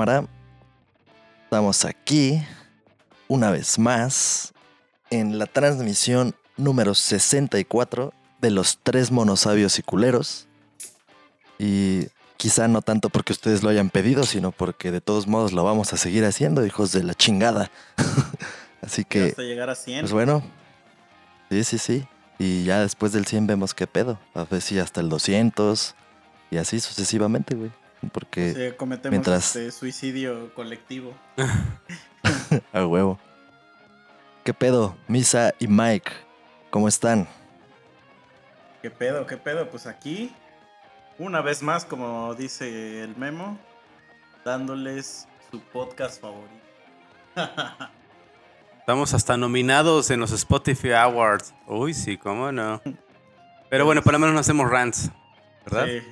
cámara, estamos aquí una vez más en la transmisión número 64 de los tres monosabios y culeros. Y quizá no tanto porque ustedes lo hayan pedido, sino porque de todos modos lo vamos a seguir haciendo, hijos de la chingada. Así que, Hasta llegar a 100. pues bueno, sí, sí, sí. Y ya después del 100 vemos qué pedo. A ver si hasta el 200 y así sucesivamente, güey. Porque cometemos mientras- este suicidio colectivo. a huevo. ¿Qué pedo, Misa y Mike? ¿Cómo están? ¿Qué pedo? ¿Qué pedo? Pues aquí, una vez más, como dice el memo, dándoles su podcast favorito. Estamos hasta nominados en los Spotify Awards. Uy, sí, cómo no. Pero bueno, por lo menos no hacemos rants, ¿verdad? Sí,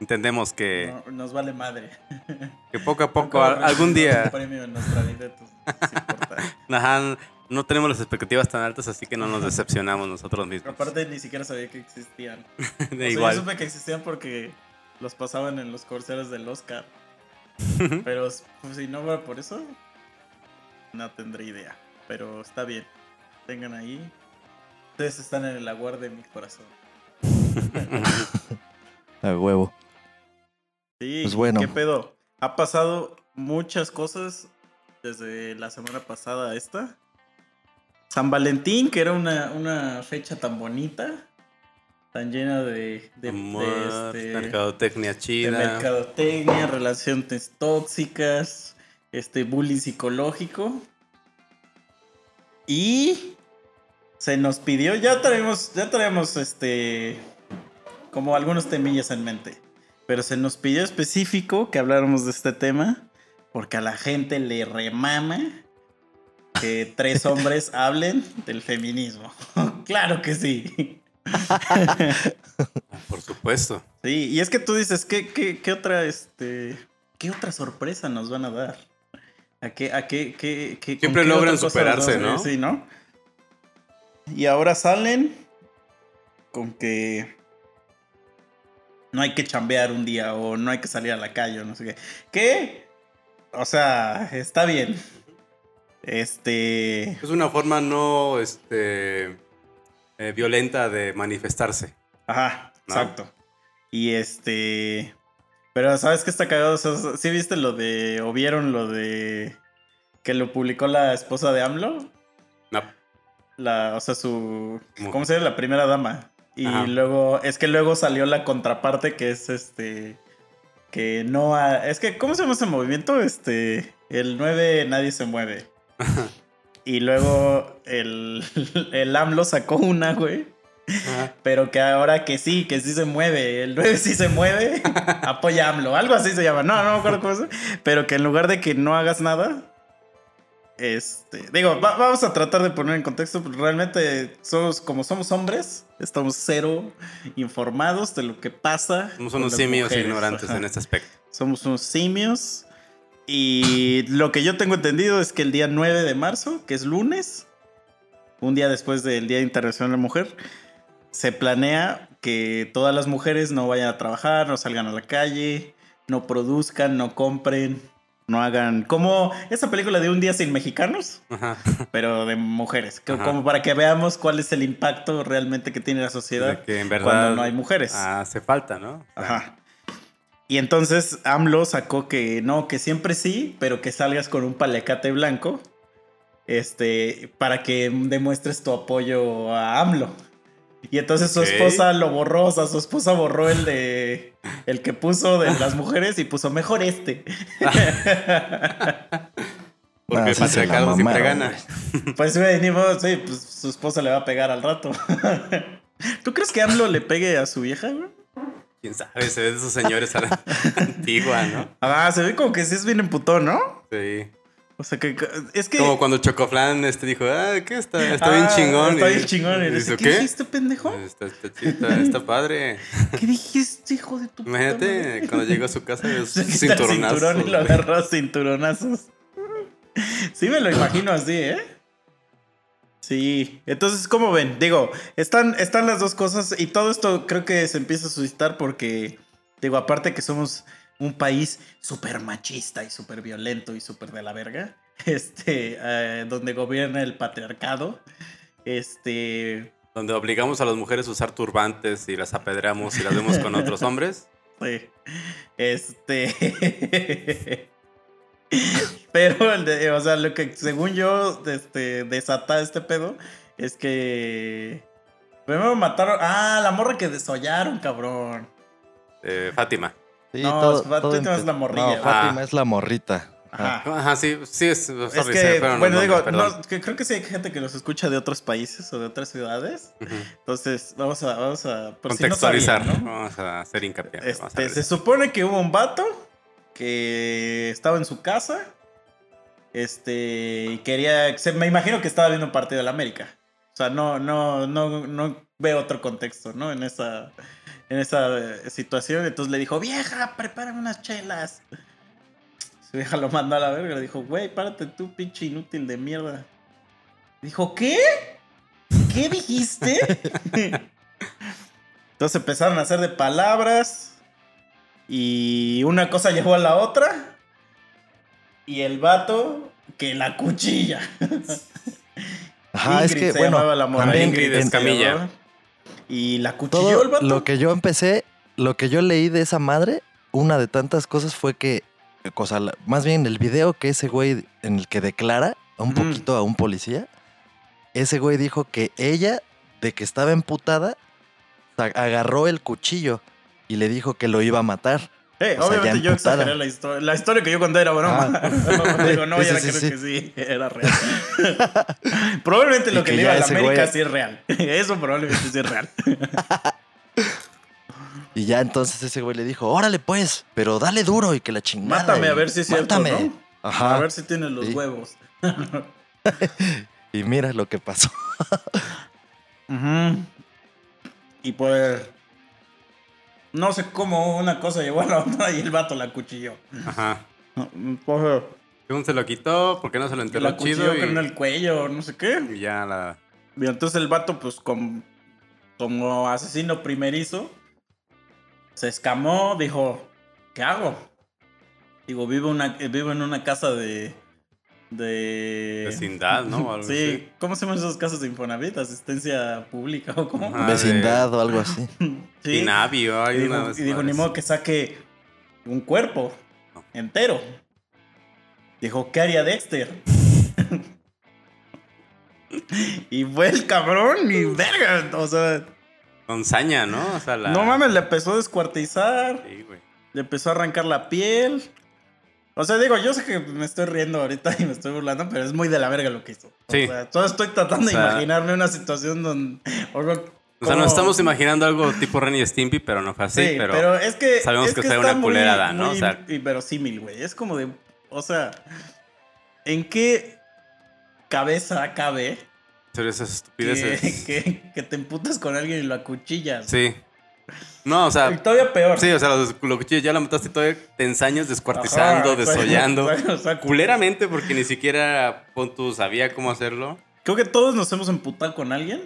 Entendemos que, no- nos vale madre. que poco a poco, algún día, un premio en nuestra vida, entonces, sí importa. ajá, no tenemos las expectativas tan altas, así que no nos decepcionamos nosotros mismos. Aparte, ni siquiera sabía que existían. O sea, igual. yo supe que existían porque los pasaban en los comerciales del Oscar. Pero pues, si no fuera por eso, no tendré idea. Pero está bien. Tengan ahí. Ustedes están en el aguar de mi corazón. A huevo. Sí, Pues bueno. ¿qué pedo? Ha pasado muchas cosas desde la semana pasada a esta. San Valentín, que era una, una fecha tan bonita, tan llena de, de, de, Amor, este, mercadotecnia de chida. mercadotecnia, relaciones tóxicas, este bullying psicológico. Y se nos pidió, ya traemos, ya traemos este como algunos temillas en mente. Pero se nos pidió específico que habláramos de este tema. Porque a la gente le remama que tres hombres hablen del feminismo. claro que sí. Por supuesto. Sí, y es que tú dices, ¿qué, qué, qué otra, este, qué otra sorpresa nos van a dar? ¿A qué, a qué, qué, qué- Siempre qué logran superarse, ¿no? Sí, ¿no? Y ahora salen con que no hay que chambear un día o no hay que salir a la calle o no sé qué. ¿Qué? O sea, está bien. Este... Es una forma no este, eh, violenta de manifestarse. Ajá, ¿No? exacto. Y este. Pero ¿sabes qué está cagado? O sea, ¿Sí viste lo de. o vieron lo de. que lo publicó la esposa de AMLO? No. La, o sea, su. ¿Cómo? ¿Cómo se llama? La primera dama. Y Ajá. luego. Es que luego salió la contraparte que es este. Que no ha- Es que, ¿cómo se llama ese movimiento? Este. El 9 nadie se mueve. y luego el, el AMLO sacó una, güey. Ajá. Pero que ahora que sí, que sí se mueve, el 9 sí se mueve, apoya AMLO, algo así se llama, no, no me acuerdo cómo se pero que en lugar de que no hagas nada, este, digo, va- vamos a tratar de poner en contexto, pero realmente somos, como somos hombres, estamos cero informados de lo que pasa. Somos unos simios mujeres, ignorantes ajá. en este aspecto. Somos unos simios. Y lo que yo tengo entendido es que el día 9 de marzo, que es lunes, un día después del Día Internacional de la Mujer, se planea que todas las mujeres no vayan a trabajar, no salgan a la calle, no produzcan, no compren, no hagan... Como esa película de Un día sin mexicanos, Ajá. pero de mujeres. que-. Como para que veamos cuál es el impacto realmente que tiene la sociedad De que en verdad cuando no hay mujeres. hace falta, ¿no? Ajá. Y entonces AMLO sacó que no, que siempre sí, pero que salgas con un paliacate blanco. Este, para que demuestres tu apoyo a AMLO. Y entonces su esposa lo borró, o sea, su esposa borró el de el que puso de las mujeres y puso mejor este. Porque Ah, el patriarcado siempre gana. Pues güey, ni modo, sí, pues su esposa le va a pegar al rato. ¿Tú crees que AMLO le pegue a su vieja, güey? Quién sabe, se ve de esos señores a la antigua, ¿no? Ah, se ve como que sí es bien emputón, ¿no? Sí. O sea que es que Como cuando Chocoflan este dijo, ah, ¿qué está? Está bien Ah, chingón. Está Y- bien chingón. Y dice, ¿Qué ¿qué? dijiste, pendejo? Está, está, está- está padre. ¿Qué dijiste, hijo de tu Imagínate cuando llegó a su casa el cinturonazos. cinturón y lo agarró cinturonazos. Sí me lo imagino así, ¿eh? Sí. Entonces, ¿cómo ven? Digo, están, están las dos cosas y todo esto creo que se empieza a suscitar porque, digo, aparte que somos un país súper machista y súper violento y súper de la verga, este, eh, donde gobierna el patriarcado, este, Donde obligamos a las mujeres a usar turbantes y las apedreamos y las vemos con otros hombres. Sí. Este. Pero, o sea, lo que según yo este, desata este pedo es que. Primero mataron. Ah, la morra que desollaron, cabrón. Eh, Fátima. Sí, No, Fátima es la morrilla. No, Fátima Ah. es la morrita. Ajá. Sí, sí, es, sorry, Es que, bueno, digo, no, que creo que sí hay gente que nos escucha de otros países o de otras ciudades. Entonces, vamos a, vamos a por si no Contextualizar, sabían, ¿no? vamos a hacer hincapié. a Este, se supone que hubo un vato que estaba en su casa. Este, y quería. se- me imagino que estaba viendo un partido de la América. O sea, no, no, no, no veo otro contexto, ¿no? En esa, en esa eh, situación. Entonces le dijo, vieja, prepárame unas chelas. Su vieja lo mandó a la verga. Le dijo, güey, párate tú, pinche inútil de mierda. Dijo, ¿qué? ¿Qué dijiste? Entonces empezaron a hacer de palabras. Y una cosa llevó a la otra. Y el vato que la cuchilla. Ajá, es que, se bueno, llamaba la morra, también Ingrid en- Escamilla. Y la cuchilló todo el vato. lo que yo empecé, lo que yo leí de esa madre, una de tantas cosas fue que, la- más bien el video que ese güey en el que declara un poquito a un policía, ese güey dijo que ella, de que estaba emputada, agarró el cuchillo y le dijo que lo iba a matar. O sea, obviamente yo exageré la historia. La historia que yo conté era broma. Ah. no, digo, no, Sí, ya sí, creo sí, que sí, era real. probablemente Y lo que, que le iba a la América güey- sí es real. Eso probablemente sí es real. Y ya entonces ese güey le dijo, órale pues, pero dale duro y que la chingada. Mátame y a ver si es cierto, mátame". ¿no? Ajá. A ver si tienes los huevos. Y mira lo que pasó. Y pues. No sé cómo una cosa llevó a la otra y el vato la cuchilló. Ajá. Pues, Según se lo quitó, porque no se lo la cuchilló chido. en Y, el cuello, no sé qué. y ya la. Y entonces el vato, pues, como, como asesino primerizo, se escamó, dijo, ¿qué hago? Digo, vivo, una, eh, vivo en una casa de... de... Vecindad, ¿no? Algo sí, así. ¿cómo se llaman esas casas de Infonavit? ¿Asistencia pública o cómo? Ah, Vecindad o algo así. Sí. Inavio, Y hay dijo, una y dijo, ni modo que saque un cuerpo No. entero. Dijo, ¿qué haría Dexter? y fue el cabrón y verga. O sea, Con saña, ¿no? O sea, la. no mames, le empezó a descuartizar, Sí, güey. le empezó a arrancar la piel. O sea, digo, yo sé que me estoy riendo ahorita y me estoy burlando, pero es muy de la verga lo que hizo. Sí. O sea, todo estoy tratando O sea- de imaginarme una situación donde... O, O sea, nos estamos imaginando algo tipo Ren y Stimpy, pero no fue así. Sí, pero, pero, es que. sabemos es que fue está una culerada, ¿no? muy O sea- inverosímil, güey. Es como de. O sea, ¿en qué cabeza cabe Pero esas que, estupideces. que, que te emputas con alguien y lo acuchillas? Sí. No, o Y sea, todavía peor. sí, o sea, los, lo que ya la mataste todavía te ensañas descuartizando, Ajá, desollando. Culeramente, porque ni siquiera pon tú sabía cómo hacerlo. Creo que todos nos hemos emputado con alguien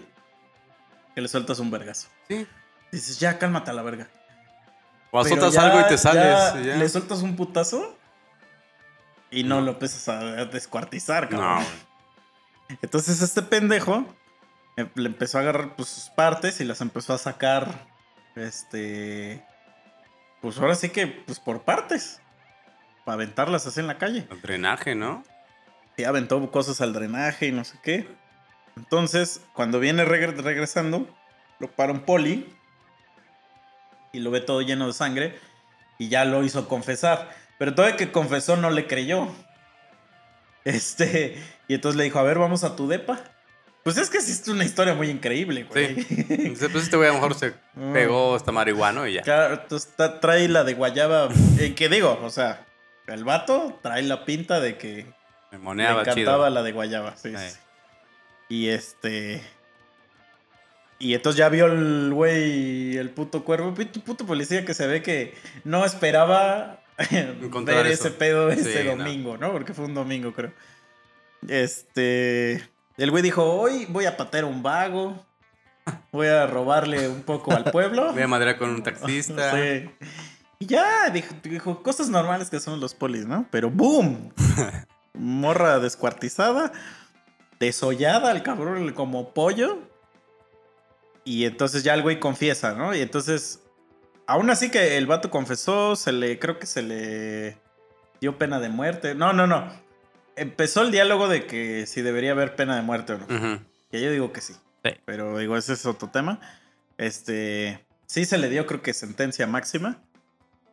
que le sueltas un vergazo. Sí. Dices, ya, cálmate a la verga. O azotas ya- algo y te sales. y ya. Le sueltas un putazo y no, No. lo empiezas a descuartizar, No, cabrón. güey. Entonces este pendejo eh, le empezó a agarrar pues, sus partes y las empezó a sacar, este, pues ahora sí que, pues por partes, para aventarlas así en la calle. El drenaje, ¿no? Y aventó cosas al drenaje y no sé qué. Entonces, cuando viene regre- regresando, lo para un poli y lo ve todo lleno de sangre y ya lo hizo confesar. Pero todavía que confesó no le creyó. Este, y entonces le dijo, a ver, vamos a tu depa. Pues es que sí es una historia muy increíble, güey. Entonces, pues este güey a lo mejor se pegó esta marihuano y ya. Claro, trae la de guayaba. eh, que digo, o sea, el vato trae la pinta de que Me me moneaba encantaba chido. la de guayaba, sí. Y este. Y entonces ya vio el güey, el puto cuervo, puto, puto policía que se ve que no esperaba Encontrar ver eso. ese pedo Sí, ese no. domingo, ¿no? Porque fue un domingo, creo. Este. El güey dijo: Hoy voy a patear un vago. Voy a robarle un poco al pueblo. Voy a madrear con un taxista. Sí. Y ya, dijo, dijo, cosas normales que son los polis, ¿no? Pero ¡boom! Morra descuartizada, desollada al cabrón como pollo. Y entonces ya el güey confiesa, ¿no? Y entonces, aún así que el vato confesó, se le, creo que se le dio pena de muerte. No, no, no. Empezó el diálogo de que si debería haber pena de muerte o no. Ujú. Que yo digo que sí. Sí. Pero digo, ese es otro tema. Este. Sí se le dio, creo que sentencia máxima.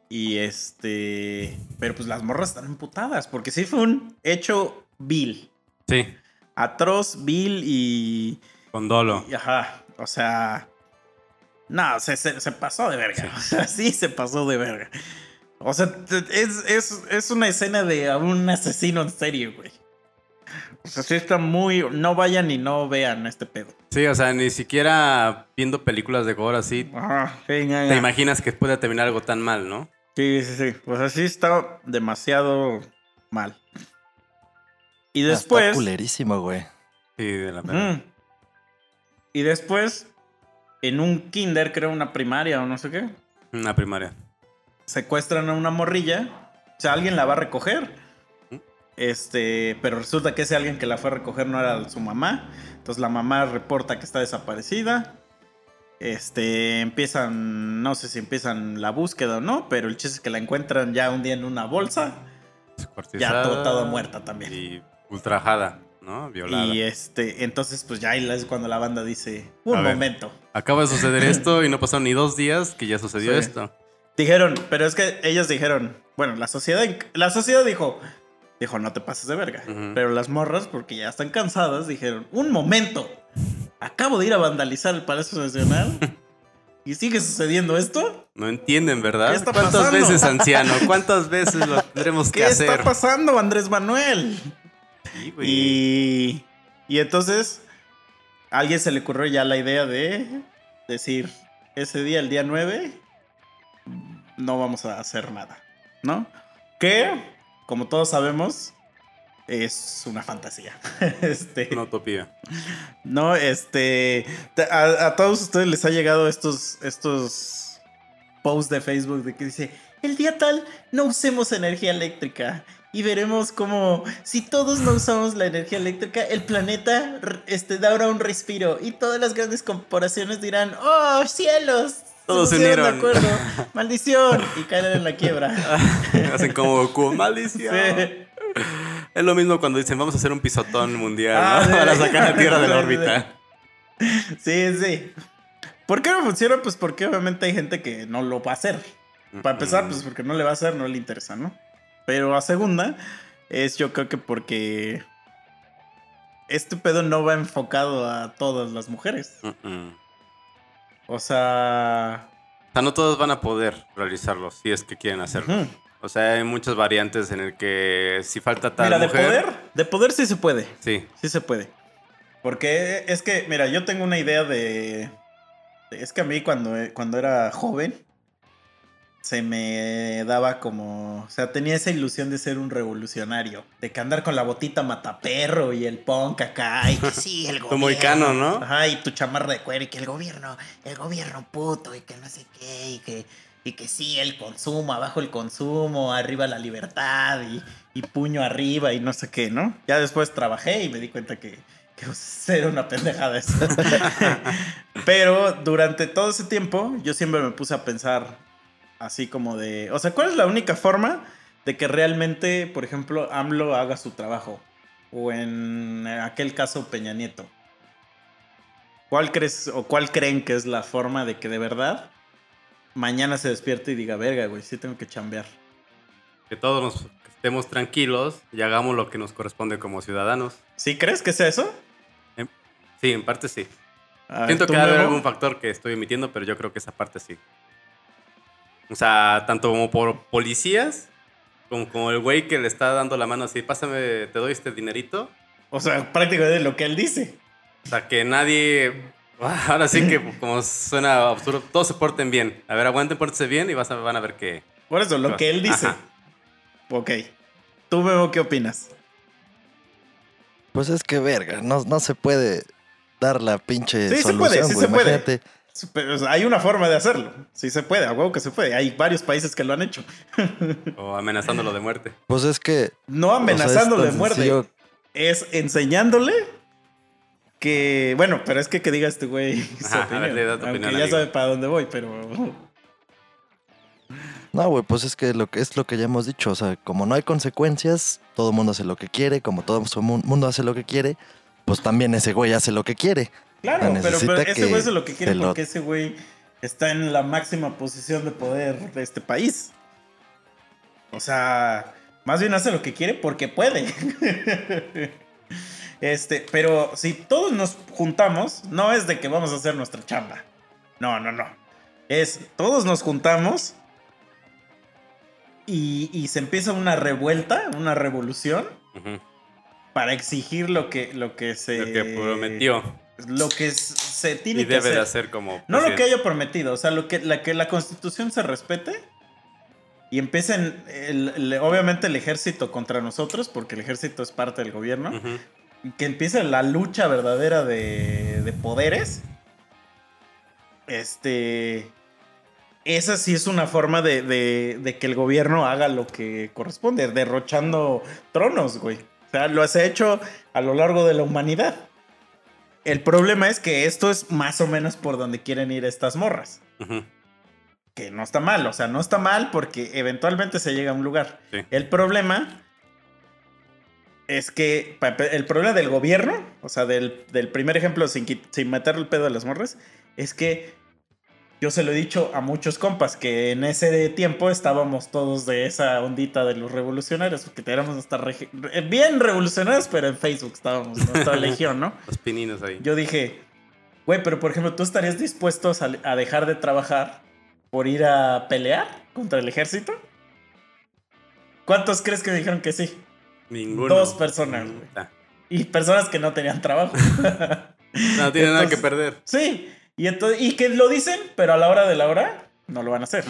Y este. Pero pues las morras están emputadas. Porque sí fue un hecho vil. Sí, Atroz, vil y. con dolo. y- ajá. O sea. No, se, se- se pasó de verga. O sea, sí se pasó de verga. O sea, es, es, es una escena de un asesino en serio, güey. O sea, sí está muy. No vayan y no vean este pedo. Sí, o sea, ni siquiera viendo películas de gore así, Ajá, sí, ya, te imaginas que puede terminar algo tan mal, ¿no? Sí, sí, sí. O sea, sí está demasiado mal. Y Ah, Está después. culerísimo, güey. Sí, de la verdad. Y después, en un kinder, creo, una primaria o no sé qué, Una primaria. Secuestran a una morrilla. O sea, alguien la va a recoger. Este, pero resulta que ese alguien que la fue a recoger no era su mamá. Entonces la mamá reporta que está desaparecida. Este, empiezan, no sé si empiezan la búsqueda o no, pero el chiste es que la encuentran ya un día en una bolsa. Ya toda muerta también. Y ultrajada, ¿no? Violada. Y este, entonces pues ya ahí es cuando la banda dice, un A ver. momento. Acaba de suceder esto y no pasaron ni dos días que ya sucedió Sí. esto. Dijeron, pero es que ellos dijeron, bueno, la sociedad, la sociedad dijo, dijo, no te pases de verga. Pero las morras, porque ya están cansadas, dijeron, un momento, acabo de ir a vandalizar el Palacio Nacional y sigue sucediendo esto. No entienden, ¿verdad? ¿Qué está ¿Cuántas pasando? veces, anciano? ¿Cuántas veces lo tendremos ¿Qué que está hacer? pasando, Andrés Manuel? Sí, güey. Y, y entonces a alguien se le ocurrió ya la idea de decir, ese día, el día 9, no vamos a hacer nada, ¿no? Que, como todos sabemos, es una fantasía. este, Una utopía. no, este, te- a, a todos ustedes les ha llegado estos, estos posts de Facebook de que dice, el día tal no usemos energía eléctrica y veremos cómo si todos no usamos la energía eléctrica, el planeta este, dará un respiro y todas las grandes corporaciones dirán, oh cielos. Todos se unieron. De acuerdo, maldición, y caen en la quiebra. Hacen como Goku. Maldición. Sí. Es lo mismo cuando dicen vamos a hacer un pisotón mundial Ah, ¿no? sí. para sacar la Tierra de la órbita. Sí, sí. ¿Por qué no funciona? Pues porque obviamente hay gente que no lo va a hacer. Para empezar, pues porque no le va a hacer, no le interesa, ¿no? Pero a segunda, es yo creo que porque este pedo no va enfocado a todas las mujeres. Mm, mm. O sea... O sea, no todos van a poder realizarlo si es que quieren hacerlo. O sea, hay muchas variantes en el que si falta tal Mira, de mujer... poder, de poder sí se puede. Sí. Sí se puede. Porque es que, mira, yo tengo una idea de... de- Es que a mí cuando, cuando era joven se me daba como... O sea, tenía esa ilusión de ser un revolucionario. De que andar con la botita mataperro y el punk acá. Y que sí, el Tu gobierno. moicano, ¿no? Ajá, y tu chamarra de cuero y que el gobierno, el gobierno puto y que no sé qué. Y que, y que sí, el consumo, abajo el consumo, arriba la libertad y, y puño arriba y no sé qué, ¿no? Ya después trabajé y me di cuenta que, que era una pendejada eso. Pero durante todo ese tiempo yo siempre me puse a pensar así como de, o sea, ¿cuál es la única forma de que realmente, por ejemplo, AMLO haga su trabajo? O en aquel caso Peña Nieto. ¿Cuál crees o cuál creen que es la forma de que de verdad mañana se despierte y diga, verga, güey, sí tengo que chambear? Que todos nos estemos tranquilos y hagamos lo que nos corresponde como ciudadanos. ¿Sí crees que sea eso? Sí, en parte sí. Ver, Siento ¿tú, que Memo? algún factor que estoy omitiendo, pero yo creo que esa parte sí. O sea, tanto como por policías, como, como el güey que le está dando la mano así, pásame, te doy este dinerito. O sea, prácticamente lo que él dice. O sea, que nadie... Ahora sí que como suena absurdo, todos se porten bien. A ver, aguanten, pórtense bien y vas a- van a ver que... Por eso, lo que él dice. Ajá. Ok. ¿Tú, Memo, qué opinas? Pues es que verga, no, no se puede dar la pinche Sí, se puede, sí se puede. Pero, hay una forma de hacerlo. Sí se puede, a huevo que se puede. Hay varios países que lo han hecho. O amenazándolo de muerte. Pues es que. No o sea, es amenazándolo de muerte. sencillo- Es enseñándole que. Bueno, pero es que que diga este güey su Ajá, opinión. ver, tu opinión, ya amigo. sabe para dónde voy, pero. No, güey, pues es que lo que es lo que ya hemos dicho. O sea, como no hay consecuencias, todo el mundo hace lo que quiere. Como todo el mundo hace lo que quiere, pues también ese güey hace lo que quiere. Claro, pero, ese güey es lo que quiere lo- porque ese güey está en la máxima posición de poder de este país. O sea, más bien hace lo que quiere porque puede. este, pero si todos nos juntamos, no es de que vamos a hacer nuestra chamba. No, no, no. Es todos nos juntamos y, y se empieza una revuelta, una revolución para exigir lo que, lo que se Lo que prometió. Lo que se tiene Y que debe hacer. de hacer como. No lo que haya prometido, o sea, lo que la, que la constitución se respete y empiecen, el- el- obviamente, el ejército contra nosotros, porque el ejército es parte del gobierno, y que empiece la lucha verdadera de, de poderes. Este. Esa sí es una forma de, de- de que el gobierno haga lo que corresponde, derrochando tronos, güey. O sea, lo has hecho a lo largo de la humanidad. El problema es que esto es más o menos por donde quieren ir estas morras. Que no está mal, o sea, no está mal porque eventualmente se llega a un lugar. Sí. El problema es que el problema del gobierno, o sea, del, del primer ejemplo sin, sin meter el pedo a las morras, es que yo se lo he dicho a muchos compas que en ese tiempo estábamos todos de esa ondita de los revolucionarios, porque éramos nuestra re- bien revolucionarios, pero en Facebook estábamos, nuestra legión, ¿no? Los pininos ahí. Yo dije, güey, pero por ejemplo, ¿tú estarías dispuesto a, dejar de trabajar por ir a pelear contra el ejército? ¿Cuántos crees que me dijeron que sí? Ninguno. dos personas, güey. Ah. Y personas que no tenían trabajo. No tiene nada que perder. sí, y, entonces, y que lo dicen, pero a la hora de la hora no lo van a hacer.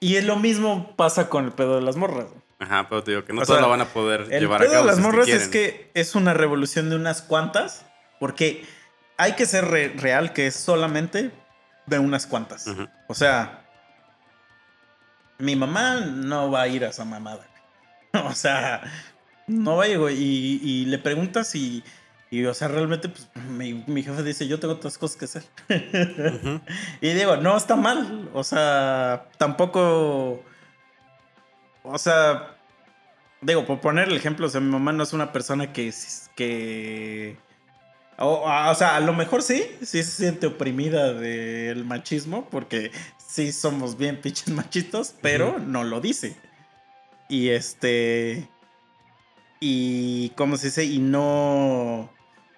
Y es lo mismo pasa con el pedo de las morras. Ajá, pero te digo que no O sea, lo van a poder El llevar a pedo cabo. de las si es que morras es que es una revolución de unas cuantas, porque hay que ser re- real que es solamente de unas cuantas. O sea, mi mamá no va a ir a esa mamada. O sea, no va a ir, güey. Y, y le preguntas y, y, o sea, realmente, pues, mi, mi jefe dice, yo tengo otras cosas que hacer. Y digo, no está mal. O sea, tampoco. O sea, digo, por poner el ejemplo, o sea, mi mamá no es una persona que. que o, o sea, a lo mejor sí, sí se siente oprimida del machismo, porque sí somos bien pinches machistas, pero no lo dice. Y este. Y. ¿Cómo se dice? Y no.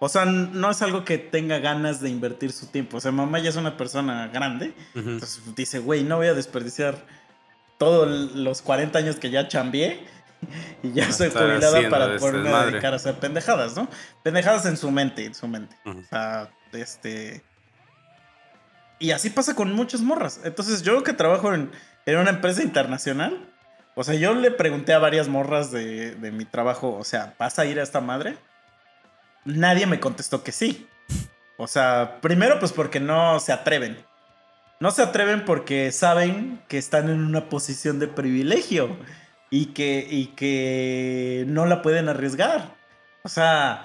O sea, no es algo que tenga ganas de invertir su tiempo. O sea, mamá ya es una persona grande. Entonces dice, güey, no voy a desperdiciar todos los 40 años que ya chambié y ya soy jubilada para este poderme dedicar a hacer pendejadas, ¿no? Pendejadas en su mente, en su mente. O sea, este... Y así pasa con muchas morras. Entonces yo que trabajo en, en una empresa internacional, o sea, yo le pregunté a varias morras de, de mi trabajo, o sea, ¿vas a ir a esta madre? Nadie me contestó que sí. O sea, primero pues porque no se atreven. No se atreven porque saben que están en una posición de privilegio y que, y que no la pueden arriesgar. O sea,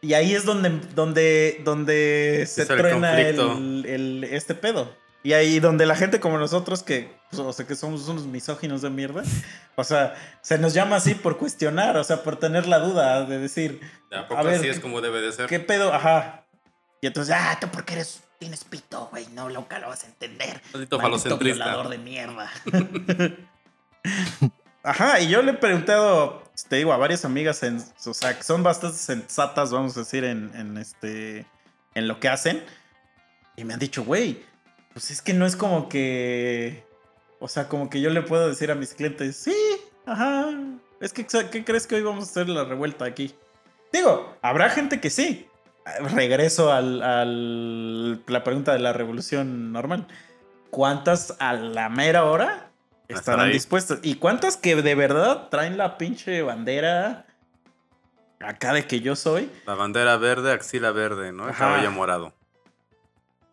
y ahí es donde, donde, donde se truena el, el- este pedo. Y ahí donde la gente como nosotros, que, pues, o sea, que somos unos misóginos de mierda, o sea, se nos llama así por cuestionar, o sea, por tener la duda de decir, ¿A ver, así ¿qué- es como debe de ser? ¿Qué pedo? Ajá. Y entonces, ah, tú porque eres, tienes pito, güey, no, nunca lo vas a entender. Maldito falocentrista. de mierda. Ajá, y yo le he preguntado, te digo, a varias amigas, en, o sea, que son bastante sensatas, vamos a decir, en, en este, en lo que hacen. Y me han dicho, güey, pues es que no es como que, o sea, como que yo le puedo decir a mis clientes, sí, ajá, es que, ¿qué crees que hoy vamos a hacer la revuelta aquí? Digo, habrá gente que sí. Regreso al, al- la pregunta de la revolución normal. ¿Cuántas a la mera hora Estar estarán dispuestas? ¿Y cuántas que de verdad traen la pinche bandera acá de que yo soy? La bandera verde, axila verde, ¿no? El caballo morado.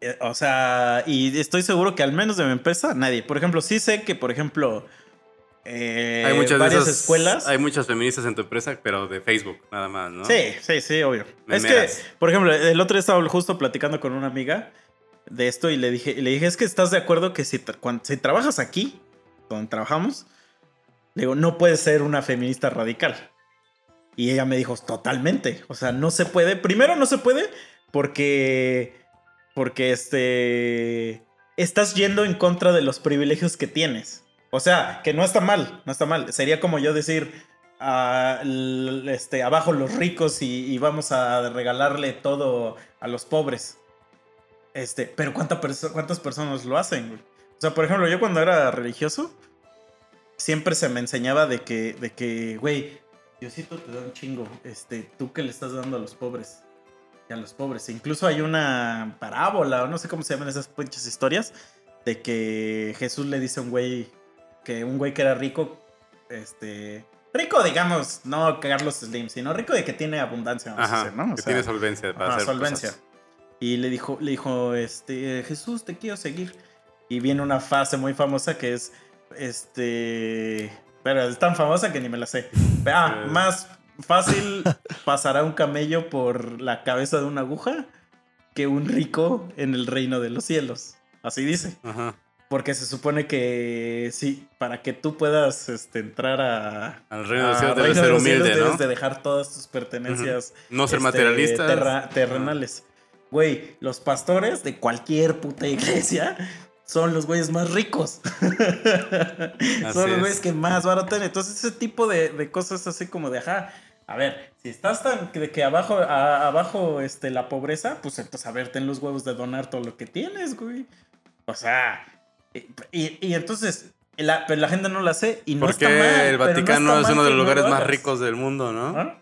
Eh, O sea, y estoy seguro que al menos de mi empresa, nadie. Por ejemplo, sí sé que, por ejemplo, eh, hay muchas varias esas- escuelas. Hay muchas feministas en tu empresa, pero de Facebook, nada más, ¿no? Sí, sí, sí, obvio. Es que, Memeras. por ejemplo, el otro día estaba justo platicando con una amiga de esto y le dije, y le dije, es que estás de acuerdo que si, tra- cuan- si trabajas aquí, donde trabajamos, digo, no puedes ser una feminista radical. Y ella me dijo, totalmente. O sea, no se puede. Primero no se puede porque, porque este, estás yendo en contra de los privilegios que tienes. O sea, que no está mal, no está mal. Sería como yo decir, ah, este, abajo los ricos y, vamos a regalarle todo a los pobres. Este, pero ¿cuánta perso- ¿cuántas personas lo hacen? O sea, por ejemplo, yo cuando era religioso, siempre se me enseñaba de que, de que, güey, Diosito te da un chingo. Este, tú que le estás dando a los pobres. A los pobres. Incluso hay una parábola, o no sé cómo se llaman esas pinches historias, de que Jesús le dice a un güey, que un güey que era rico, este, rico, digamos, no Carlos Slim, sino rico de que tiene abundancia, vamos a Ajá, decir, ¿no? O que sea, tiene solvencia para Ajá, hacer solvencia. cosas. Y le dijo, le dijo, este, Jesús, te quiero seguir. Y viene una frase muy famosa que es, este, pero es tan famosa que ni me la sé. Ah, más fácil pasará un camello por la cabeza de una aguja que un rico en el reino de los cielos. Así dice. Ajá. Porque se supone que sí, para que tú puedas este, entrar a, Al reino de los a cielos debes reino de ser los cielos, humilde, debes ¿no? de dejar todas tus pertenencias No ser este, materialistas. terra- terrenales. Güey, los pastores de cualquier puta iglesia son los güeyes más ricos. son los es. güeyes que más van a tener. Entonces, ese tipo de, de cosas así como de, ajá, a ver, si estás tan de que abajo, a- abajo este, la pobreza, pues entonces, a ver, ten los huevos de donar todo lo que tienes, güey. O sea, y, y- y entonces, la, pero la gente no la hace y no Porque está mal. el no Vaticano es uno de los lugares más ricos del mundo, ¿no? ¿Ah?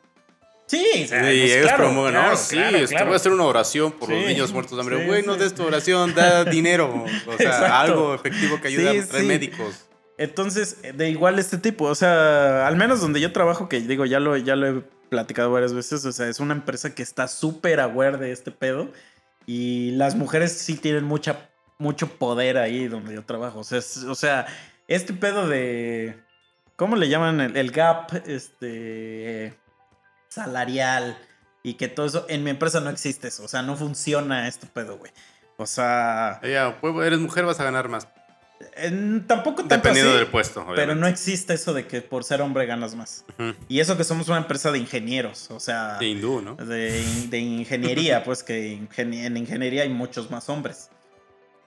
Sí, o sea, Sí, pues, ellos claro, promueven, claro, no, sí, claro, voy a hacer una oración por los niños muertos de hambre. sí, Güey, no sí. des tu oración, da dinero. O sea, Exacto. algo efectivo que ayude a traer médicos. Entonces, de igual este tipo, o sea, al menos donde yo trabajo, que digo, ya lo, ya lo he platicado varias veces, o sea, es una empresa que está súper aware de este pedo y las mujeres sí tienen mucha, mucho poder ahí donde yo trabajo. O sea, es- o sea este pedo de, ¿cómo le llaman? El, el gap, este, salarial y que todo eso, en mi empresa no existe eso, o sea, no funciona este pedo, güey. O sea, pues, eres mujer, vas a ganar más. En- tampoco tanto Dependiendo así, del puesto, pero no existe eso de que por ser hombre ganas más. Y eso que somos una empresa de ingenieros, o sea, De hindú, ¿no? de, in- de ingeniería, pues que ingen- en ingeniería hay muchos más hombres.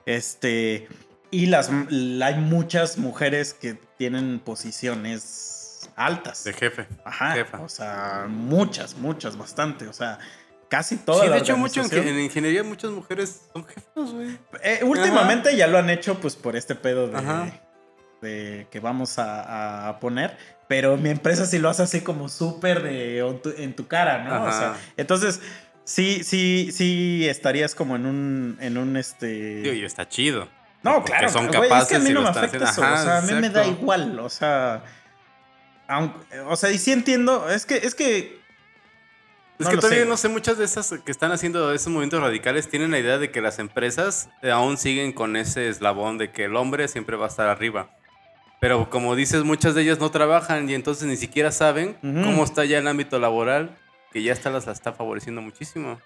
Este, y las, hay muchas mujeres que tienen posiciones altas. De jefe. Ajá, jefa. o sea, muchas, muchas, bastante, o sea, casi toda Sí, la de hecho, mucho en, ingeniería muchas mujeres son jefas, güey. Eh, últimamente ya lo han hecho pues por este pedo de, que vamos a, a poner, pero mi empresa sí lo hace así como súper de en tu cara, ¿no? O sea, entonces sí, sí, sí estarías como en un, en un este... Digo, y está chido. no, claro, son capaces es que a mí no me afecta eso, o sea, a mí me da igual, o sea, aunque, o sea, y sí entiendo, es que, es que... Es no que todavía sé, no sé, muchas de esas que están haciendo esos movimientos radicales tienen la idea de que las empresas eh, aún siguen con ese eslabón de que el hombre siempre va a estar arriba. Pero como dices, muchas de ellas no trabajan y entonces ni siquiera saben cómo está ya el ámbito laboral, que ya está las la está favoreciendo muchísimo.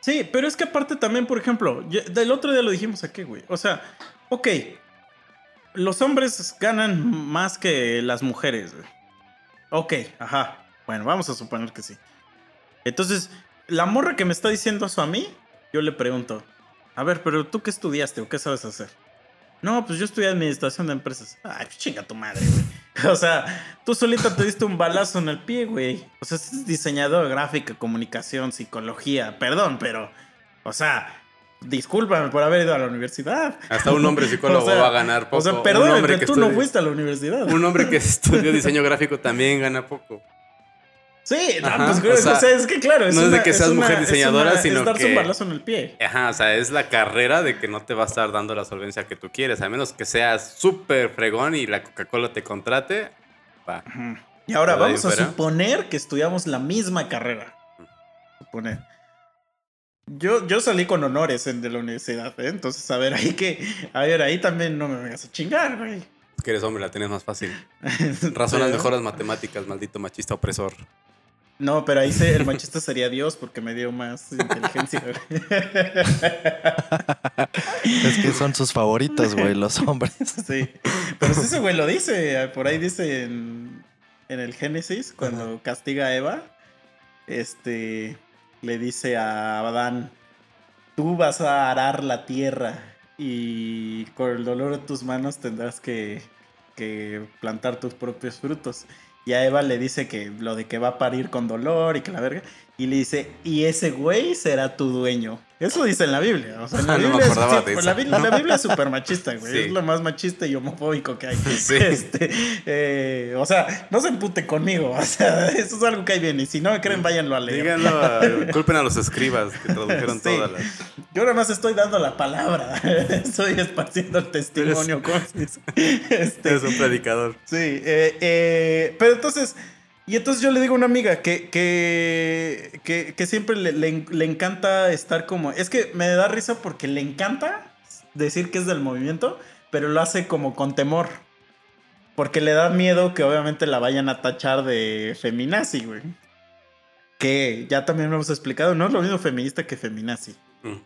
Sí, pero es que aparte también, por ejemplo, del otro día lo dijimos aquí, güey. O sea, ok, los hombres ganan más que las mujeres, güey. Ok, ajá. Bueno, vamos a suponer que sí. Entonces, la morra que me está diciendo eso a mí, yo le pregunto, a ver, pero tú qué estudiaste o qué sabes hacer? No, pues yo estudié administración de empresas. Ay, pues chinga tu madre, güey. O sea, tú solita te diste un balazo en el pie, güey. O sea, es diseñador gráfica, comunicación, psicología. Perdón, pero, o sea, discúlpame por haber ido a la universidad. Hasta un hombre psicólogo O sea, va a ganar poco. O sea, pero tú no fuiste a la universidad. Un hombre que estudió diseño gráfico también gana poco. Sí, no, Ajá, pues, o sea, es que claro, es no es de una- que seas una- mujer es diseñadora, una- sino es darse un que- balazo en el pie. Ajá, o sea, es la carrera de que no te va a estar dando la solvencia que tú quieres, a menos que seas súper fregón y la Coca-Cola te contrate. Va. Y ahora vamos a fuera. suponer que estudiamos la misma carrera. Suponer. Yo, yo salí con honores en, de la universidad, ¿eh? Entonces, a ver, ahí que. A ver, ahí también no me vengas a chingar, güey. Es que eres hombre, la tienes más fácil. Razonas mejor las matemáticas, maldito machista opresor. No, pero ahí se, el machista sería Dios porque me dio más inteligencia. Es que son sus favoritos, güey, los hombres. Sí. Pero sí, ese güey lo dice. Por ahí dice en, en el Génesis, cuando castiga a Eva, este le dice a Adán: Tú vas a arar la tierra y con el dolor de tus manos tendrás que, que plantar tus propios frutos. Y a Eva le dice que lo de que va a parir con dolor y que la verga. Y le dice, y ese güey será tu dueño. Eso dice en la Biblia. O sea, en la No Biblia, es- sí, la. Biblia la Biblia es súper machista, güey. Sí. Es lo más machista y homofóbico que hay. Sí. Este, eh, o sea, no se empute conmigo. O sea, eso es algo que hay bien. Y si no me creen, váyanlo a leer. Díganlo, a- culpen a los escribas que tradujeron todas las. Yo nada más estoy dando la palabra. Estoy esparciendo el testimonio. ¿cómo se dice? Este, Eres un predicador. Sí, eh, eh, pero entonces, y entonces yo le digo a una amiga que, que, que, que siempre le, le- le encanta estar como, es que me da risa porque le encanta decir que es del movimiento, pero lo hace como con temor. Porque le da miedo que obviamente la vayan a tachar de feminazi, güey. Que ya también lo hemos explicado, no es lo mismo feminista que feminazi. Mm.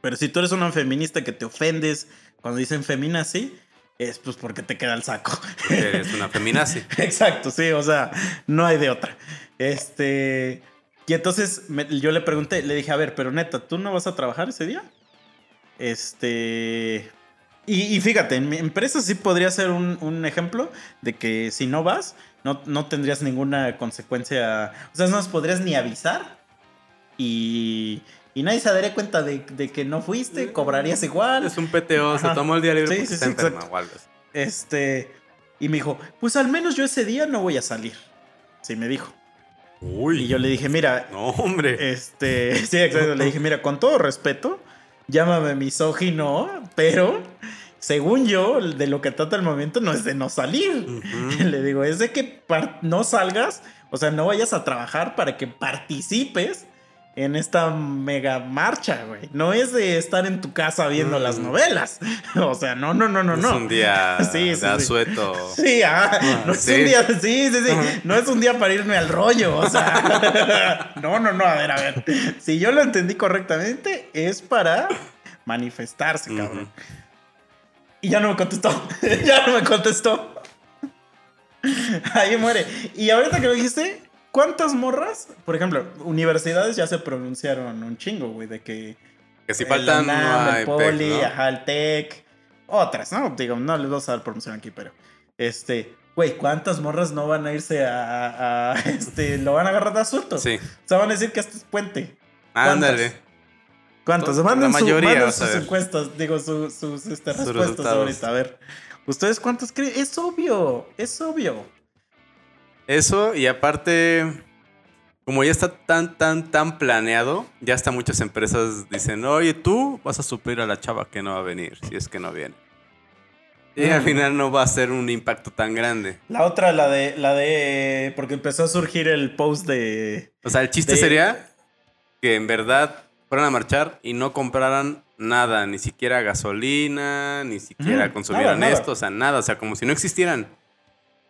Pero si tú eres una feminista que te ofendes cuando dicen feminazi, es pues porque te queda el saco. Porque eres una feminazi. Exacto, sí, o sea, no hay de otra. Este. Y entonces me- yo le pregunté, le dije, a ver, pero neta, ¿tú no vas a trabajar ese día? Este. Y, y fíjate, en mi empresa sí podría ser un, un ejemplo de que si no vas, no, no tendrías ninguna consecuencia. O sea, no nos podrías ni avisar. Y, y nadie se daría cuenta de, de que no fuiste, cobrarías igual. Es un PTO, se tomó el día libre Sí, porque sí, está sí, enferma o algo así. Este. Y me dijo, pues al menos yo ese día no voy a salir. Sí, me dijo. Uy. Y yo le dije, mira, No, hombre. este, sí, exacto. Le dije, mira, con todo respeto, llámame misógino, pero según yo, de lo que trata el movimiento no es de no salir. Le digo, es de que no salgas, o sea, no vayas a trabajar para que participes en esta mega marcha, güey. No es de estar en tu casa viendo Mm. las novelas. O sea, no, no, no, no, es no. un día Sí, sí, de sí. asueto. Sí, ah, no es sí. un día, sí, sí, sí, no es un día para irme al rollo, o sea, no, no, no, a ver, a ver, si yo lo entendí correctamente, es para manifestarse, cabrón. Y ya no me contestó, ya no me contestó. Ahí muere. Y ahorita que lo dijiste, ¿cuántas morras? Por ejemplo, universidades ya se pronunciaron un chingo, güey, de que Que si faltan, no UNAM, hay el Poli, pec, ¿no? ajá, el TEC, otras, ¿no? Digo, no les vamos a dar promoción aquí, pero este, güey, ¿cuántas morras no van a irse a, a- este, lo van a agarrar de asunto? Sí. O sea, van a decir que esto es puente. ¿Cuántas? Ándale. ¿Cuántas? La su- mayoría, manden a sus encuestas, digo, su- sus este, respuestas resultados. ahorita. A ver, ¿ustedes cuántos creen? Es obvio, es obvio. Eso, y aparte, como ya está tan, tan, tan planeado, ya hasta muchas empresas dicen, oye, tú vas a suplir a la chava que no va a venir, si es que no viene. Y al Mm. final no va a ser un impacto tan grande. La otra, la de, la de, porque empezó a surgir el post de, O sea, el chiste De- sería que en verdad fueran a marchar y no compraran nada, ni siquiera gasolina, ni siquiera Ujú, consumieran nada, nada. esto, o sea, nada, o sea, como si no existieran.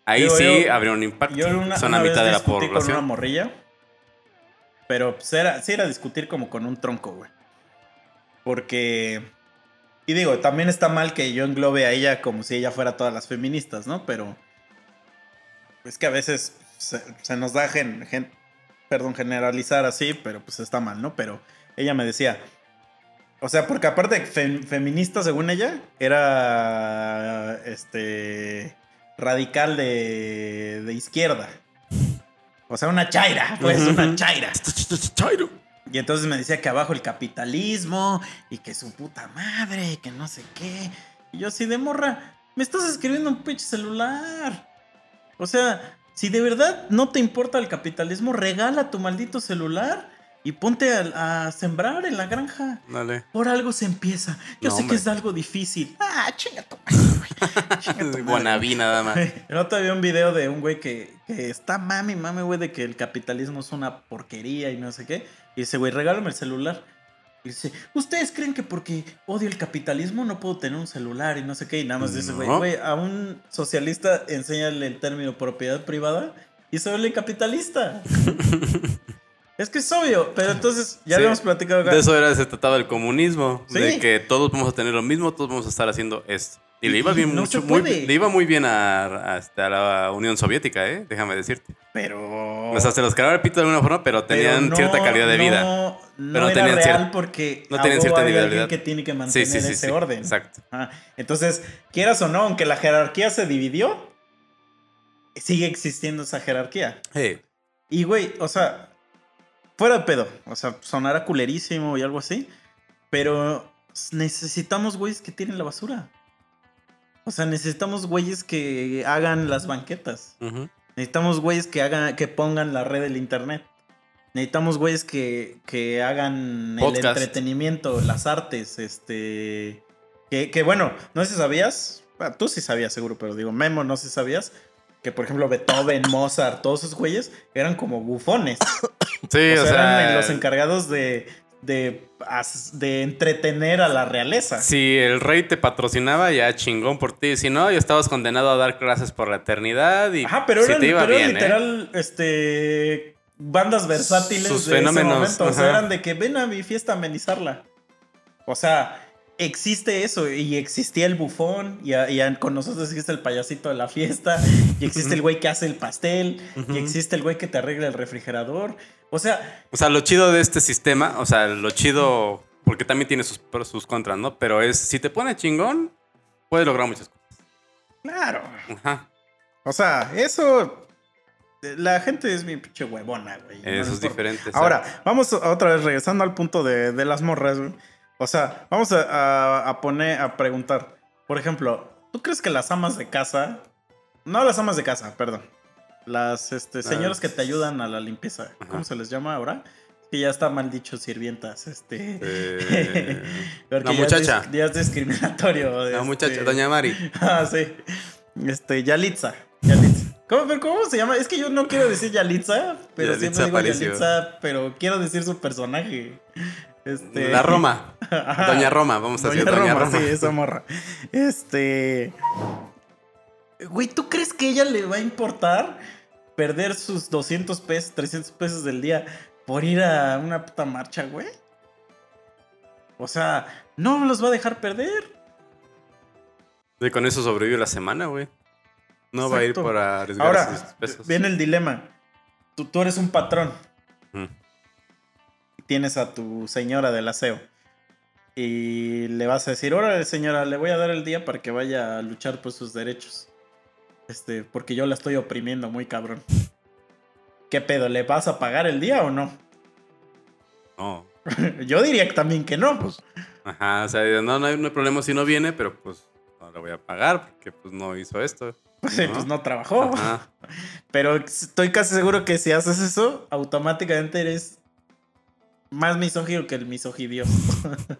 Ahí sí yo- habría un impacto. Yo una, Son una la mitad de la discutí con una población. morrilla. Pero pues, era, sí era discutir como con un tronco, güey. Porque. Y digo, también está mal que yo englobe a ella como si ella fuera todas las feministas, ¿no? Pero. Es que a veces se, se nos da gen, gen- perdón, generalizar así, pero pues está mal, ¿no? Pero ella me decía. O sea, porque aparte fem- feminista, según ella, era. Este radical de, de izquierda. O sea, una chaira, pues, una chaira. Chairo. Y entonces me decía que abajo el capitalismo y que su puta madre y que no sé qué. Y yo así de morra, me estás escribiendo un pinche celular. O sea, si de verdad no te importa el capitalismo, regala tu maldito celular y ponte a, a sembrar en la granja. Dale. Por algo se empieza. Yo No, sé hombre. que es algo difícil. Ah, chinga tu madre, güey. Chinga tu madre. Guanabí nada más. El otro había un video de un güey que, que está mami, mami, güey, de que el capitalismo es una porquería y no sé qué. Y dice, güey, regálame el celular. Y dice, ¿ustedes creen que porque odio el capitalismo no puedo tener un celular y no sé qué? Y nada más dice, güey, güey, a un socialista enséñale el término propiedad privada y se vuelve capitalista. es que es obvio, pero entonces ya Sí. lo hemos platicado acá. De eso era, se trataba el comunismo. Sí. De que todos vamos a tener lo mismo, todos vamos a estar haciendo esto. Y le iba bien no mucho, muy, le iba muy bien a, a- hasta la Unión Soviética, ¿eh? Déjame decirte. Pero. O sea, se los cagaba el pito de alguna forma, pero pero tenían no- cierta calidad de vida. No, no Pero no era tenían real porque no tenían cierta hay alguien que tiene que mantener sí, sí, ese sí. orden. Exacto. Ah, entonces, quieras o no, aunque la jerarquía se dividió, sigue existiendo esa jerarquía. Hey, Y, güey, o sea, fuera de pedo. O sea, sonará culerísimo y algo así. Pero necesitamos güeyes que tienen la basura. O sea, necesitamos güeyes que hagan las banquetas. ujú. Necesitamos güeyes que hagan, que pongan la red del internet. Necesitamos güeyes que, que hagan el Podcast. entretenimiento, las artes, este. Que, que bueno, no sé si sabías. ah, tú sí sabías seguro, pero digo, Memo, no sé si sabías. Que por ejemplo Beethoven, Mozart, todos esos güeyes eran como bufones. Sí, o o sea, sea, eran los encargados de, de, de entretener a la realeza. si el rey te patrocinaba, ya chingón por ti. Si no, ya estabas condenado a dar clases por la eternidad. Y Ajá, pero si eran, te iba pero eran bien, ¿eh? literal, este, bandas versátiles Sus de fenómenos, ese momento. O sea, ajá. eran de que ven a mi fiesta a amenizarla. O sea, existe eso y existía el bufón y, a- y a- con nosotros existe el payasito de la fiesta y existe el güey que hace el pastel y existe el güey que te arregla el refrigerador. O sea, O sea, lo chido de este sistema, o sea, lo chido, porque también tiene sus pros, sus contras, ¿no? Pero es, si te pone chingón, puedes lograr muchas cosas. claro. Ajá. O sea, eso... La gente es mi pinche huevona, güey. No Eso les es diferente. Ahora, vamos a- otra vez regresando al punto de, de las morras, güey. O sea, vamos a, a- a poner, a preguntar. Por ejemplo, ¿tú crees que las amas de casa. No las amas de casa, perdón. Las este, señoras que te ayudan a la limpieza. Ajá. ¿Cómo se les llama ahora? Que ya está mal dicho sirvientas, este. Eh, la ya es muchacha. Ya es discriminatorio. La este- muchacha, doña Mari. Ah, sí. Este, Yalitza. Yalitza. ¿Cómo, pero ¿Cómo se llama? Es que yo no quiero decir Yalitza, pero Yalitza siempre digo Aparicio. Yalitza, pero quiero decir su personaje. Este... La Roma. Ajá. Doña Roma, vamos a Doña decir Doña Roma, Roma. sí, esa morra. Este. Güey, ¿tú crees que ella le va a importar perder sus 200 pesos, 300 pesos del día por ir a una puta marcha, güey? O sea, no los va a dejar perder. Y con eso sobrevive la semana, güey. No va a ir por arriesgar Ahora, esos pesos. viene el dilema. Tú, tú eres un patrón. Ujú. Tienes a tu señora del aseo. Y le vas a decir, órale señora, le voy a dar el día para que vaya a luchar por sus derechos. Este, porque yo la estoy oprimiendo muy cabrón. ¿Qué pedo? ¿Le vas a pagar el día o no? No. yo diría también que no. Pues, Ajá, o sea, no, no hay, no hay problema si no viene, pero pues no le voy a pagar porque pues no hizo esto. Pues, ¿no? pues no trabajó. Ajá. Pero estoy casi seguro que si haces eso, automáticamente eres más misógino que el misogidios.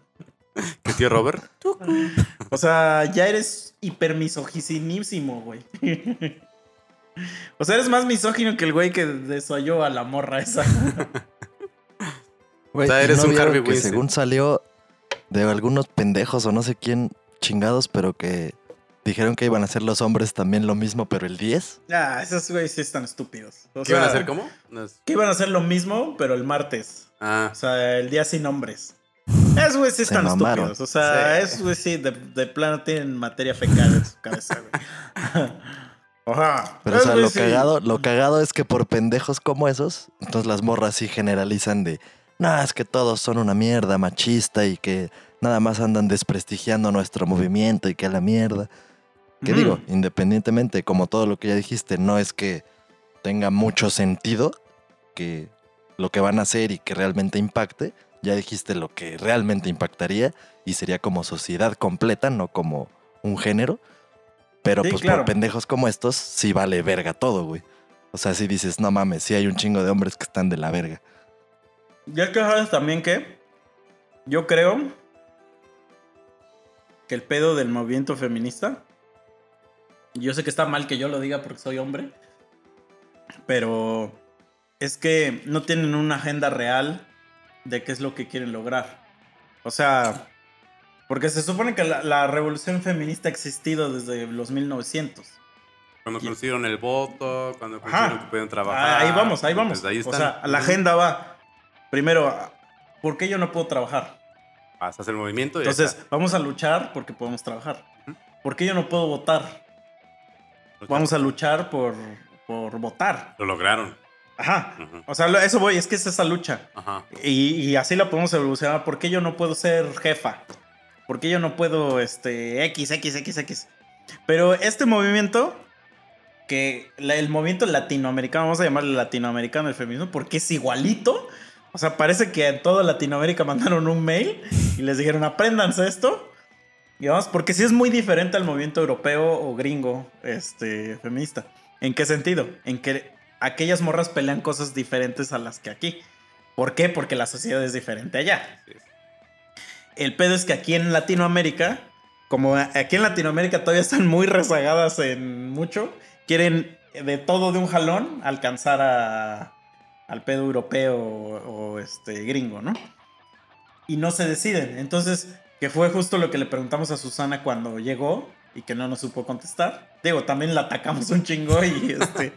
¿Qué tío Robert? O sea, ya eres hipermisogicinísimo, güey. O sea, eres más misógino que el güey que desoyó a la morra esa. güey, O sea, ¿y eres no un Harvey que Weinstein. según salió de algunos pendejos o no sé quién chingados, pero que dijeron que iban a hacer los hombres también lo mismo, pero el 10. Ah, esos güeyes sí están estúpidos. O ¿Qué van a hacer cómo? Que iban a hacer lo mismo, pero el martes. Ah, O sea, el día sin hombres. Esos güeyes sí están mamaron. estúpidos. O sea, Sí. esos güeyes sí, de, de plano tienen materia fecal en su cabeza, güey. Ajá. Pero o sea, lo sí. cagado, lo cagado es que por pendejos como esos, entonces las morras sí generalizan de, no, es que todos son una mierda machista y que nada más andan desprestigiando nuestro movimiento y que a la mierda. Que digo, independientemente, como todo lo que ya dijiste, no es que tenga mucho sentido que lo que van a hacer y que realmente impacte. Ya dijiste lo que realmente impactaría y sería como sociedad completa, no como un género. Pero Sí, pues claro. por pendejos como estos, sí vale verga todo, güey. O sea, si dices, no mames, sí hay un chingo de hombres que están de la verga. Ya que sabes también que yo creo que el pedo del movimiento feminista, yo sé que está mal que yo lo diga porque soy hombre, pero es que no tienen una agenda real de qué es lo que quieren lograr. O sea, porque se supone que la, la revolución feminista ha existido desde los 1900. Cuando conocieron el voto, cuando conocieron que pueden trabajar. Ah, ahí vamos, ahí vamos. pues ahí o sea, la agenda va. Primero, ¿por qué yo no puedo trabajar? Pasas el movimiento y Entonces, vamos a luchar porque podemos trabajar. ¿Por qué yo no puedo votar? Vamos a luchar por, por votar. Lo lograron. Ajá. O sea, eso voy, es que es esa lucha. Ajá. Y, y así la podemos evolucionar. ¿Por qué yo no puedo ser jefa? ¿Por qué yo no puedo, este, X, X, X, X? Pero este movimiento, que el movimiento latinoamericano, vamos a llamarle latinoamericano el feminismo, porque es igualito. O sea, parece que en toda Latinoamérica mandaron un mail y les dijeron, apréndanse esto. Y vamos, porque sí es muy diferente al movimiento europeo o gringo, este, feminista. ¿En qué sentido? En que aquellas morras pelean cosas diferentes a las que aquí. ¿Por qué? Porque la sociedad es diferente allá. El pedo es que aquí en Latinoamérica, como aquí en Latinoamérica todavía están muy rezagadas en mucho, quieren de todo de un jalón alcanzar a, al pedo europeo o, o, este gringo, ¿no? Y no se deciden. Entonces, que fue justo lo que le preguntamos a Susana cuando llegó y que no nos supo contestar. Digo, también la atacamos un chingo y este.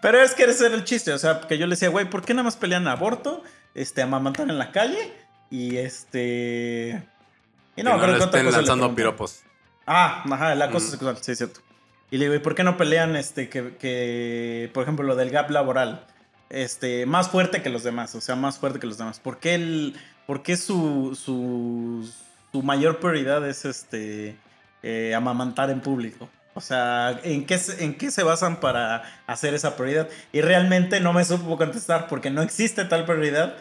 pero es que ese era el chiste. O sea, que yo le decía, güey, ¿por qué nada más pelean aborto? Este, amamantar en la calle y este. Y que no, no creo le estén cosa le lanzando pregunté. piropos. Ah, ajá, el acoso Mm. sexual, sí, es cierto. Y le digo, ¿y por qué no pelean, este, que, que, por ejemplo, lo del gap laboral? Este, más fuerte que los demás, o sea, más fuerte que los demás. ¿Por qué, el, por qué su, su, su mayor prioridad es, este, eh, amamantar en público? O sea, ¿en qué, se- ¿en qué se basan para hacer esa prioridad? Y realmente no me supo contestar porque no existe tal prioridad,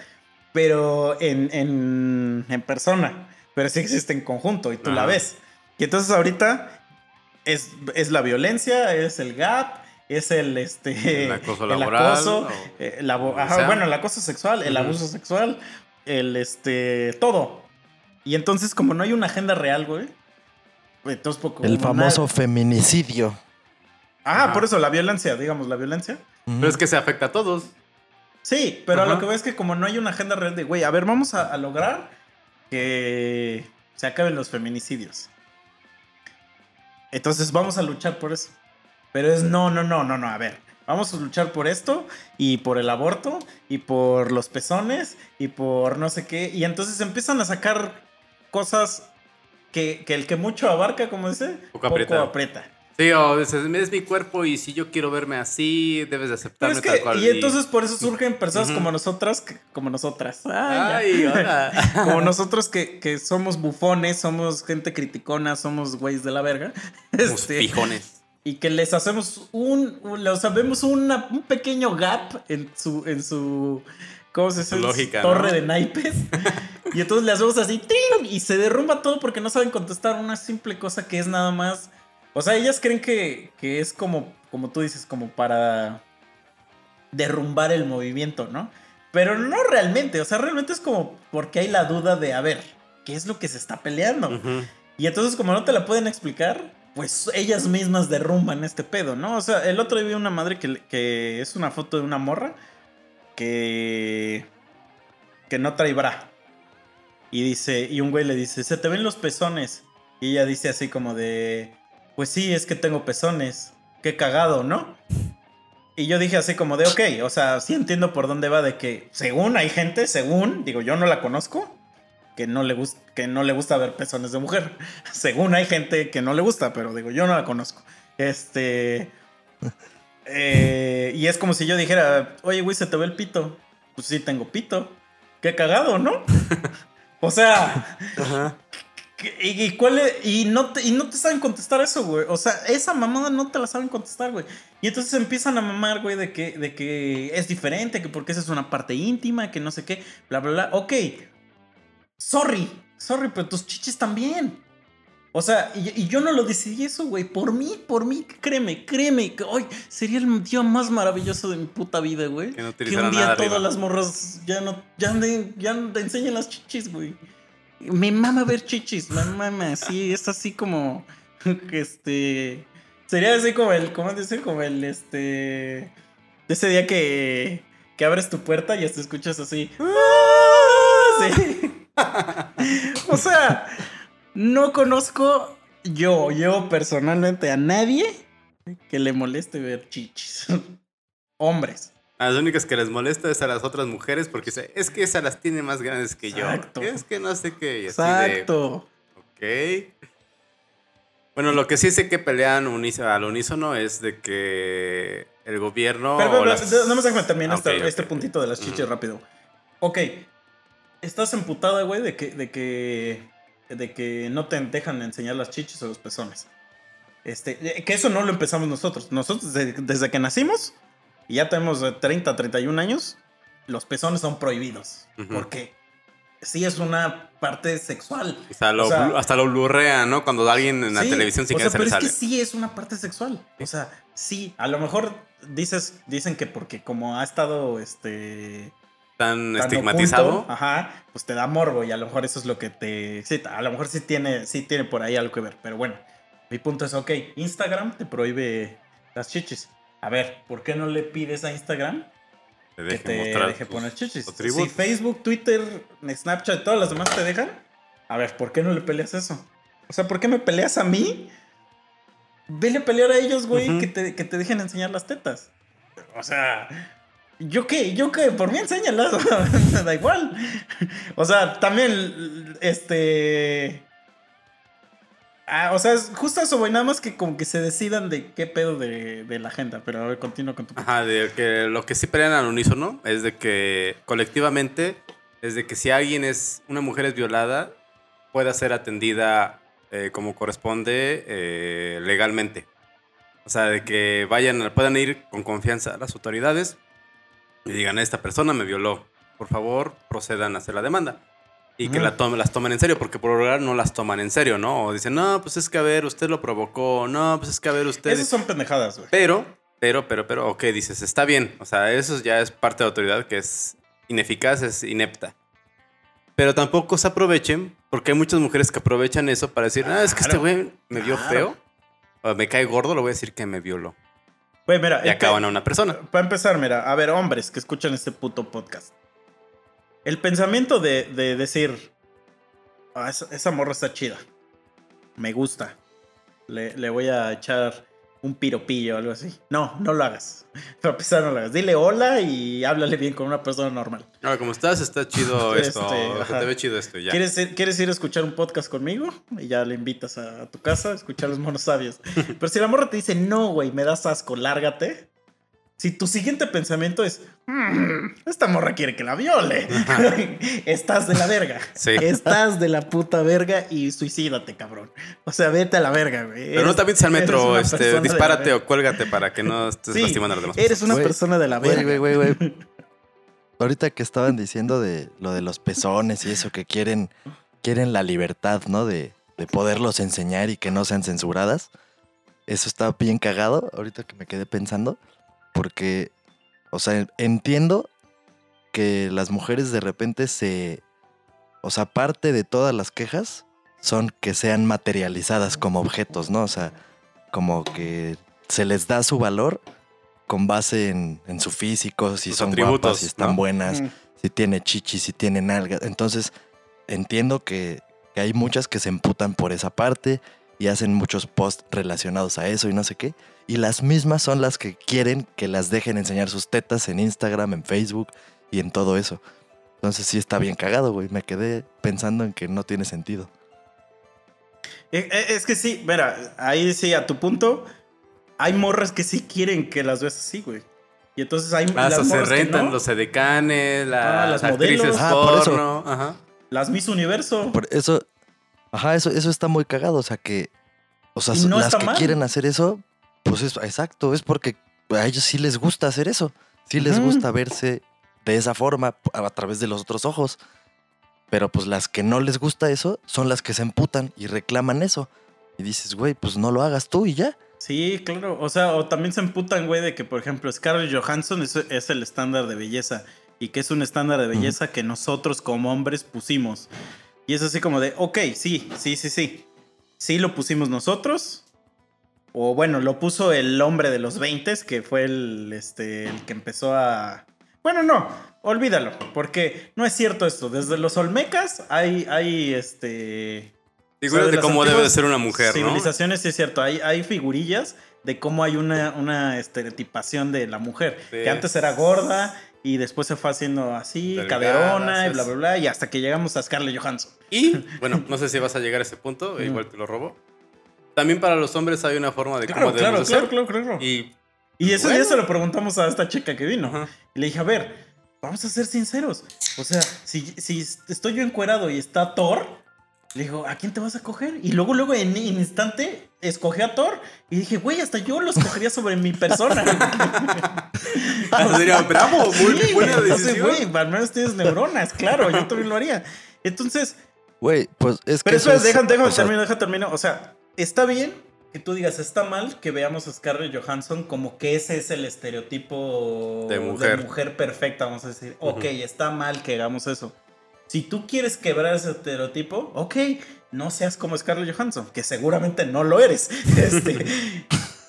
pero en, en, en persona. Pero sí existe en conjunto y tú la Ajá. ves. Y entonces ahorita es, es la violencia, es el gap, es el este El acoso el laboral, acoso, o- eh, el abo- o ajá, sea. bueno, el acoso sexual, el abuso sexual, el este todo. Y entonces como no hay una agenda real, güey. Entonces, poco, El famoso nada- feminicidio. Ah, Ajá. por eso la violencia, digamos, la violencia. Pero es que se afecta a todos. Sí, pero a lo que veo es que como no hay una agenda real de, güey, a ver, vamos a, a lograr que se acaben los feminicidios. Entonces vamos a luchar por eso. Pero es no, no, no, no, no, a ver. Vamos a luchar por esto y por el aborto y por los pezones y por no sé qué. Y entonces empiezan a sacar cosas que, que el que mucho abarca, como dice, Poco aprieta. Sí, o dices, es mi cuerpo y si yo quiero verme así, debes de aceptarme es que, tal cual. y entonces por eso surgen personas como nosotras, que- como nosotras. Ay. Ay, hola. como nosotros que, que somos bufones, somos gente criticona, somos güeyes de la verga. Unos Este, y que les hacemos un, les sabemos un pequeño gap en su, en su, ¿cómo se dice? Lógica, Torre ¿no? de naipes. y entonces le hacemos así, ¡ting! y se derrumba todo porque no saben contestar una simple cosa que es nada más. O sea, ellas creen que, que es como, como tú dices, como para derrumbar el movimiento, ¿no? Pero no realmente, o sea, realmente es como porque hay la duda de, a ver, ¿qué es lo que se está peleando? Y entonces, como no te la pueden explicar, pues ellas mismas derrumban este pedo, ¿no? O sea, el otro día vi una madre que, que es una foto de una morra que. que no trae bra. Y dice, y un güey le dice, se te ven los pezones. Y ella dice así como de, pues sí, es que tengo pezones. Qué cagado, ¿no? Y yo dije así como de, ok, o sea, sí entiendo por dónde va de que, según hay gente, según, digo, yo no la conozco, que no le, gusta que no le gusta ver pezones de mujer. Según hay gente que no le gusta, pero digo, yo no la conozco. Este... eh, y es como si yo dijera, oye, güey, se te ve el pito. Pues sí, tengo pito. Qué cagado, ¿no? o sea, Ajá. ¿Qué- ¿Y, y cuál es- y no te, y no te saben contestar eso, güey. O sea, esa mamada no te la saben contestar, güey. Y entonces empiezan a mamar, güey, de que, de que es diferente, que porque esa es una parte íntima, que no sé qué, bla, bla, bla. Ok. Sorry, sorry, pero tus chichis también. O sea, y, y yo no lo decidí eso, güey. Por mí, por mí, créeme, créeme. Que hoy sería el día más maravilloso de mi puta vida, güey. Que no Que un día todas arriba. las morras ya no, ya, te enseñan las chichis, güey. Me mama ver chichis, me mama, sí, es así como, este, sería así como el, ¿cómo dice? Como el, este, ese día que, que abres tu puerta y hasta escuchas así, ¡Ah! sí. O sea, no conozco yo, yo personalmente a nadie que le moleste ver chichis. Hombres. A las únicas que les molesta es a las otras mujeres porque es que esas las tiene más grandes que Exacto. yo. Es que no sé qué. así de, Exacto. ok. Bueno, lo que sí sé que pelean al unísono es de que el gobierno... Pero, pero, las- no me déjame terminar Ah, este, ok, ok, este ok. puntito de las chichis rápido. Ok. Estás emputada, güey, de que, de que. De que no te dejan enseñar las chichis o los pezones. Este, eh, que eso no lo empezamos nosotros. Nosotros desde, desde que nacimos, y ya tenemos eh, 30, 31 años, los pezones son prohibidos. Ujú. ¿Por qué? Sí es una parte sexual. Hasta lo, o sea- hasta lo blurrean, ¿no? Cuando alguien en la Sí, televisión sí que se pero le es sale. que sí es una parte sexual. O sea, sí, a lo mejor dices, dicen que porque como ha estado este Tan estigmatizado. oculto, ajá, pues te da morbo y a lo mejor eso es lo que te excita. A lo mejor sí tiene, sí tiene por ahí algo que ver, pero bueno, mi punto es, ok, Instagram te prohíbe las chichis. A ver, ¿por qué no le pides a Instagram Te que te deje poner chichis? Si Facebook, Twitter, Snapchat, todas las demás te dejan, a ver, ¿por qué no le peleas eso? O sea, ¿por qué me peleas a mí? Vele a pelear a ellos, güey, que, te, que te dejen enseñar las tetas. O sea, ¿yo qué? ¿Yo qué? Por mí enséñalas, da igual. O sea, también, este... Ah, o sea, es justo eso, güey, nada más que como que se decidan de qué pedo de, de la agenda, pero a ver, continúo con tu... Ajá, de que lo que sí pelean al unísono es de que colectivamente, es de que si alguien es, una mujer es violada, pueda ser atendida eh, como corresponde eh, legalmente. O sea, de que vayan, puedan ir con confianza a las autoridades y digan, esta persona me violó, por favor procedan a hacer la demanda. Y que la tome- las tomen en serio, porque por lo general no las toman en serio, ¿no? O dicen, no, pues es que a ver, usted lo provocó, no, pues es que a ver, usted... Esas son pendejadas, güey. Pero, pero, pero, pero, ok, dices, está bien. O sea, eso ya es parte de la autoridad que es ineficaz, es inepta. Pero tampoco se aprovechen, porque hay muchas mujeres que aprovechan eso para decir, ah, es que este güey me vio claro. feo, o me cae gordo, lo voy a decir que me violó. Güey, mira, Y acaban a una persona. Para empezar, mira, a ver, hombres que escuchan este puto podcast. El pensamiento de, de decir, "Ah, esa, esa morra está chida, me gusta, le, le voy a echar un piropillo o algo así. No, no lo hagas. Para empezar, no lo hagas. Dile hola y háblale bien con una persona normal. Ahora, como estás, está chido esto, Este, o sea, ajá. te ve chido esto ya. ¿Quieres ir, ¿Quieres ir a escuchar un podcast conmigo? Y ya le invitas a, a tu casa a escuchar los monos sabios. Pero si la morra te dice, no, güey, me das asco, lárgate. Si tu siguiente pensamiento es, "Mm, esta morra quiere que la viole, estás de la verga. Sí. Estás de la puta verga y suicídate, cabrón. O sea, vete a la verga, güey. Pero no Eres- te avientes al metro, este, dispárate o cuélgate para que no estés Sí, lastimando a las demás Eres una persona de la verga. Güey, güey, güey, güey. Ahorita que estaban diciendo de lo de los pezones y eso, que quieren, quieren la libertad, ¿no? De, de poderlos enseñar y que no sean censuradas. Eso está bien cagado, ahorita que me quedé pensando. Porque, o sea, entiendo que las mujeres de repente se... O sea, parte de todas las quejas son que sean materializadas como objetos, ¿no? O sea, como que se les da su valor con base en, en su físico, si son guapas, si están ¿no? buenas, Mm. si tiene chichi, si tiene nalgas. Entonces, entiendo que, que hay muchas que se emputan por esa parte y hacen muchos posts relacionados a eso y no sé qué. Y las mismas son las que quieren que las dejen enseñar sus tetas en Instagram, en Facebook y en todo eso. Entonces sí está bien cagado, güey. Me quedé pensando en que no tiene sentido. Eh, eh, Es que sí, mira, ahí sí, a tu punto, hay morras que sí quieren que las veas así, güey. Y entonces hay Hasta las se morras que rentan no, los edecanes, las, Ah, las actrices modelos. Ah, por eso. porno. Ajá. las Miss Universo. Por eso, ajá, eso, eso está muy cagado. O sea que, o sea, no las que mal. quieren hacer eso, pues es exacto, es porque a ellos sí les gusta hacer eso. Sí les gusta verse de esa forma a, través de los otros ojos. Pero pues las que no les gusta eso son las que se emputan y reclaman eso. Y dices, güey, pues no lo hagas tú y ya. Sí, claro. O sea, o también se emputan, güey, de que, por ejemplo, Scarlett Johansson es, es el estándar de belleza. Y que es un estándar de belleza que nosotros como hombres pusimos. Y es así como de, ok, sí, sí, sí, sí. Sí lo pusimos nosotros. O bueno, lo puso el hombre de los 20, que fue el, este, el que empezó a... Bueno, no. olvídalo, porque no es cierto esto. Desde los Olmecas hay, hay este. Figuras de cómo debe de ser una mujer, ¿no? Civilizaciones, sí es cierto. Hay, hay figurillas de cómo hay una, una estereotipación de la mujer. Sí. Que antes era gorda y después se fue haciendo así, caderona y bla, bla, bla. Y hasta que llegamos a Scarlett Johansson. Y, bueno, no sé si vas a llegar a ese punto, Ujú. igual te lo robo. También para los hombres hay una forma de Claro, cómo claro, claro, claro, claro. Y, Y eso Bueno. ya se lo preguntamos a esta chica que vino. Ajá. Y le dije, a ver, vamos a ser sinceros. O sea, si, si estoy yo encuerado y está Thor, le digo, ¿a quién te vas a coger? Y luego, luego, en, en instante, escogí a Thor. Y dije, güey, hasta yo lo escogería sobre mi persona. O sea, bravo, muy Sí, buena entonces, decisión. güey, al menos tienes neuronas, claro, yo también lo haría. Entonces, Güey, pues es que. pero eso es- déjame, déjame o sea, termino, déjame termino. O sea, está bien que tú digas, está mal que veamos a Scarlett Johansson como que ese es el estereotipo De mujer. mujer perfecta, vamos a decir. Ok, Ujú. está mal que hagamos eso. Si tú quieres quebrar ese estereotipo, ok, no seas como Scarlett Johansson, que seguramente no lo eres. Este,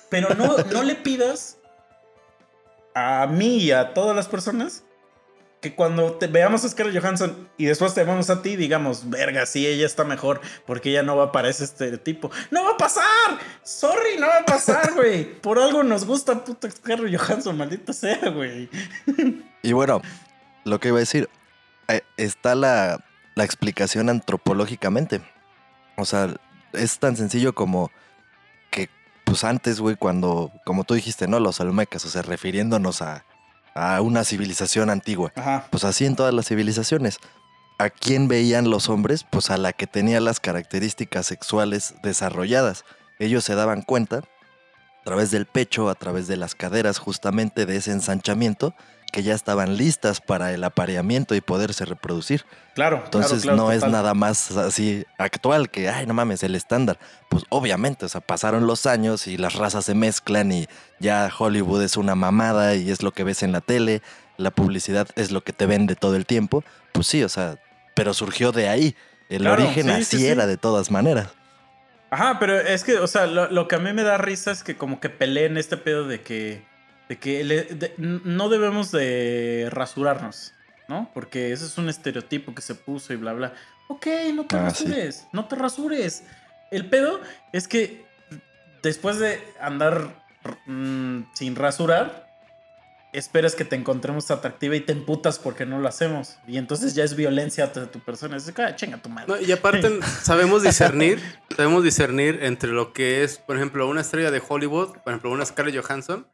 pero no, no le pidas a mí y a todas las personas que cuando te veamos a Scarlett Johansson y después te vemos a ti, digamos, verga, sí, ella está mejor porque ella no va para ese estereotipo. ¡No va a pasar! ¡Sorry, no va a pasar, güey! Por algo nos gusta puta Scarlett Johansson, maldita sea, güey. Y bueno, lo que iba a decir, está la, la explicación antropológicamente. O sea, es tan sencillo como que, pues antes, güey, cuando, como tú dijiste, ¿no? Los olmecas, o sea, refiriéndonos a, a una civilización antigua. Ajá. Pues así en todas las civilizaciones. ¿A quién veían los hombres? Pues a la que tenía las características sexuales desarrolladas. Ellos se daban cuenta, a través del pecho, a través de las caderas, justamente de ese ensanchamiento, que ya estaban listas para el apareamiento y poderse reproducir. Claro, Entonces claro, claro, no es nada más así actual que, ay, no mames, el estándar. Pues obviamente, o sea, pasaron los años y las razas se mezclan y ya Hollywood es una mamada y es lo que ves en la tele, la publicidad es lo que te vende todo el tiempo. Pues sí, o sea, pero surgió de ahí. El Claro, origen sí, así sí, sí. era de todas maneras. Ajá, pero es que, o sea, lo, lo que a mí me da risa es que como que peleen este pedo de que, de que le- de- n- no debemos de rasurarnos, ¿no? Porque ese es un estereotipo que se puso y bla, bla. Ok, no te Ah, sí. rasures, no te rasures. El pedo es que después de andar mm, sin rasurar, esperas que te encontremos atractiva y te emputas porque no lo hacemos. Y entonces ya es violencia hacia tu persona. Es de, "Ah, chinga tu madre. No, y aparte sabemos discernir, sabemos discernir entre lo que es, por ejemplo, una estrella de Hollywood, por ejemplo, una Scarlett Johansson.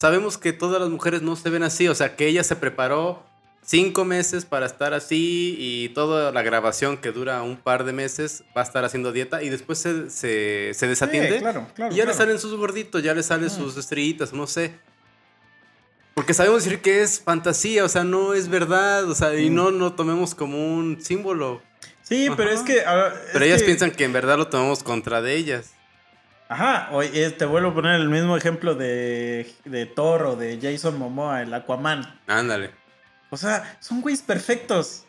Sabemos que todas las mujeres no se ven así, o sea, que ella se preparó cinco meses para estar así y toda la grabación que dura un par de meses va a estar haciendo dieta y después se, se, se desatiende. Sí, claro, claro. y ya le salen sus gorditos, ya le salen Mm. sus estrellitas, no sé. Porque sabemos decir que es fantasía, o sea, no es verdad, o sea, y Mm. no lo tomemos como un símbolo. Sí, pero es que. es Pero ellas que- piensan que en verdad lo tomamos contra de ellas. Ajá, oye, te vuelvo a poner el mismo ejemplo de, de Thor o de Jason Momoa, el Aquaman. Ándale. O sea, son güeyes perfectos.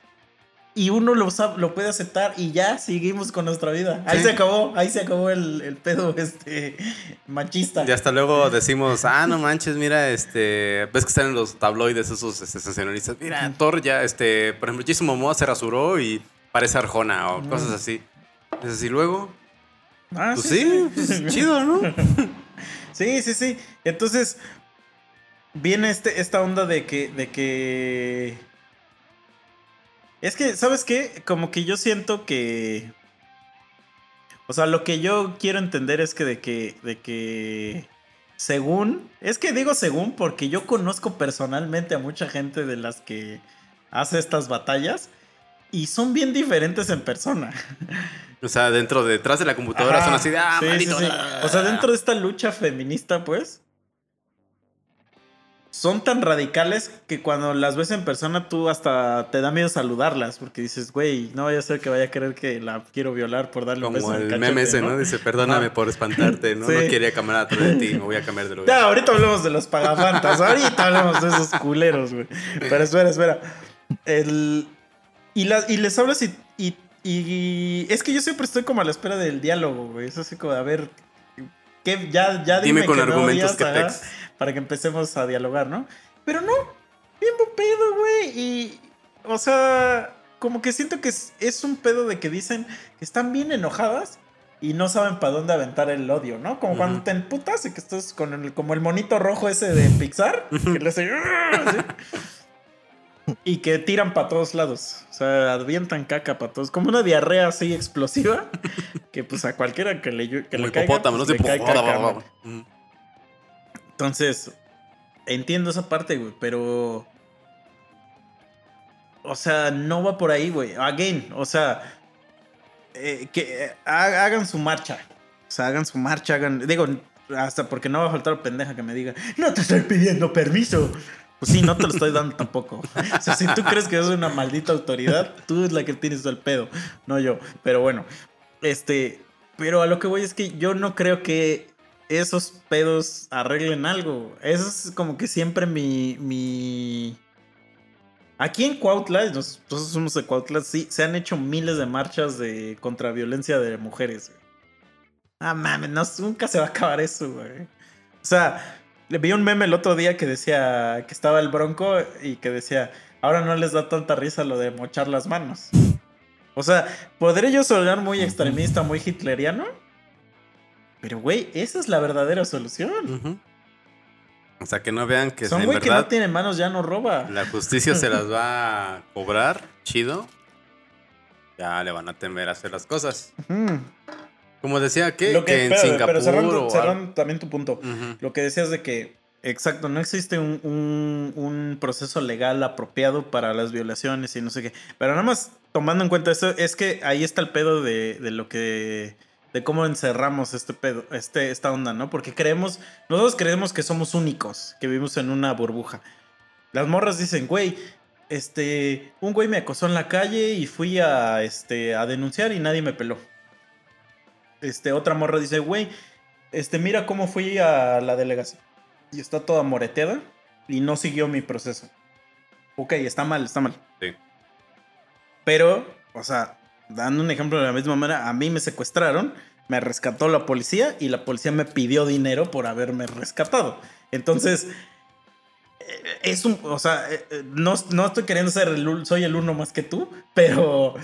Y uno lo, lo puede aceptar y ya seguimos con nuestra vida. Ahí Sí. se acabó, ahí se acabó el, el pedo este machista. Y hasta luego decimos, ah, no manches, mira, este, ves que están en los tabloides esos este, sensacionalistas. Mira, Thor ya, este, por ejemplo, Jason Momoa se rasuró y parece Arjona o Mm. cosas así. Es así, luego, Ah, pues sí, pues, chido, ¿no? Sí, sí, sí. Entonces, viene este, esta onda de que, de que. Es que, ¿sabes qué? Como que yo siento que. O sea, lo que yo quiero entender es que de que. De que. Según. Es que digo según porque yo conozco personalmente a mucha gente de las que hace estas batallas. Y son bien diferentes en persona. O sea, dentro, detrás de la computadora Ajá. son así de, ah, Sí, sí, maldito. sí. O sea, dentro de esta lucha feminista, pues. Son tan radicales que cuando las ves en persona tú hasta te da miedo saludarlas porque dices, güey, no vaya a ser que vaya a creer que la quiero violar por darle un beso Como el cachete, meme ese, ¿no? Dice, perdóname por espantarte, ¿no? Sí. No quería caminar atrás de ti, me voy a cambiar de lugar. Ya, ahorita hablamos de los pagafantas. ahorita hablamos de esos culeros, güey. Pero espera, espera. El... Y, la- y les hablas y, y, y- Es que yo siempre estoy como a la espera del diálogo, güey. Es así como, a ver. ¿qué? Ya, ya Dime con que me argumentos odias, que ajá. Para que empecemos a dialogar, ¿no? Pero no. Bien, pedo, güey. Y, o sea, como que siento que es, es un pedo de que dicen que están bien enojadas y no saben para dónde aventar el odio, ¿no? Como cuando te emputas y que estás con el, como el monito rojo ese de Pixar, que le hace... Y que tiran para todos lados. O sea, avientan caca para todos. Como una diarrea así explosiva. Que pues a cualquiera que le, que le caiga, pues, ¿no? le cae caca. Ujú. Entonces, entiendo esa parte, güey, pero. O sea, no va por ahí, güey. Again, o sea, eh, que eh, ha- hagan su marcha. O sea, hagan su marcha, hagan. Digo, hasta porque no va a faltar pendeja que me diga, no te estoy pidiendo permiso. Pues sí, no te lo estoy dando tampoco. O sea, si tú crees que soy una maldita autoridad, tú es la que tienes el pedo, no yo. Pero bueno, este. Pero a lo que voy es que yo no creo que esos pedos arreglen algo. Eso es como que siempre mi. mi... Aquí en Cuautla, nosotros somos de Cuautla, sí, se han hecho miles de marchas de contra violencia de mujeres. Ah, mames, no, nunca se va a acabar eso, güey. O sea, vi un meme el otro día que decía que estaba el bronco y que decía, ahora no les da tanta risa lo de mochar las manos. O sea, podré yo sonar muy extremista, muy hitleriano, pero güey, esa es la verdadera solución. O sea, que no vean que Son güey que no tiene manos, ya no roba. la justicia se las va a cobrar, chido. Ya le van a temer a hacer las cosas. Como decía, que, Lo que en espérame, Singapur pero cerrando, o cerrando también tu punto. Lo que decías de que, exacto, no existe un, un- un proceso legal apropiado para las violaciones y no sé qué. Pero nada más tomando en cuenta eso, es que ahí está el pedo de, de lo que. de cómo encerramos este pedo, este, esta onda, ¿no? Porque creemos, nosotros creemos que somos únicos, que vivimos en una burbuja. Las morras dicen, güey, este, un güey me acosó en la calle y fui a, este, a denunciar y nadie me peló. Este, otra morra dice, güey, este, mira cómo fui a la delegación. Y está toda moreteada y no siguió mi proceso. Ok, está mal, está mal. Sí. Pero, o sea, dando un ejemplo de la misma manera, a mí me secuestraron, me rescató la policía y la policía me pidió dinero por haberme rescatado. Entonces, eh, es un, o sea, eh, eh, no, no estoy queriendo ser el, soy el uno más que tú, pero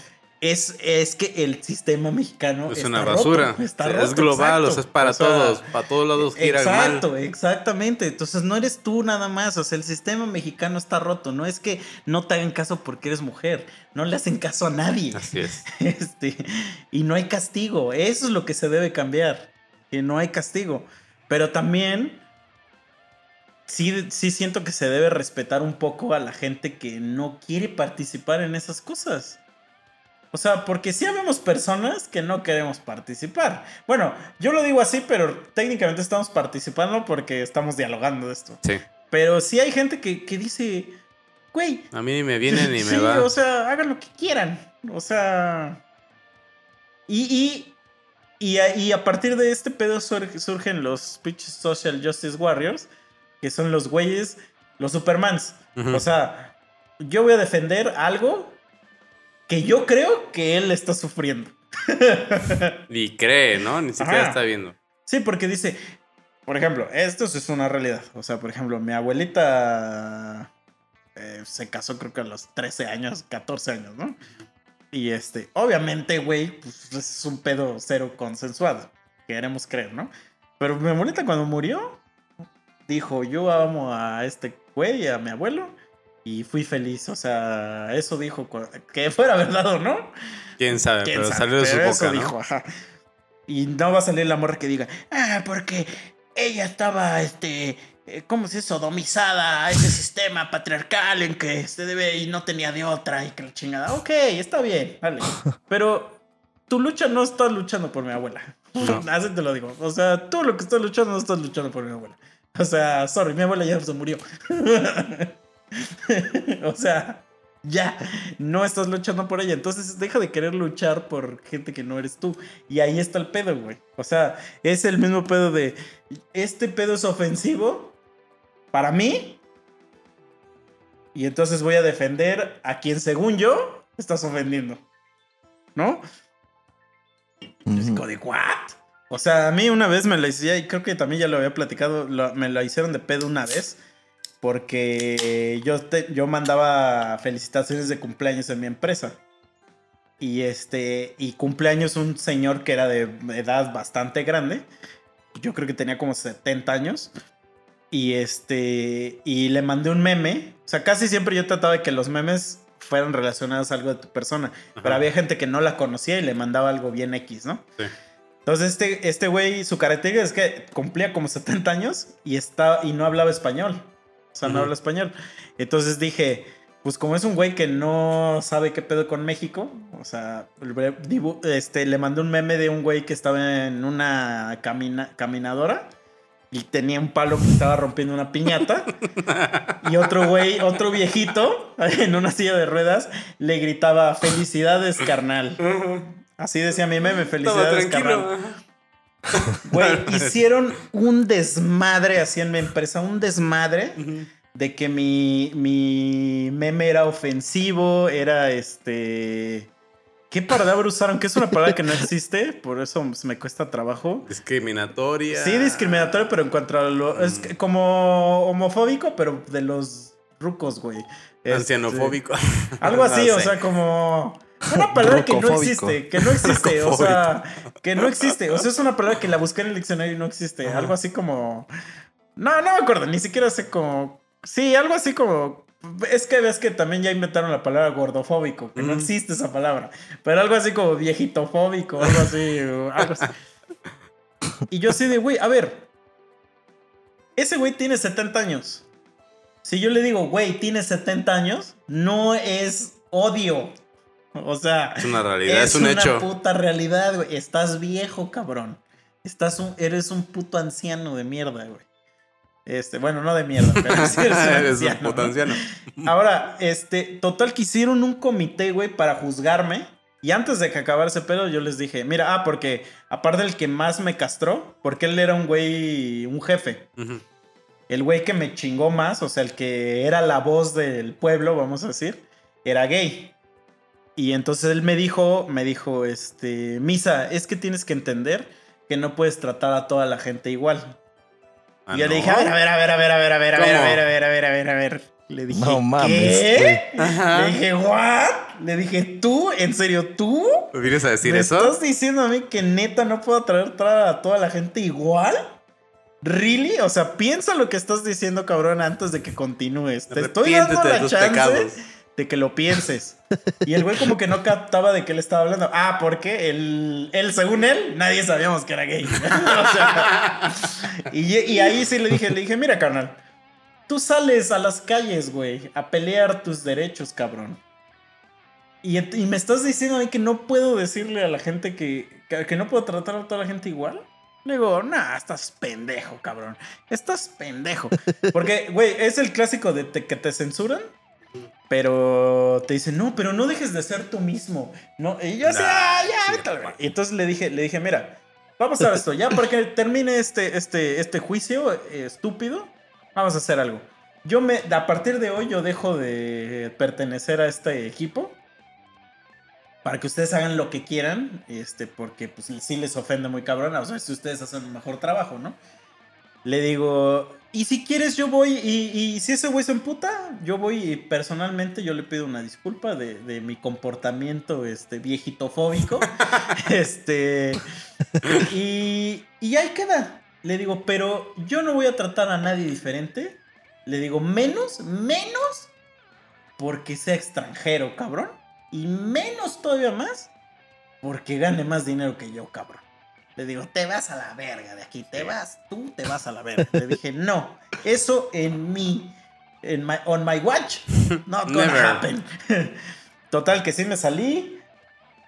es, es que el sistema mexicano Es está una roto, basura. está es roto, global, o sea, es para O sea, todos. Para todos lados gira mal. Exacto, exactamente. Entonces no eres tú nada más. O sea, el sistema mexicano está roto. No es que no te hagan caso porque eres mujer. No le hacen caso a nadie. Así es. Este, y no hay castigo. Eso es lo que se debe cambiar. Que no hay castigo. Pero también sí, sí siento que se debe respetar un poco a la gente que no quiere participar en esas cosas. O sea, porque sí habemos personas que no queremos participar. Bueno, yo lo digo así, pero técnicamente estamos participando porque estamos dialogando de esto. Sí. Pero sí hay gente que, que dice, güey, A mí ni me viene ni me sí, va. o sea, hagan lo que quieran. O sea. Y, y, y, a, y a partir de este pedo sur- surgen los pinches Social Justice Warriors, que son los güeyes, los Supermans. O sea, yo voy a defender algo que yo creo que él está sufriendo. Y cree, ¿no? Ni siquiera Ajá. está viendo. Sí, porque dice, por ejemplo, esto es una realidad. O sea, por ejemplo, mi abuelita eh, se casó creo que a los 13 años, 14 años, ¿no? Y este, obviamente, güey, pues es un pedo cero consensuado. Queremos creer, ¿no? Pero mi abuelita cuando murió, dijo, yo amo a este güey, a mi abuelo, y fui feliz. O sea, eso dijo, que fuera verdad o no. Quién sabe, ¿Quién pero sabe? salió de su Pero boca, eso ¿no? dijo, ajá. Y no va a salir la morra que diga, ah, porque ella estaba, este, eh, ¿cómo se dice? Sodomizada a ese sistema patriarcal en que se debe y no tenía de otra y que la chingada. Ok, está bien, vale. Pero tu lucha no estás luchando por mi abuela. No. Así te lo digo. O sea, tú lo que estás luchando no estás luchando por mi abuela. O sea, sorry, mi abuela ya se murió. o sea, ya, no estás luchando por ella. Entonces deja de querer luchar por gente que no eres tú. Y ahí está el pedo, güey. O sea, es el mismo pedo de, este pedo es ofensivo para mí. Y entonces voy a defender a quien según yo estás ofendiendo. ¿No? Ujú. como de, ¿what? O sea, a mí una vez me la hicieron, y creo que también ya lo había platicado, lo- me la hicieron de pedo una vez. Porque yo, te- yo mandaba felicitaciones de cumpleaños en mi empresa. Y este, y cumpleaños un señor que era de edad bastante grande. Yo creo que tenía como 70 años. Y este, y le mandé un meme. O sea, casi siempre yo trataba de que los memes fueran relacionados a algo de tu persona. Pero Ajá. había gente que no la conocía y le mandaba algo bien X, ¿no? Sí. Entonces este, este güey, su característica es que cumplía como 70 años y, está, y no hablaba español. O sea, no habla español. Entonces dije, pues como es un güey que no sabe qué pedo con México, o sea, este, le mandé un meme de un güey que estaba en una camina- caminadora y tenía un palo que estaba rompiendo una piñata. y otro güey, otro viejito en una silla de ruedas le gritaba, felicidades, carnal. Así decía mi meme, felicidades, carnal. Güey, hicieron un desmadre así en mi empresa, un desmadre de que mi, mi meme era ofensivo, era este... ¿Qué palabra usaron? Que es una palabra que no existe, por eso me cuesta trabajo. Discriminatoria. Sí, discriminatorio, pero en cuanto a lo... Es que como homofóbico, pero de los rucos, güey. Este, Ancianofóbico. algo así, No o sea, como... Una palabra que no existe, que no existe, o sea, que no existe. O sea, es una palabra que la busqué en el diccionario y no existe. Algo así como... No, no me acuerdo, ni siquiera sé como... Sí, algo así como... Es que ves que también ya inventaron la palabra gordofóbico, que no existe esa palabra. Pero algo así como viejitofóbico, algo así, algo así. Y yo así de, güey, a ver. Ese güey tiene 70 años. Si yo le digo, güey, tiene 70 años, no es odio. O sea, Es una realidad, es, un una hecho. puta realidad, güey. Estás viejo, cabrón. Estás un, eres un puto anciano de mierda, güey. Este, bueno, no de mierda, pero sí eres un Eres un anciano, puto ¿no? anciano. Ahora, este, total que hicieron un comité, güey, para juzgarme. Y antes de que acabara ese pedo, yo les dije, mira, ah, porque aparte del que más me castró, porque él era un güey, un jefe. El güey que me chingó más, o sea, el que era la voz del pueblo, vamos a decir, era gay. Y entonces él me dijo, me dijo, este, Misa, es que tienes que entender que no puedes tratar a toda la gente igual. Ah, y yo le dije, a ver, a ver, a ver, a ver, a ver, a ver, a ver, a ver, a ver, a ver, a ver, a ver. Le dije, No mames, ¿qué? Ajá. Le dije, ¿what? Le dije, ¿tú? ¿En serio tú? ¿Me vienes a decir ¿Me eso? estás diciendo a mí que neta no puedo traer, traer a toda la gente igual? ¿Really? O sea, piensa lo que estás diciendo, cabrón, antes de que continúes. Te estoy dando la tus chance pecados. De que lo pienses. Y el güey como que no captaba de qué le estaba hablando. Ah, porque él, él según él, nadie sabíamos que era gay. O sea, y, ahí sí le dije, le dije, mira, carnal, tú sales a las calles, güey, a pelear tus derechos, cabrón. Y, y me estás diciendo a mí que no puedo decirle a la gente que, que, no puedo tratar a toda la gente igual. Le digo, nah, estás pendejo, cabrón. Estás pendejo. Porque, güey, es el clásico de que te censuran. Pero te dicen, no, pero no dejes de ser tú mismo. No, y yo así, Nah, ah, ya, sí, vete a la papá. verga". Y entonces le dije, le dije, mira, vamos a esto, ya para que termine este, este, este juicio eh, estúpido, vamos a hacer algo. Yo me, a partir de hoy, yo dejo de pertenecer a este equipo. Para que ustedes hagan lo que quieran, este, porque pues sí les ofende muy cabrón, o sea, si ustedes hacen un mejor trabajo, ¿no? Le digo, y si quieres yo voy, y, y si ese güey se emputa, yo voy y personalmente yo le pido una disculpa de, de mi comportamiento este, viejitofóbico. este, y, y ahí queda. Le digo, pero yo no voy a tratar a nadie diferente. Le digo, menos, menos porque sea extranjero, cabrón. Y menos todavía más porque gane más dinero que yo, cabrón. Le digo, te vas a la verga de aquí, te vas, tú te vas a la verga. Le dije, no, eso en mí, en my, on my watch, not gonna Never. happen. Total, que sí me salí.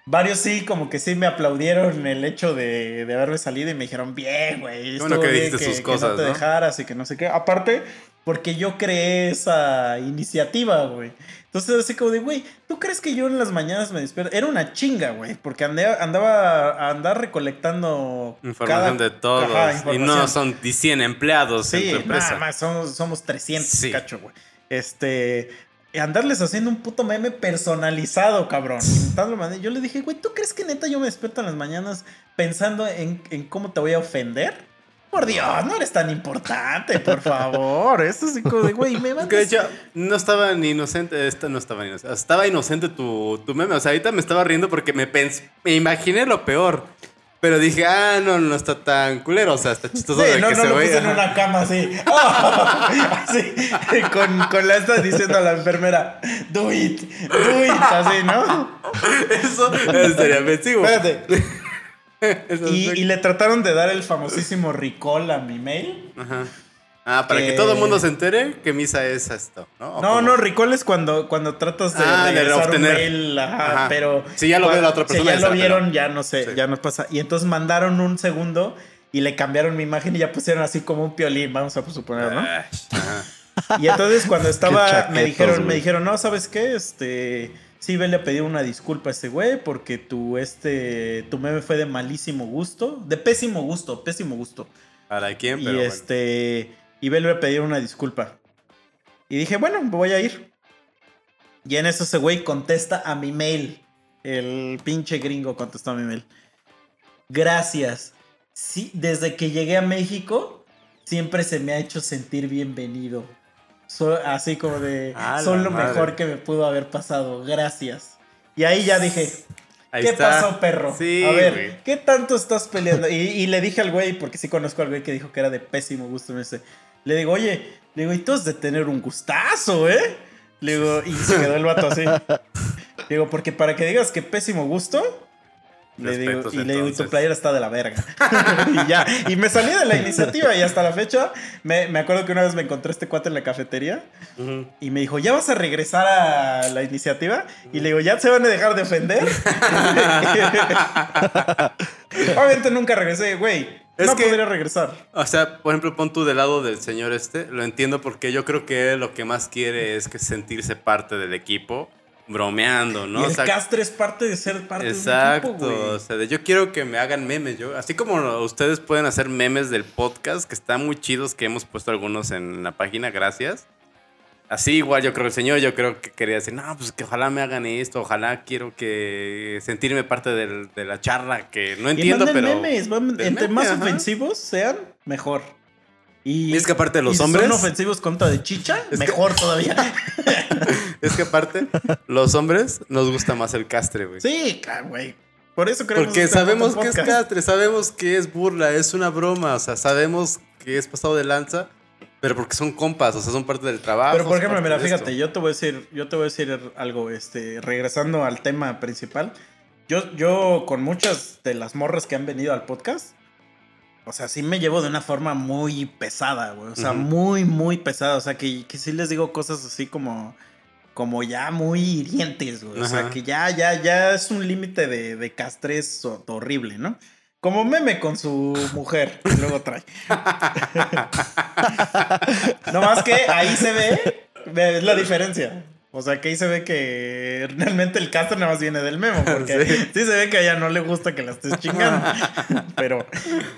Varios sí, como que sí me aplaudieron el hecho de, de haberme salido y me dijeron, bien, güey. bueno que dijiste sus que cosas, no te ¿no? dejaras y que no sé qué. Aparte, porque yo creé esa iniciativa, güey. Entonces, así como de, güey, ¿tú crees que yo en las mañanas me despierto? Era una chinga, güey, porque andaba a andar recolectando Información cada- de todos. Ajá, y información. no son 100 empleados en Sí, tu empresa. nada más, somos, somos 300, Sí. cacho, güey. Este, y andarles haciendo un puto meme personalizado, cabrón. Yo le dije, güey, ¿tú crees que neta yo me despierto en las mañanas pensando en, en cómo te voy a ofender? Por Dios, no eres tan importante, por favor. Eso sí como de, güey, me Es mandas... que de hecho, no estaba ni inocente, esta no estaba inocente. Estaba inocente tu, tu meme. O sea, ahorita me estaba riendo porque me, pens- me imaginé lo peor. Pero dije, ah, no, no está tan culero. O sea, está chistoso Sí, de no, que no se lo ve. puse en una cama así. así. Con, con la esta diciendo a la enfermera, do it, do it, así, ¿no? Eso estaría ofensivo. Espérate. Y, le trataron de dar el famosísimo recall a mi mail. Ajá. Ah, para que... que- todo el mundo se entere que misa es esto, ¿no? ¿O No, cómo? no, recall es cuando, cuando tratas de Ah, de regresar un obtener. mail, ajá, Ajá. pero... Si ya lo ve la otra Si persona, ya ya lo vieron, pero- ya no sé, Sí. ya no pasa. Y entonces mandaron un segundo y le cambiaron mi imagen y ya pusieron así como un piolín, vamos a suponer, ¿no? Ay, ajá. Y entonces cuando estaba, chaquetos, me dijeron, me dijeron, no, ¿sabes qué? Este, sí, vele a pedir una disculpa a este güey porque tu, este, tu meme fue de malísimo gusto, de pésimo gusto, pésimo gusto. ¿Para quién? y Pero bueno. este, y vele a pedir una disculpa. Y dije, bueno, voy a ir. Y en eso ese güey contesta a mi mail. El pinche gringo contestó a mi mail. Gracias. Sí, desde que llegué a México, siempre se me ha hecho sentir bienvenido. So- así como de, son lo madre. mejor que me pudo haber pasado. Gracias. Y ahí ya dije, Ahí ¿Qué está. pasó, perro? Sí, a ver, güey. ¿qué tanto estás peleando? Y, y le dije al güey, porque sí conozco al güey que dijo que era de pésimo gusto. Me dice, le digo, oye, le digo, y tú has de tener un gustazo, ¿eh? Le digo, y se quedó el vato así. Le digo, porque para que digas que pésimo gusto. Le digo, y le digo, y tu playera está de la verga. y ya, y me salí de la iniciativa y hasta la fecha, me, me acuerdo que una vez me encontré este cuate en la cafetería y me dijo, ¿ya vas a regresar a la iniciativa? Y le digo, ¿ya se van a dejar de ofender? Obviamente nunca regresé, güey. Es no que- podría regresar. O sea, por ejemplo, pon tú del lado del señor este. Lo entiendo porque yo creo que lo que más quiere es que sentirse parte del equipo, bromeando, ¿no? y O el sea, castre es parte de ser parte Exacto, de un equipo, o sea, de yo quiero que me hagan memes, yo, así como ustedes pueden hacer memes del podcast, que están muy chidos, que hemos puesto algunos en la página, gracias. Así igual yo creo que el señor, yo creo que quería decir, no, pues que ojalá me hagan esto, ojalá quiero que sentirme parte del- de la charla, que no Y entiendo, manden pero... memes, entre meme, más ajá. ofensivos sean, mejor. Y, es que aparte de los y si hombres- son ofensivos contra de chicha, que- mejor todavía. Es que aparte, los hombres nos gusta más el castre, güey. sí, claro, güey. Por eso queremos Porque sabemos que es castre, sabemos que es burla, es una broma, o sea, sabemos que es pasado de lanza, pero porque son compas, o sea, son parte del trabajo. Pero por ejemplo, mira, fíjate, esto. yo te voy a decir, yo te voy a decir algo, este, regresando al tema principal. Yo, yo con muchas de las morras que han venido al podcast, o sea, sí me llevo de una forma muy pesada, güey. O sea, muy, muy pesada. O sea, que, que sí les digo cosas así como, como ya muy hirientes, güey. O sea, que ya, ya, ya es un límite de, de castres ho- horrible, ¿no? Como meme con su mujer, que luego trae. no más que ahí se ve, ve- es la diferencia. O sea, que ahí se ve que realmente el castre nada más viene del memo, porque Sí. sí, se ve que a ella no le gusta que la estés chingando. pero,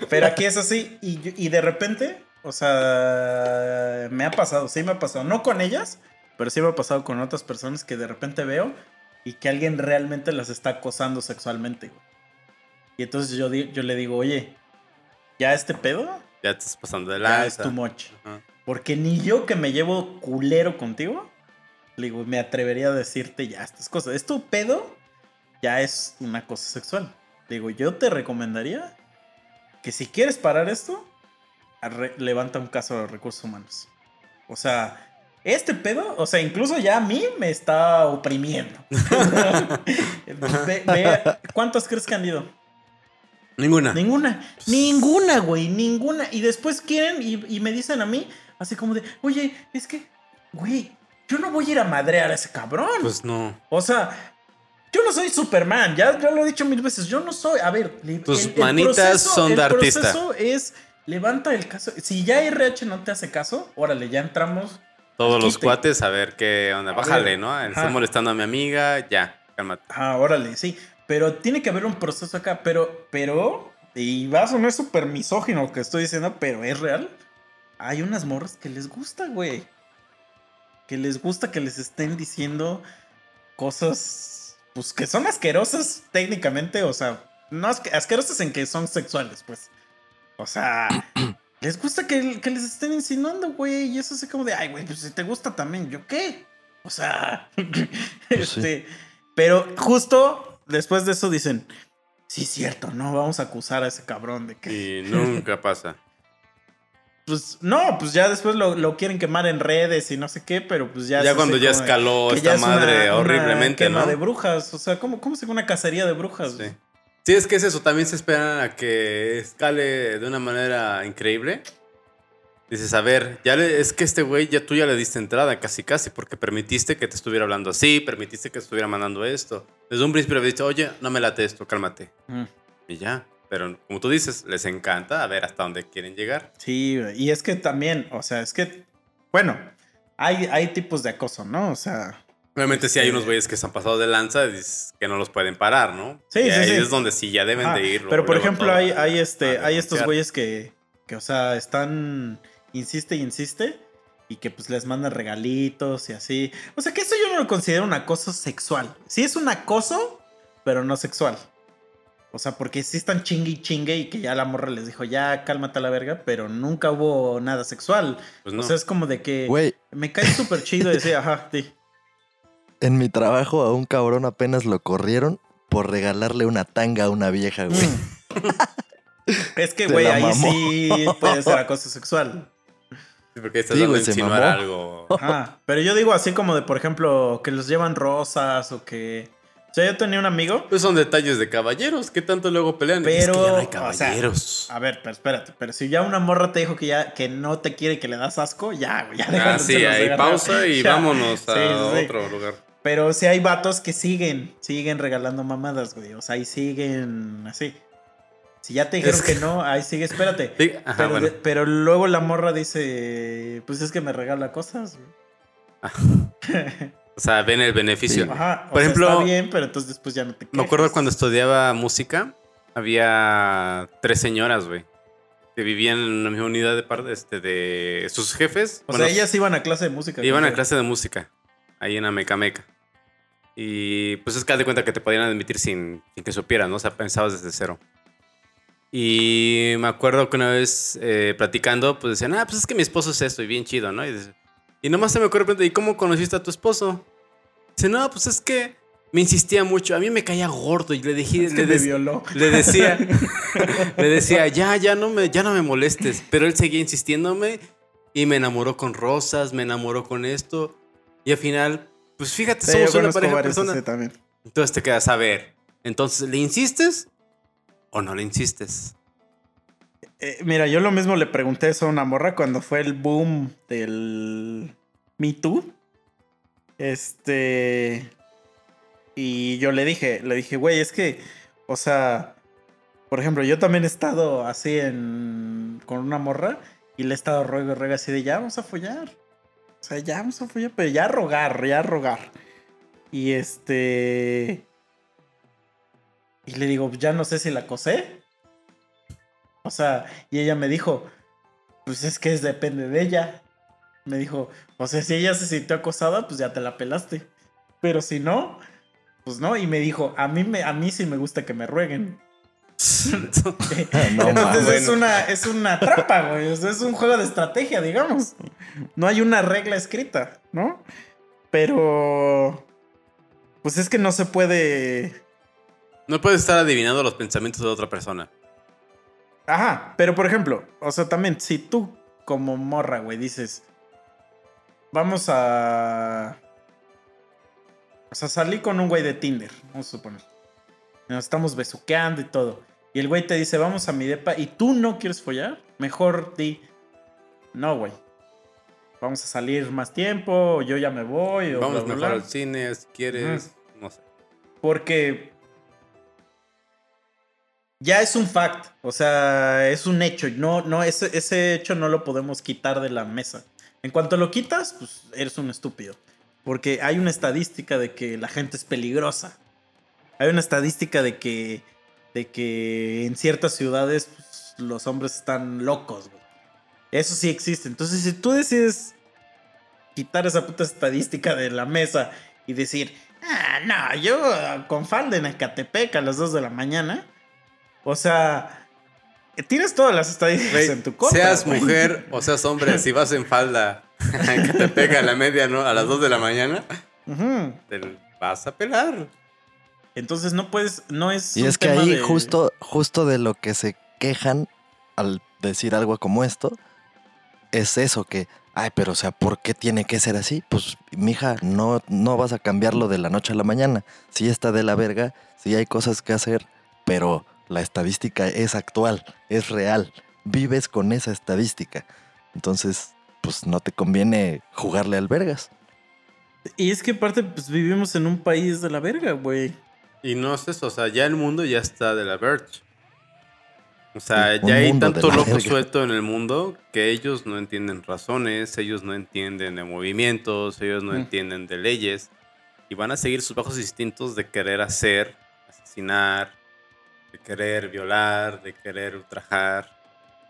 pero aquí es así y, y de repente, o sea, me ha pasado, sí me ha pasado, no con ellas, pero sí me ha pasado con otras personas que de repente veo y que alguien realmente las está acosando sexualmente. güey. Y entonces yo, yo le digo, oye, ¿ya este pedo? Ya te estás pasando de Ya es too much. Ajá. Porque ni yo que me llevo culero contigo, le digo, me atrevería a decirte ya estas cosas. Esto pedo ya es una cosa sexual. Le digo, yo te recomendaría que si quieres parar esto, levanta un caso de recursos humanos. O sea, este pedo, o sea, incluso ya a mí me está oprimiendo. Ve- ve- ¿Cuántos crees que han ido? Ninguna. Ninguna, ninguna, güey, ninguna. Y después quieren y, y me dicen a mí, así como de, oye, es que, güey, yo no voy a ir a madrear a ese cabrón. Pues no. o sea, yo no soy Superman, ya, ya lo he dicho mil veces, yo no soy, a ver, Tus manitas son de el artista. proceso es, levanta el caso. Si ya RH no te hace caso, órale, ya entramos. Todos los cuates, a ver qué onda. A Bájale, ver, ¿no? Estoy molestando a mi amiga, ya, cálmate. Ah, órale, sí. Pero tiene que haber un proceso acá. Pero, pero, y va a sonar súper misógino lo que estoy diciendo, pero es real. Hay unas morras que les gusta, güey. Que les gusta que les estén diciendo cosas, pues que son asquerosas técnicamente, o sea, no asque- asquerosas en que son sexuales, pues. O sea, Les gusta que, que les estén insinuando, güey. Y eso así como de, ay, güey, pues si te gusta también, ¿yo qué? O sea, Pues sí. este. Pero justo después de eso dicen, sí, cierto, no, vamos a acusar a ese cabrón de que. Y nunca pasa. Pues no, pues ya después lo, lo quieren quemar en redes y no sé qué, pero pues ya. Ya cuando ya escaló esta ya es una- madre una horriblemente, quema ¿no? de brujas. O sea, ¿cómo, cómo se una cacería de brujas? Sí. Sí, es que es eso. También se esperan a que escale de una manera increíble. Dices, a ver, ya le- es que este güey ya tú ya le diste entrada casi casi porque permitiste que te estuviera hablando así, permitiste que te estuviera mandando esto. Desde un principio le habías dicho, oye, no me late esto, cálmate. Mm. Y ya. Pero como tú dices, les encanta a ver hasta dónde quieren llegar. Sí, y es que también, o sea, es que, bueno, hay, hay tipos de acoso, ¿no? O sea, Obviamente sí hay Sí. unos güeyes que se han pasado de lanza y que no los pueden parar, ¿no? Sí, y sí, ahí sí. es donde sí ya deben de ir. pero por ejemplo, hay, a- hay, este, hay estos güeyes que, que, o sea, están, insiste y insiste, y que pues les mandan regalitos y así. O sea, que eso yo no lo considero un acoso sexual. Sí es un acoso, pero no sexual. O sea, porque sí están chingue y chingue y que ya la morra les dijo, ya cálmate a la verga, pero nunca hubo nada sexual. Pues no. O sea, es como de que Güey, me cae súper chido y decía, ajá, sí. en mi trabajo a un cabrón apenas lo corrieron por regalarle una tanga a una vieja, güey. Mm. es que, güey, ahí mamó. sí puede ser acoso sexual. Sí, porque ahí estás Sí, dando a güey, se insinuar mamó. algo. Ajá. Pero yo digo así como de, por ejemplo, que los llevan rosas o que. O sea, yo tenía un amigo. Pues son detalles de caballeros. ¿Qué tanto luego pelean? Pero, es que ya no hay o sea, caballeros. A ver, pero espérate. Pero si ya una morra te dijo que ya que no te quiere que le das asco, ya, güey. Ya Ah, sí, ahí pausa y Ya. vámonos a Sí, sí, sí. otro lugar. Pero si hay vatos que siguen, siguen regalando mamadas, güey. O sea, ahí siguen así. Si ya te dijeron Es que que- no, ahí sigue, espérate. Sí, ajá, pero, bueno. de- pero luego la morra dice, pues es que me regala cosas. güey. O sea, ven el beneficio. Sí. Ajá, o Por sea, ejemplo, está bien, pero entonces después ya no te Me acuerdo quejas. cuando estudiaba música, había tres señoras, güey, que vivían en la misma unidad de parte este, de sus jefes. O bueno, sea, ellas iban a clase de música. iban a clase de música, ahí en Amecameca. Y pues es que haz de cuenta que te podían admitir sin, sin que supieras, ¿no? O sea, pensabas desde cero. Y me acuerdo que una vez eh, platicando, pues decían, ah, pues es que mi esposo es esto y bien chido, ¿no? Y, dice- y nomás se me ocurre preguntar, ¿y cómo conociste a tu esposo? Dice, no, pues es que me insistía mucho, a mí me caía gordo y le dije, Es que le violó. le decía, le decía, ya, ya no me, ya no me molestes. Pero él seguía insistiéndome y me enamoró con rosas, me enamoró con esto. Y al final, pues fíjate, Sí, somos una pareja de personas. también. Entonces te quedas a ver. Entonces, ¿le insistes o no le insistes? Eh, mira, yo lo mismo le pregunté eso a una morra cuando fue el boom del Me Too. Este. Y yo le dije, le dije, güey, es que, o sea, por ejemplo, yo también he estado así en. con una morra y le he estado ruego, ruego así de ya vamos a follar. O sea, ya vamos a follar, pero ya a rogar, ya a rogar. Y este. Y le digo, ya no sé si la acosé. O sea, y ella me dijo, pues es que es depende de ella. Me dijo, o sea, si ella se sintió acosada, pues ya te la pelaste. Pero si no, pues no. Y me dijo, a mí, me, a mí sí me gusta que me rueguen. No, Entonces es, bueno. una, es una trampa, güey. O sea, es un juego de estrategia, digamos. No hay una regla escrita, ¿no? Pero... Pues es que no se puede... No puedes estar adivinando los pensamientos de otra persona. Ajá, pero por ejemplo, o sea, también, si tú como morra, güey, dices, vamos a... O sea, salí con un güey de Tinder, vamos a suponer. Nos estamos besuqueando y todo. Y el güey te dice, vamos a mi depa, y tú no quieres follar, mejor di, no, güey. Vamos a salir más tiempo, o yo ya me voy, o Vamos bla, bla, mejor bla". al cine si quieres. No sé. Porque ya es un fact, o sea, es un hecho. No, no, ese, ese hecho no lo podemos quitar de la mesa. En cuanto lo quitas, pues eres un estúpido. Porque hay una estadística de que la gente es peligrosa. Hay una estadística de que, de que en ciertas ciudades pues, los hombres están locos. güey. Eso sí existe. Entonces, si tú decides quitar esa puta estadística de la mesa y decir, ah, no, yo con falda en Ecatepec a las 2 de la mañana. O sea, tienes todas las estadísticas en tu contra. seas mujer o seas hombre, si vas en falda que te pega a la media, ¿no? A las 2 de la mañana, te vas a pelar. Entonces no puedes, no es. Y un es que ahí de- justo, justo de lo que se quejan al decir algo como esto, es eso que, ay, pero o sea, ¿por qué tiene que ser así? Pues, mija, no, no vas a cambiarlo de la noche a la mañana. Sí está de la verga, sí hay cosas que hacer, pero la estadística es actual, es real. Vives con esa estadística. Entonces, pues no te conviene jugarle al vergas. Y es que aparte, pues vivimos en un país de la verga, güey. Y no es eso, o sea, ya el mundo ya está de la verge. O sea, Sí, ya hay tanto loco verga. suelto en el mundo que ellos no entienden razones, ellos no entienden de movimientos, ellos no Mm. entienden de leyes. Y van a seguir sus bajos instintos de querer hacer, asesinar, de querer violar, de querer ultrajar.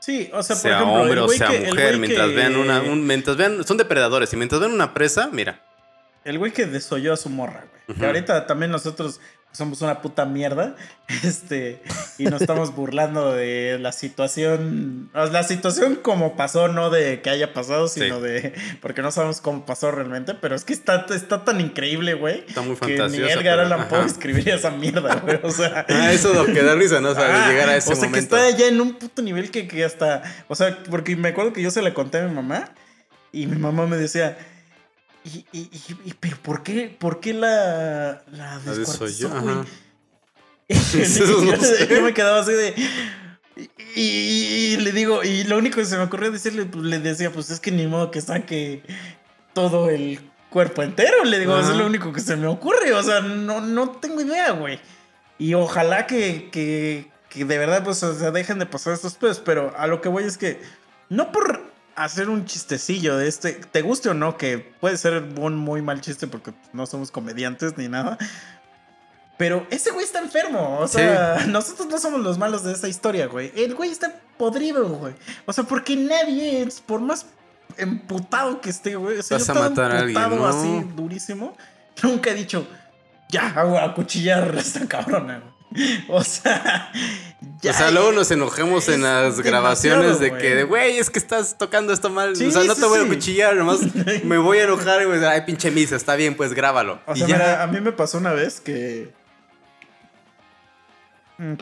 Sí, o sea, por sea ejemplo, hombre el o sea que- mujer, mientras que- vean una, un- mientras vean, son depredadores, y mientras vean una presa, mira, El güey que desoyó a su morra, güey. Que Ujú. ahorita también nosotros somos una puta mierda. Este. Y nos estamos burlando de la situación. La situación como pasó, no de que haya pasado, sino Sí. de. Porque no sabemos cómo pasó realmente. Pero es que está, está tan increíble, güey. está muy Que ni fantasiosa. Edgar pero- Allan Poe ajá. escribiría esa mierda, güey. O sea. Ah, eso es lo que da risa, ¿no? O sea, Ah, llegar a ese o sea, momento. que está ya en un puto nivel que, que hasta. O sea, porque me acuerdo que yo se la conté a mi mamá. Y mi mamá me decía. ¿Y, y, y- y- pero por qué, por qué la, la descuartizó, güey? yo, me quedaba así de. Y, le digo, y lo único que se me ocurrió decirle, pues le decía, pues es que ni modo que saque todo el cuerpo entero. Le digo, eso es lo único que se me ocurre. O sea, no, no tengo idea, güey. Y ojalá que, que, que de verdad, pues, o sea, dejen de pasar estos pedos. Pero a lo que voy es que, no por hacer un chistecillo de este, te guste o no, que puede ser un muy mal chiste porque no somos comediantes ni nada. Pero ese güey está enfermo. O sea, nosotros no somos los malos de esa historia, güey. El güey está podrido, güey. O sea, porque nadie, es- por más emputado que esté, güey. O sea, Vas yo a estaba matar a alguien, emputado ¿no? así durísimo. Nunca he dicho, ya, hago a cuchillar a esta cabrona, güey. O sea, ya. o sea, luego nos enojemos en las grabaciones de que, güey. es que estás tocando esto mal. Sí, o sea, no sí, te voy sí. a cuchillar, nomás me voy a enojar, güey. Ay, pinche misa, está bien, pues grábalo. O y sea, ya. mira, a mí me pasó una vez que. Mm.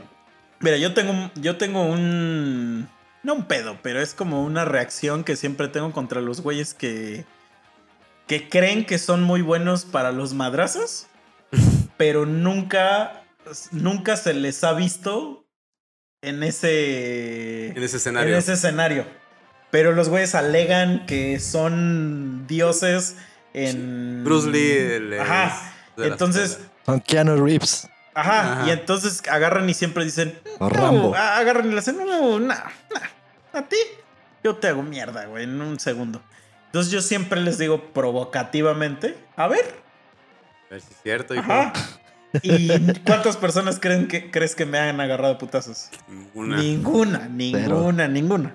Mira, yo tengo, un- yo tengo un. No un pedo, pero es como una reacción que siempre tengo contra los güeyes que. que creen que son muy buenos para los madrazos, pero nunca. Nunca se les ha visto en ese. en ese escenario. En ese escenario. Pero los güeyes alegan que son dioses en. Bruce Lee. les- Ajá. Entonces. Son Keanu Reeves. ajá, Ajá. Y entonces agarran y siempre dicen. O No, Rambo. agarran y le hacen. No, no, no. A ti. Yo te hago mierda, güey, en un segundo. Entonces yo siempre les digo provocativamente. A ver. A ver si es cierto, hijo. Ajá. ¿Y cuántas personas creen que, crees que me han agarrado putazos? Una. Ninguna, ninguna, ninguna.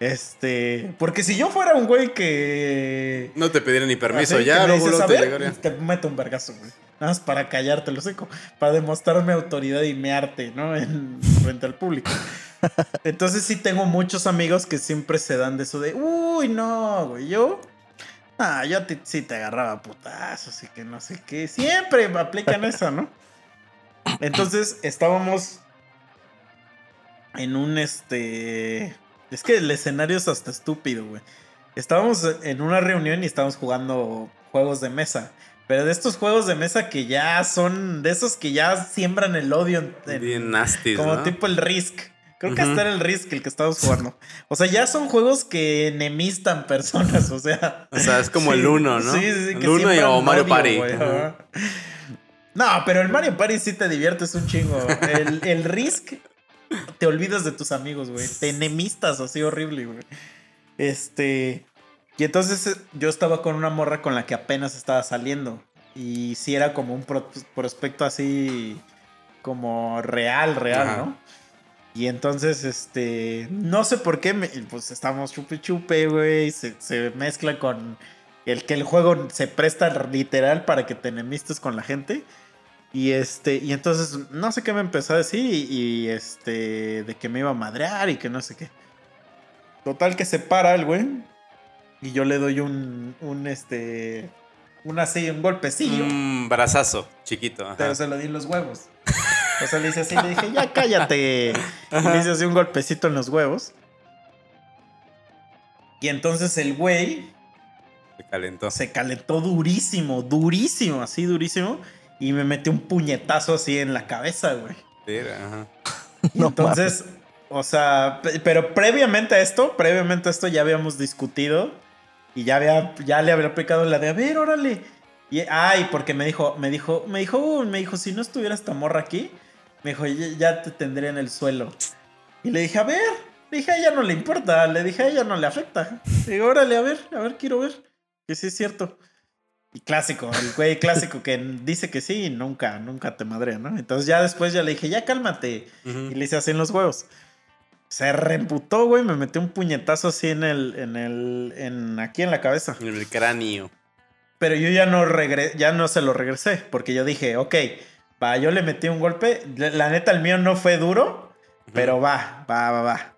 Este, porque si yo fuera un güey que No te pidieron ni permiso así, ya, luego "A te ver", llegaría. te meto un vergazo, güey. Nada más para callarte lo seco, para demostrar mi autoridad y mi arte, ¿no? En, frente al público. Entonces sí tengo muchos amigos que siempre se dan de eso de, uy, no, güey, yo, ah, yo te- sí te agarraba putazos y que no sé qué. Siempre aplican esa, ¿no? Entonces estábamos en un este. Es que el escenario es hasta estúpido, güey. Estábamos en una reunión y estábamos jugando juegos de mesa. Pero de estos juegos de mesa que ya son. De esos que ya siembran el odio. en- en- Bien nasty, como ¿no? tipo el Risk. Creo que Ujú. hasta era el Risk el que estábamos jugando. O sea, ya son juegos que enemistan personas. O sea. O sea, es como Sí, el Uno, ¿no? Sí, sí, sí. El Uno y o Mario Party. ajá. No, pero el Mario Party sí te diviertes un chingo. El, el Risk te olvidas de tus amigos, güey. Te enemistas así horrible, güey. Este. Y entonces eh, yo estaba con una morra con la que apenas estaba saliendo. Y sí era como un pro- prospecto así. Como real, real, Ajá. ¿no? Y entonces, este. No sé por qué, me- pues estamos chupe chupe, güey. Se, se mezcla con el que el juego se presta literal para que te enemistes con la gente. Y este, y entonces no sé qué me empezó a decir y, y, este, de que me iba a madrear y que no sé qué. Total que se para el güey y yo le doy un, un este, un así, un golpecillo. Un brazazo chiquito. ajá. Pero se lo di en los huevos. O sea, le hice así, le dije, ya cállate. Y le hice así un golpecito en los huevos. Y entonces el güey Se calentó. se calentó durísimo, durísimo, así durísimo. Y me metió un puñetazo así en la cabeza, güey. Mira, ajá. Y No entonces, o sea, pe- pero previamente a esto, previamente a esto ya habíamos discutido y ya había, ya le había aplicado la de, a ver, órale. Y, ay, porque me dijo, me dijo, me dijo, me dijo, si no estuviera esta morra aquí, me dijo, ya, te tendré en el suelo. Y le dije, a ver, le dije, a ella no le importa, le dije, a ella no le afecta. Le digo, órale, a ver, a ver, quiero ver. Que sí es cierto. Y clásico, el güey clásico que dice que sí y nunca, nunca te madre, ¿no? Entonces ya después ya le dije, ya cálmate. Y le hice así en los huevos. Se reemputó, güey. Me metió un puñetazo así en el. En el. En, aquí en la cabeza. En el cráneo. Pero yo ya no regre- ya no se lo regresé. Porque yo dije, ok, va, yo le metí un golpe. La neta, el mío no fue duro. Pero va, va, va, va.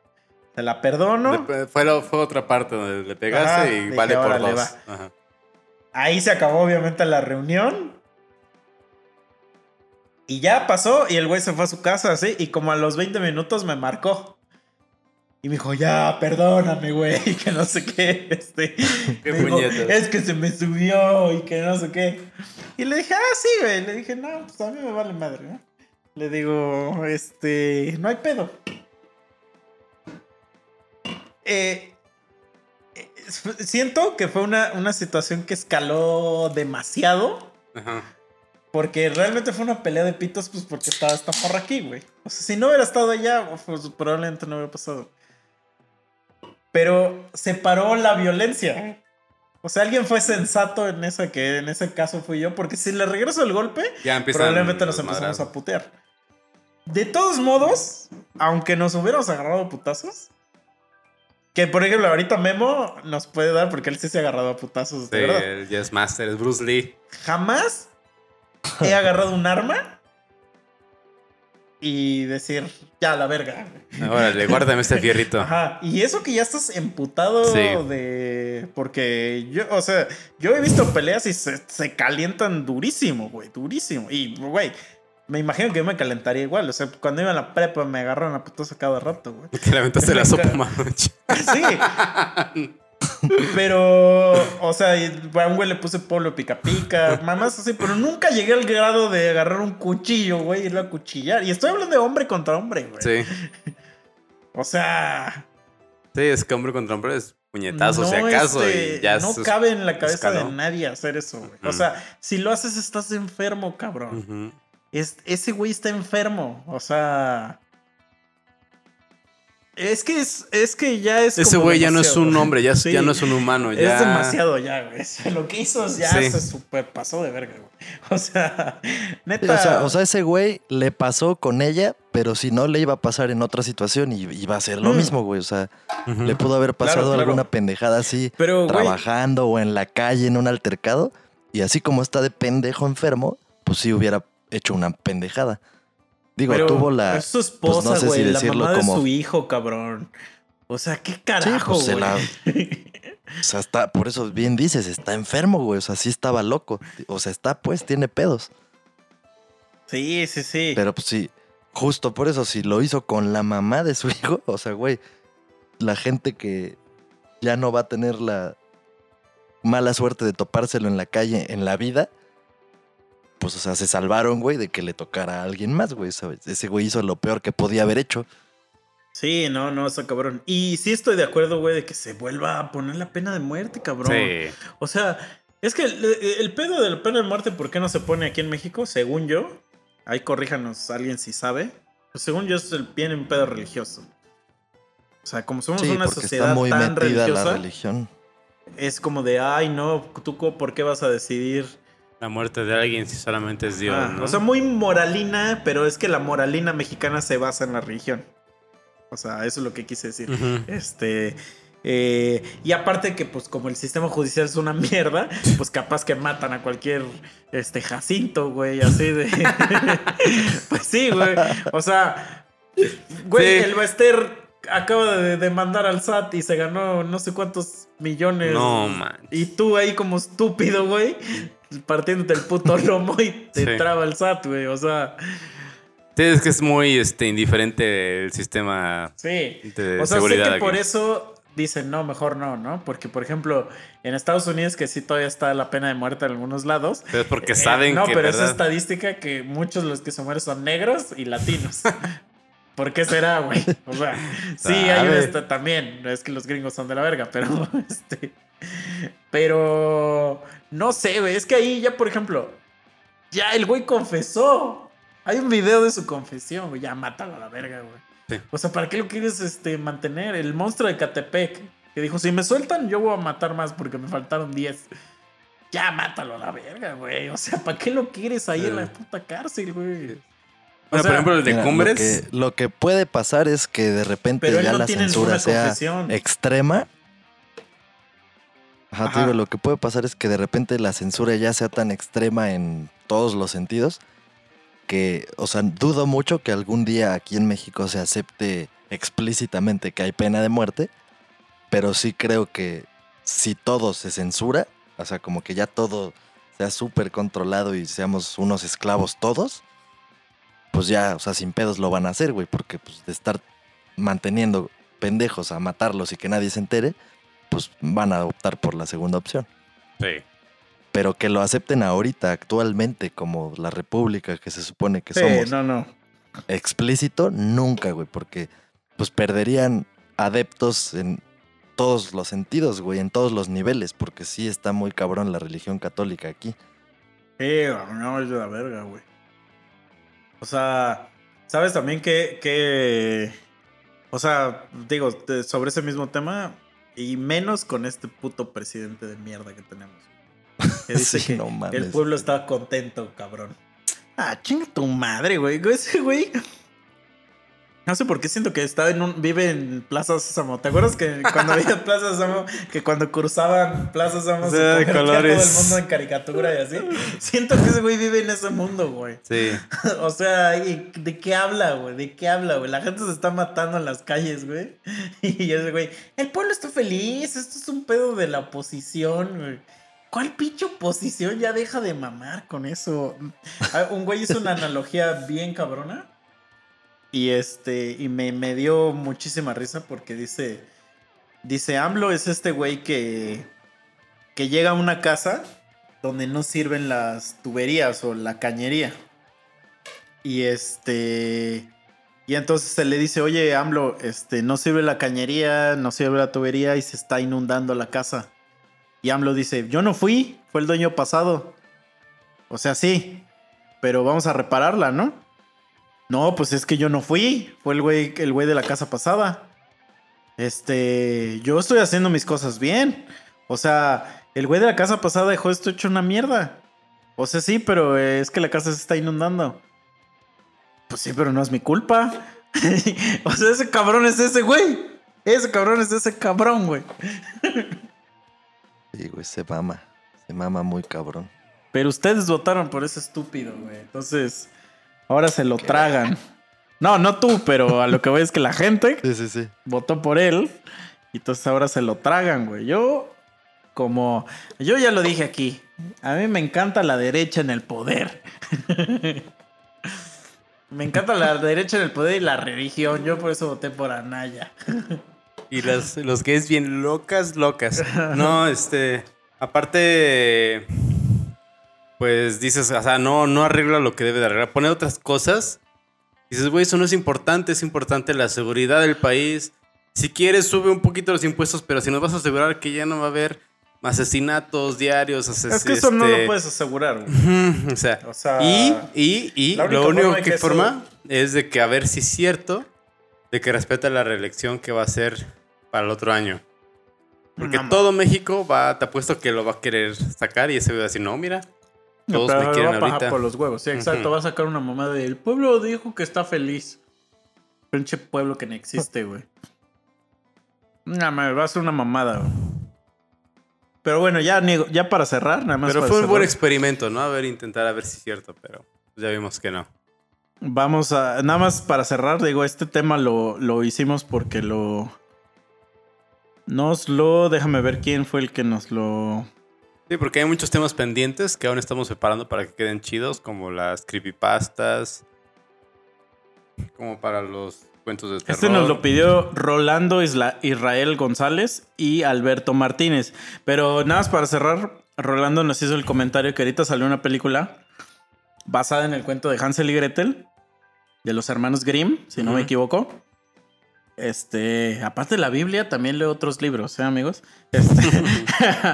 Se la perdono. De- Fue, la- fue otra parte donde le pegaste Ajá, y dije, vale por dos. va. Ajá. Ahí se acabó, obviamente, la reunión. Y ya pasó. Y el güey se fue a su casa, así. Y como a los 20 minutos me marcó. Y me dijo, ya, perdóname, güey. Que no sé qué. Este, Qué dijo, es que se me subió y que no sé qué. Y le dije, ah, sí, güey. Le dije, no, pues a mí me vale madre, ¿no? Le digo, este, no hay pedo. Eh, eh, siento que fue una, una situación que escaló demasiado. Ajá. Porque realmente fue una pelea de pitos, pues porque estaba esta morra aquí, güey. O sea, si no hubiera estado allá, pues probablemente no hubiera pasado. Pero separó la violencia. O sea, alguien fue sensato en esa que en ese caso fui yo. Porque si le regreso el golpe, Ya probablemente nos los empezamos a putear. De todos modos, aunque nos hubiéramos agarrado a putazos. Que por ejemplo, ahorita Memo nos puede dar porque él sí se ha agarrado a putazos, Sí, de verdad. el Yes Master, es Bruce Lee. Jamás he agarrado un arma y decir, ya, la verga. Órale, guárdame este fierrito. Ajá. Y eso que ya estás emputado Sí. de. Porque yo, o sea, yo he visto peleas y se, se calientan durísimo, güey, durísimo. Y, güey, me imagino que yo me calentaría igual. O sea, cuando iba a la prepa me agarraron a putos a cada rato, güey. Te le aventaste la sopa, mancha. Sí. Pero, o sea, a un güey le puse polo pica pica, mamás así, pero nunca llegué al grado de agarrar un cuchillo, güey, y irlo a cuchillar. Y estoy hablando de hombre contra hombre, güey. Sí. O sea, Sí, es que hombre contra hombre es puñetazo, no, si acaso. este, y ya no cabe en la cabeza escaló. de nadie hacer eso, güey. O sea, si lo haces estás enfermo, cabrón. Es, ese güey está enfermo. O sea. Es que es, es que ya es. Ese güey ya no es un hombre, ya, Sí, ya no es un humano. Ya... Es demasiado ya, güey. O sea, Lo que hizo ya Sí. se super pasó de verga, güey. O sea, neta. o, sea, o sea, ese güey le pasó con ella, pero si no le iba a pasar en otra situación y iba a ser lo Mm. mismo, güey. O sea, le pudo haber pasado Claro, claro. alguna pendejada así, pero, güey, trabajando o en la calle en un altercado. Y así como está de pendejo enfermo, pues sí hubiera hecho una pendejada. Digo, pero tuvo la. Es su esposa, pues no sé güey. si la decirlo mamá como- de su hijo, cabrón. O sea, qué carajo, pues, se güey. la- O sea, está, por eso bien dices, está enfermo, güey. O sea, sí estaba loco. O sea, está, pues, tiene pedos. sí, sí, sí. Pero pues sí, justo por eso, si lo hizo con la mamá de su hijo, o sea, güey, la gente que ya no va a tener la mala suerte de topárselo en la calle en la vida, pues, o sea, se salvaron, güey, de que le tocara a alguien más, güey, ¿sabes? Ese güey hizo lo peor que podía haber hecho. Sí, no, no, está cabrón. Y sí estoy de acuerdo, güey, de que se vuelva a poner la pena de muerte, cabrón. Sí. O sea, es que el, el pedo de la pena de muerte, ¿por qué no se pone aquí en México? Según yo, ahí corríjanos alguien si sabe. Pues según yo es el bien un pedo religioso. O sea, como somos Sí, una sociedad está muy tan religiosa, la religión. es como de, ay, no, tú co- por qué vas a decidir. La muerte de alguien si solamente es Dios. Ah, ¿no? O sea, muy moralina, pero es que la moralina mexicana se basa en la religión. O sea, eso es lo que quise decir. Este. Eh, y aparte que, pues, como el sistema judicial es una mierda, pues capaz que matan a cualquier este Jacinto, güey, así de. pues sí, güey. O sea, güey, Sí. el Bester acaba de demandar al SAT y se ganó no sé cuántos millones. No, man. Y tú ahí como estúpido, güey, partiéndote el puto lomo y te Sí. traba el SAT, güey. O sea, Sí, es que es muy este, indiferente el sistema sí. de O sea, sé seguridad. que por eso dicen, no, mejor no, ¿no? Porque, por ejemplo, en Estados Unidos, que sí todavía está la pena de muerte en algunos lados. Pero es porque eh, saben no, que pero es verdad. estadística que muchos de los que se mueren son negros y latinos. ¿Por qué será, güey? O sea, sí, hay esta también. No es que los gringos son de la verga, pero este. Pero no sé, güey. Es que ahí ya, por ejemplo, ya el güey confesó. Hay un video de su confesión, güey. Ya mátalo a la verga, güey. Sí. O sea, ¿para qué lo quieres este, mantener? El monstruo de Catepec, que dijo: si me sueltan, yo voy a matar más porque me faltaron 10. Ya mátalo a la verga, güey. O sea, ¿para qué lo quieres ahí en la puta cárcel, güey? Bueno, O sea, por ejemplo, el de Mira, Cumbres. Lo que, lo que puede pasar es que de repente ya no la censura sea confesión. extrema. Ajá, te Ajá. digo, lo que puede pasar es que de repente la censura ya sea tan extrema en todos los sentidos que, o sea, dudo mucho que algún día aquí en México se acepte explícitamente que hay pena de muerte, pero sí creo que si todo se censura, o sea, como que ya todo sea súper controlado y seamos unos esclavos todos, pues ya, o sea, sin pedos lo van a hacer, güey, porque pues de estar manteniendo pendejos a matarlos y que nadie se entere, pues van a optar por la segunda opción. Sí. Pero que lo acepten ahorita, actualmente, como la república que se supone que Sí, somos, no, no. explícito, nunca, güey, porque pues perderían adeptos en todos los sentidos, güey, en todos los niveles, porque sí está muy cabrón la religión católica aquí. Eh, no, es de la verga, güey. O sea, ¿sabes también que, que... O sea, digo, sobre ese mismo tema, y menos con este puto presidente de mierda que tenemos. Que dice Sí, que no mames. el pueblo está contento, cabrón. Ah, chinga tu madre, güey. Ese güey... No sé por qué siento que está en un... Vive en Plaza Sésamo. ¿Te acuerdas que cuando había Plaza Sésamo, que cuando cruzaban Plaza Sésamo se de convertía todo colores. el mundo en caricatura y así? Siento que ese güey vive en ese mundo, güey. Sí. O sea, ¿y ¿de qué habla, güey? ¿De qué habla, güey? La gente se está matando en las calles, güey. Y ese güey, el pueblo está feliz, esto es un pedo de la oposición, güey. ¿Cuál pinche oposición? Ya deja de mamar con eso. Un güey hizo una analogía bien cabrona. Y este, y me, me dio muchísima risa porque dice, dice, AMLO es este güey que, que llega a una casa donde no sirven las tuberías o la cañería. Y este. Y entonces se le dice, oye, AMLO, este, no sirve la cañería, no sirve la tubería y se está inundando la casa. Y AMLO dice, yo no fui, fue el dueño pasado. O sea, sí, pero vamos a repararla, ¿no? No, pues es que yo no fui, fue el güey, el güey de la casa pasada. Este, yo estoy haciendo mis cosas bien. O sea, el güey de la casa pasada dejó esto hecho una mierda. O sea, sí, pero es que la casa se está inundando. Pues sí, pero no es mi culpa. o sea, ese cabrón es ese güey. Ese cabrón es ese cabrón, güey. Sí, güey, se mama. Se mama muy cabrón. Pero ustedes votaron por ese estúpido, güey. Entonces, ahora se lo tragan. No, no tú, pero a lo que voy es que la gente Sí, sí, sí. votó por él. Y entonces ahora se lo tragan, güey. Yo, como. Yo ya lo dije aquí. A mí me encanta la derecha en el poder. me encanta la derecha en el poder y la religión. Yo por eso voté por Anaya. Y las, los gays bien locas, locas. No, este. Aparte. Pues dices, o sea, no, no arregla lo que debe de arreglar. Pone otras cosas. Dices, güey, eso no es importante. Es importante la seguridad del país. Si quieres, sube un poquito los impuestos, pero si nos vas a asegurar que ya no va a haber asesinatos diarios, ases- Es que eso no este, lo puedes asegurar, O sea, O sea, y, y, y lo único forma que, forma es de que a ver si es cierto de que respeta la reelección que va a ser para el otro año. Porque No, todo México va, te apuesto que lo va a querer sacar y ese va a decir, no, mira, todos Pero me quieren va a pagar ahorita. por los huevos. Sí, exacto. Va a sacar una mamá de el pueblo dijo que está feliz. Pinche pueblo que no existe, güey. No, me va a ser una mamada. güey. Pero bueno, ya, ya para cerrar, nada más. Pero fue un buen experimento, ¿no? A ver, intentar a ver si es cierto, pero ya vimos que no. Vamos a. Nada más para cerrar, digo, este tema lo, lo hicimos porque lo. Nos lo. Déjame ver quién fue el que nos lo. Sí, porque hay muchos temas pendientes que aún estamos preparando para que queden chidos, como las creepypastas, como para los cuentos de terror. Este nos lo pidió Rolando Isla- Israel González y Alberto Martínez. Pero nada más para cerrar, Rolando nos hizo el comentario que ahorita salió una película basada en el cuento de Hansel y Gretel, de los hermanos Grimm, si no me equivoco. Este, aparte de la Biblia, también leo otros libros, ¿eh, amigos? Este,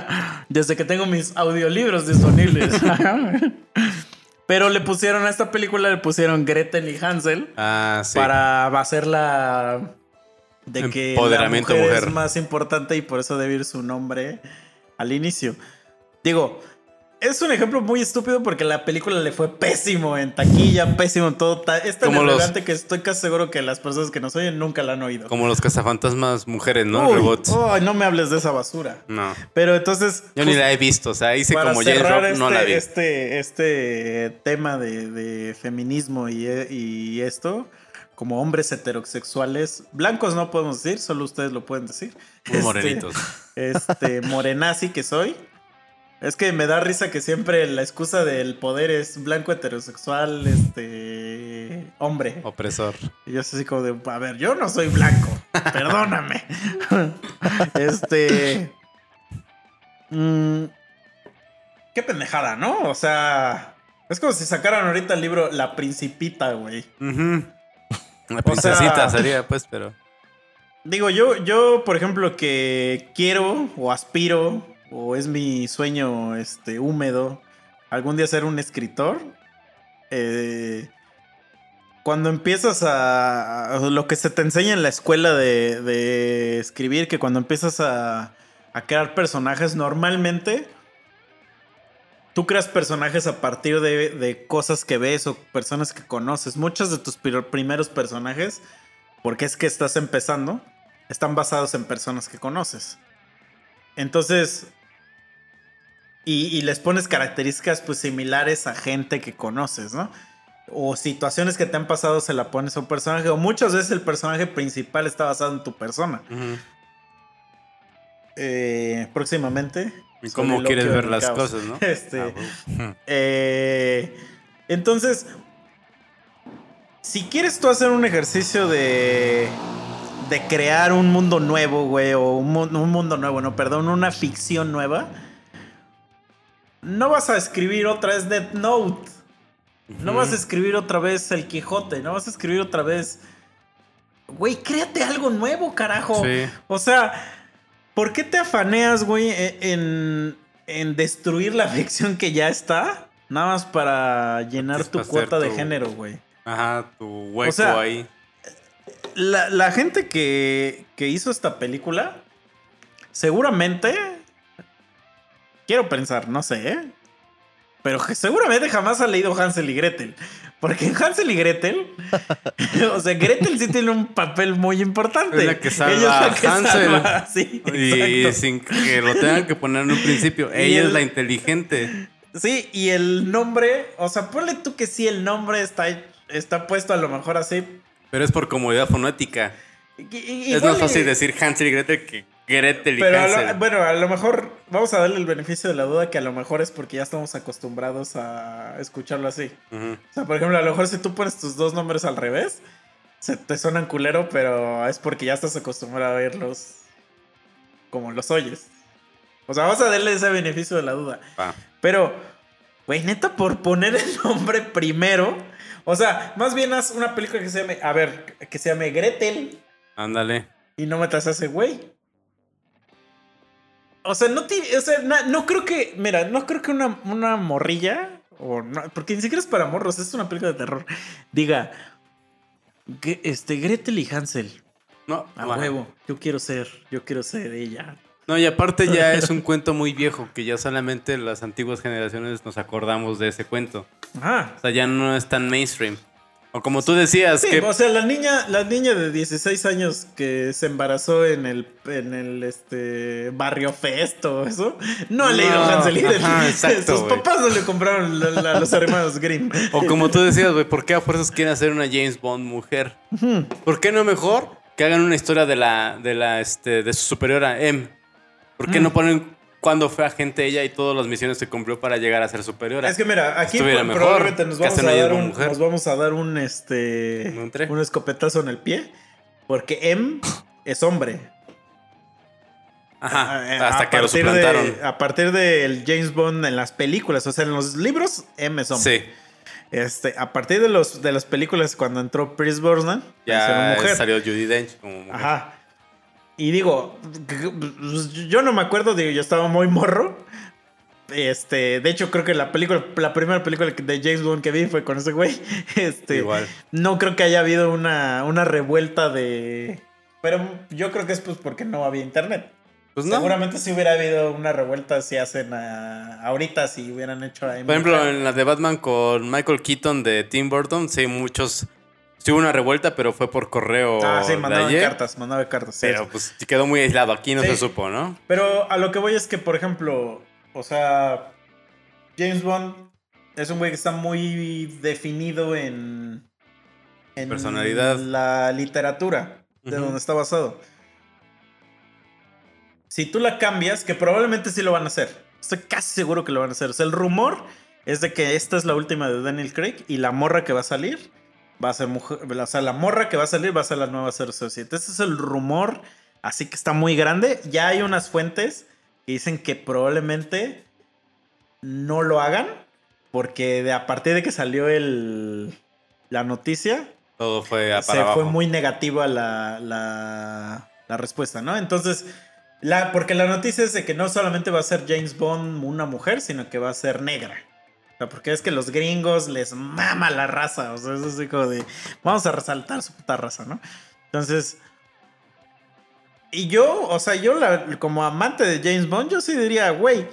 desde que tengo mis audiolibros disponibles. Pero le pusieron a esta película, le pusieron Gretel y Hansel Ah, sí. para hacerla de que Empoderamiento la mujer, mujer. es más importante y por eso debe ir su nombre al inicio. Digo, es un ejemplo muy estúpido porque la película le fue pésimo en taquilla, pésimo en todo. Es tan Como los- que estoy casi seguro que las personas que nos oyen nunca la han oído. Como los cazafantasmas mujeres, ¿no? Uy, Robots. no me hables de esa basura. No. Pero entonces. Yo ni la he visto, o sea, hice como James Rock, no este, la vi. Este, este tema de, de feminismo y, y esto, como hombres heterosexuales, blancos no podemos decir, solo ustedes lo pueden decir. Muy Este, morenitos. Este, morenazi que soy. Es que me da risa que siempre la excusa del poder es blanco heterosexual, este, hombre. Opresor. Y yo soy así como de, a ver, yo no soy blanco, perdóname. este... mm, qué pendejada, ¿no? O sea, es como si sacaran ahorita el libro La Principita, güey. La princesita sea- sería, pues, pero. Digo, yo, yo, por ejemplo, que quiero o aspiro, o es mi sueño este, húmedo, algún día ser un escritor. eh, cuando empiezas a, Lo que se te enseña en la escuela de, escribir, que cuando empiezas a, crear personajes, normalmente tú creas personajes a partir de, de cosas que ves o personas que conoces. Muchos de tus primeros personajes porque es que estás empezando, están basados en personas que conoces. Entonces, y, y les pones características pues similares a gente que conoces, ¿no? O situaciones que te han pasado se la pones a un personaje, o muchas veces el personaje principal está basado en tu persona. Eh, próximamente. ¿Y cómo quieres ver las cosas, no? Este, Ah, bueno. eh, entonces, si quieres tú hacer un ejercicio de, de crear un mundo nuevo, güey, o un, un mundo nuevo, no, perdón, una ficción nueva, no vas a escribir otra vez Death Note. No vas a escribir otra vez El Quijote, no vas a escribir otra vez... Güey, créate algo nuevo, carajo. Sí. O sea, ¿por qué te afaneas, güey, e- en, en destruir la ficción que ya está? Nada más para llenar tu cuota de género, güey. Ajá, tu hueco O sea, ahí. La, la gente que, que hizo esta película, seguramente, quiero pensar, no sé, ¿eh? Pero que seguramente jamás ha leído Hansel y Gretel. Porque en Hansel y Gretel, o sea, Gretel sí tiene un papel muy importante. Es la que salva Ella es la que Hansel. salva, sí, Y exacto. sin que lo tengan que poner en un principio. Ella el- es la inteligente. Sí, y el nombre, o sea, ponle tú que sí, el nombre está, está puesto a lo mejor así. Pero es por comodidad fonética. Y- y- es igual más fácil decir Hansel y Gretel que Pero a lo- bueno, a lo mejor vamos a darle el beneficio de la duda que a lo mejor es porque ya estamos acostumbrados a escucharlo así. O sea, por ejemplo, a lo mejor si tú pones tus dos nombres al revés, se te suenan culero, pero es porque ya estás acostumbrado a verlos como los oyes. O sea, vamos a darle ese beneficio de la duda. Pero, güey, neta, por poner el nombre primero. O sea, más bien haz una película que se llame, a ver, que se llame Gretel Ándale. y no metas a ese güey. O sea, no, o sea, na- no creo que, mira, no creo que una, una morrilla, o no, porque ni siquiera es para morros, es una película de terror, diga, que, este, Gretel y Hansel, No, a va. huevo, yo quiero ser, yo quiero ser ella. No, y aparte ya es un cuento muy viejo que ya solamente las antiguas generaciones nos acordamos de ese cuento. Ah, O sea, ya no es tan mainstream. O como tú decías, Sí, que o sea, la niña, la niña de 16 años que se embarazó en el, en el este barrio Festo, eso, no ha leído Hansel y Gretel. Sus papás no le compraron los hermanos Grimm. O como tú decías, güey, ¿por qué a fuerzas quieren hacer una James Bond mujer? ¿Por qué no mejor que hagan una historia de la, de la, este, de su superiora M? ¿Por qué Mm. no ponen cuándo fue agente ella y todas las misiones que cumplió para llegar a ser superiora? Es que mira, aquí Estuviera pro- mejor probablemente nos vamos, a dar un, Bond mujer. nos vamos a dar un este Un escopetazo en el pie. Porque M es hombre. Ajá, A- eh, hasta a que lo de- suplantaron. a partir del James Bond en las películas, o sea, en los libros, M es hombre. Sí, Este, a partir de los de las películas cuando entró Pierce Brosnan, ya mujer. salió Judy Dench como mujer. Ajá. Y digo, pues, yo no me acuerdo, digo, yo estaba muy morro. Este, de hecho, creo que la película, la primera película de James Bond que vi fue con ese güey. Este, Igual. no creo que haya habido una, una revuelta de. Pero yo creo que es pues porque no había internet. Pues no. Seguramente si hubiera habido una revuelta si hacen a- ahorita si hubieran hecho a Por ejemplo, en la de Batman con Michael Keaton de Tim Burton, sí, muchos. Sí hubo una revuelta, pero fue por correo. Ah, sí, mandaban cartas, mandaban cartas. sí. Pero pues quedó muy aislado. Aquí no Sí. se supo, ¿no? Pero a lo que voy es que, por ejemplo, o sea, James Bond es un güey que está muy definido en, en Personalidad. la literatura de donde está basado. Si tú la cambias, que probablemente sí lo van a hacer. Estoy casi seguro que lo van a hacer. O sea, el rumor es de que esta es la última de Daniel Craig y la morra que va a salir va a ser mujer. O sea, la morra que va a salir va a ser la nueva 007. Ese es el rumor. Así que está muy grande. Ya hay unas fuentes que dicen que probablemente no lo hagan. Porque de, a partir de que salió el, la noticia, Todo fue a para se abajo. fue muy negativa la, la, la respuesta, ¿no? Entonces, la, porque la noticia es de que no solamente va a ser James Bond una mujer, sino que va a ser negra. Sea, porque es que los gringos les mama la raza. O sea, es así como de. Vamos a resaltar su puta raza, ¿no? Entonces. Y yo, o sea, yo la- como amante de James Bond, yo sí diría, güey.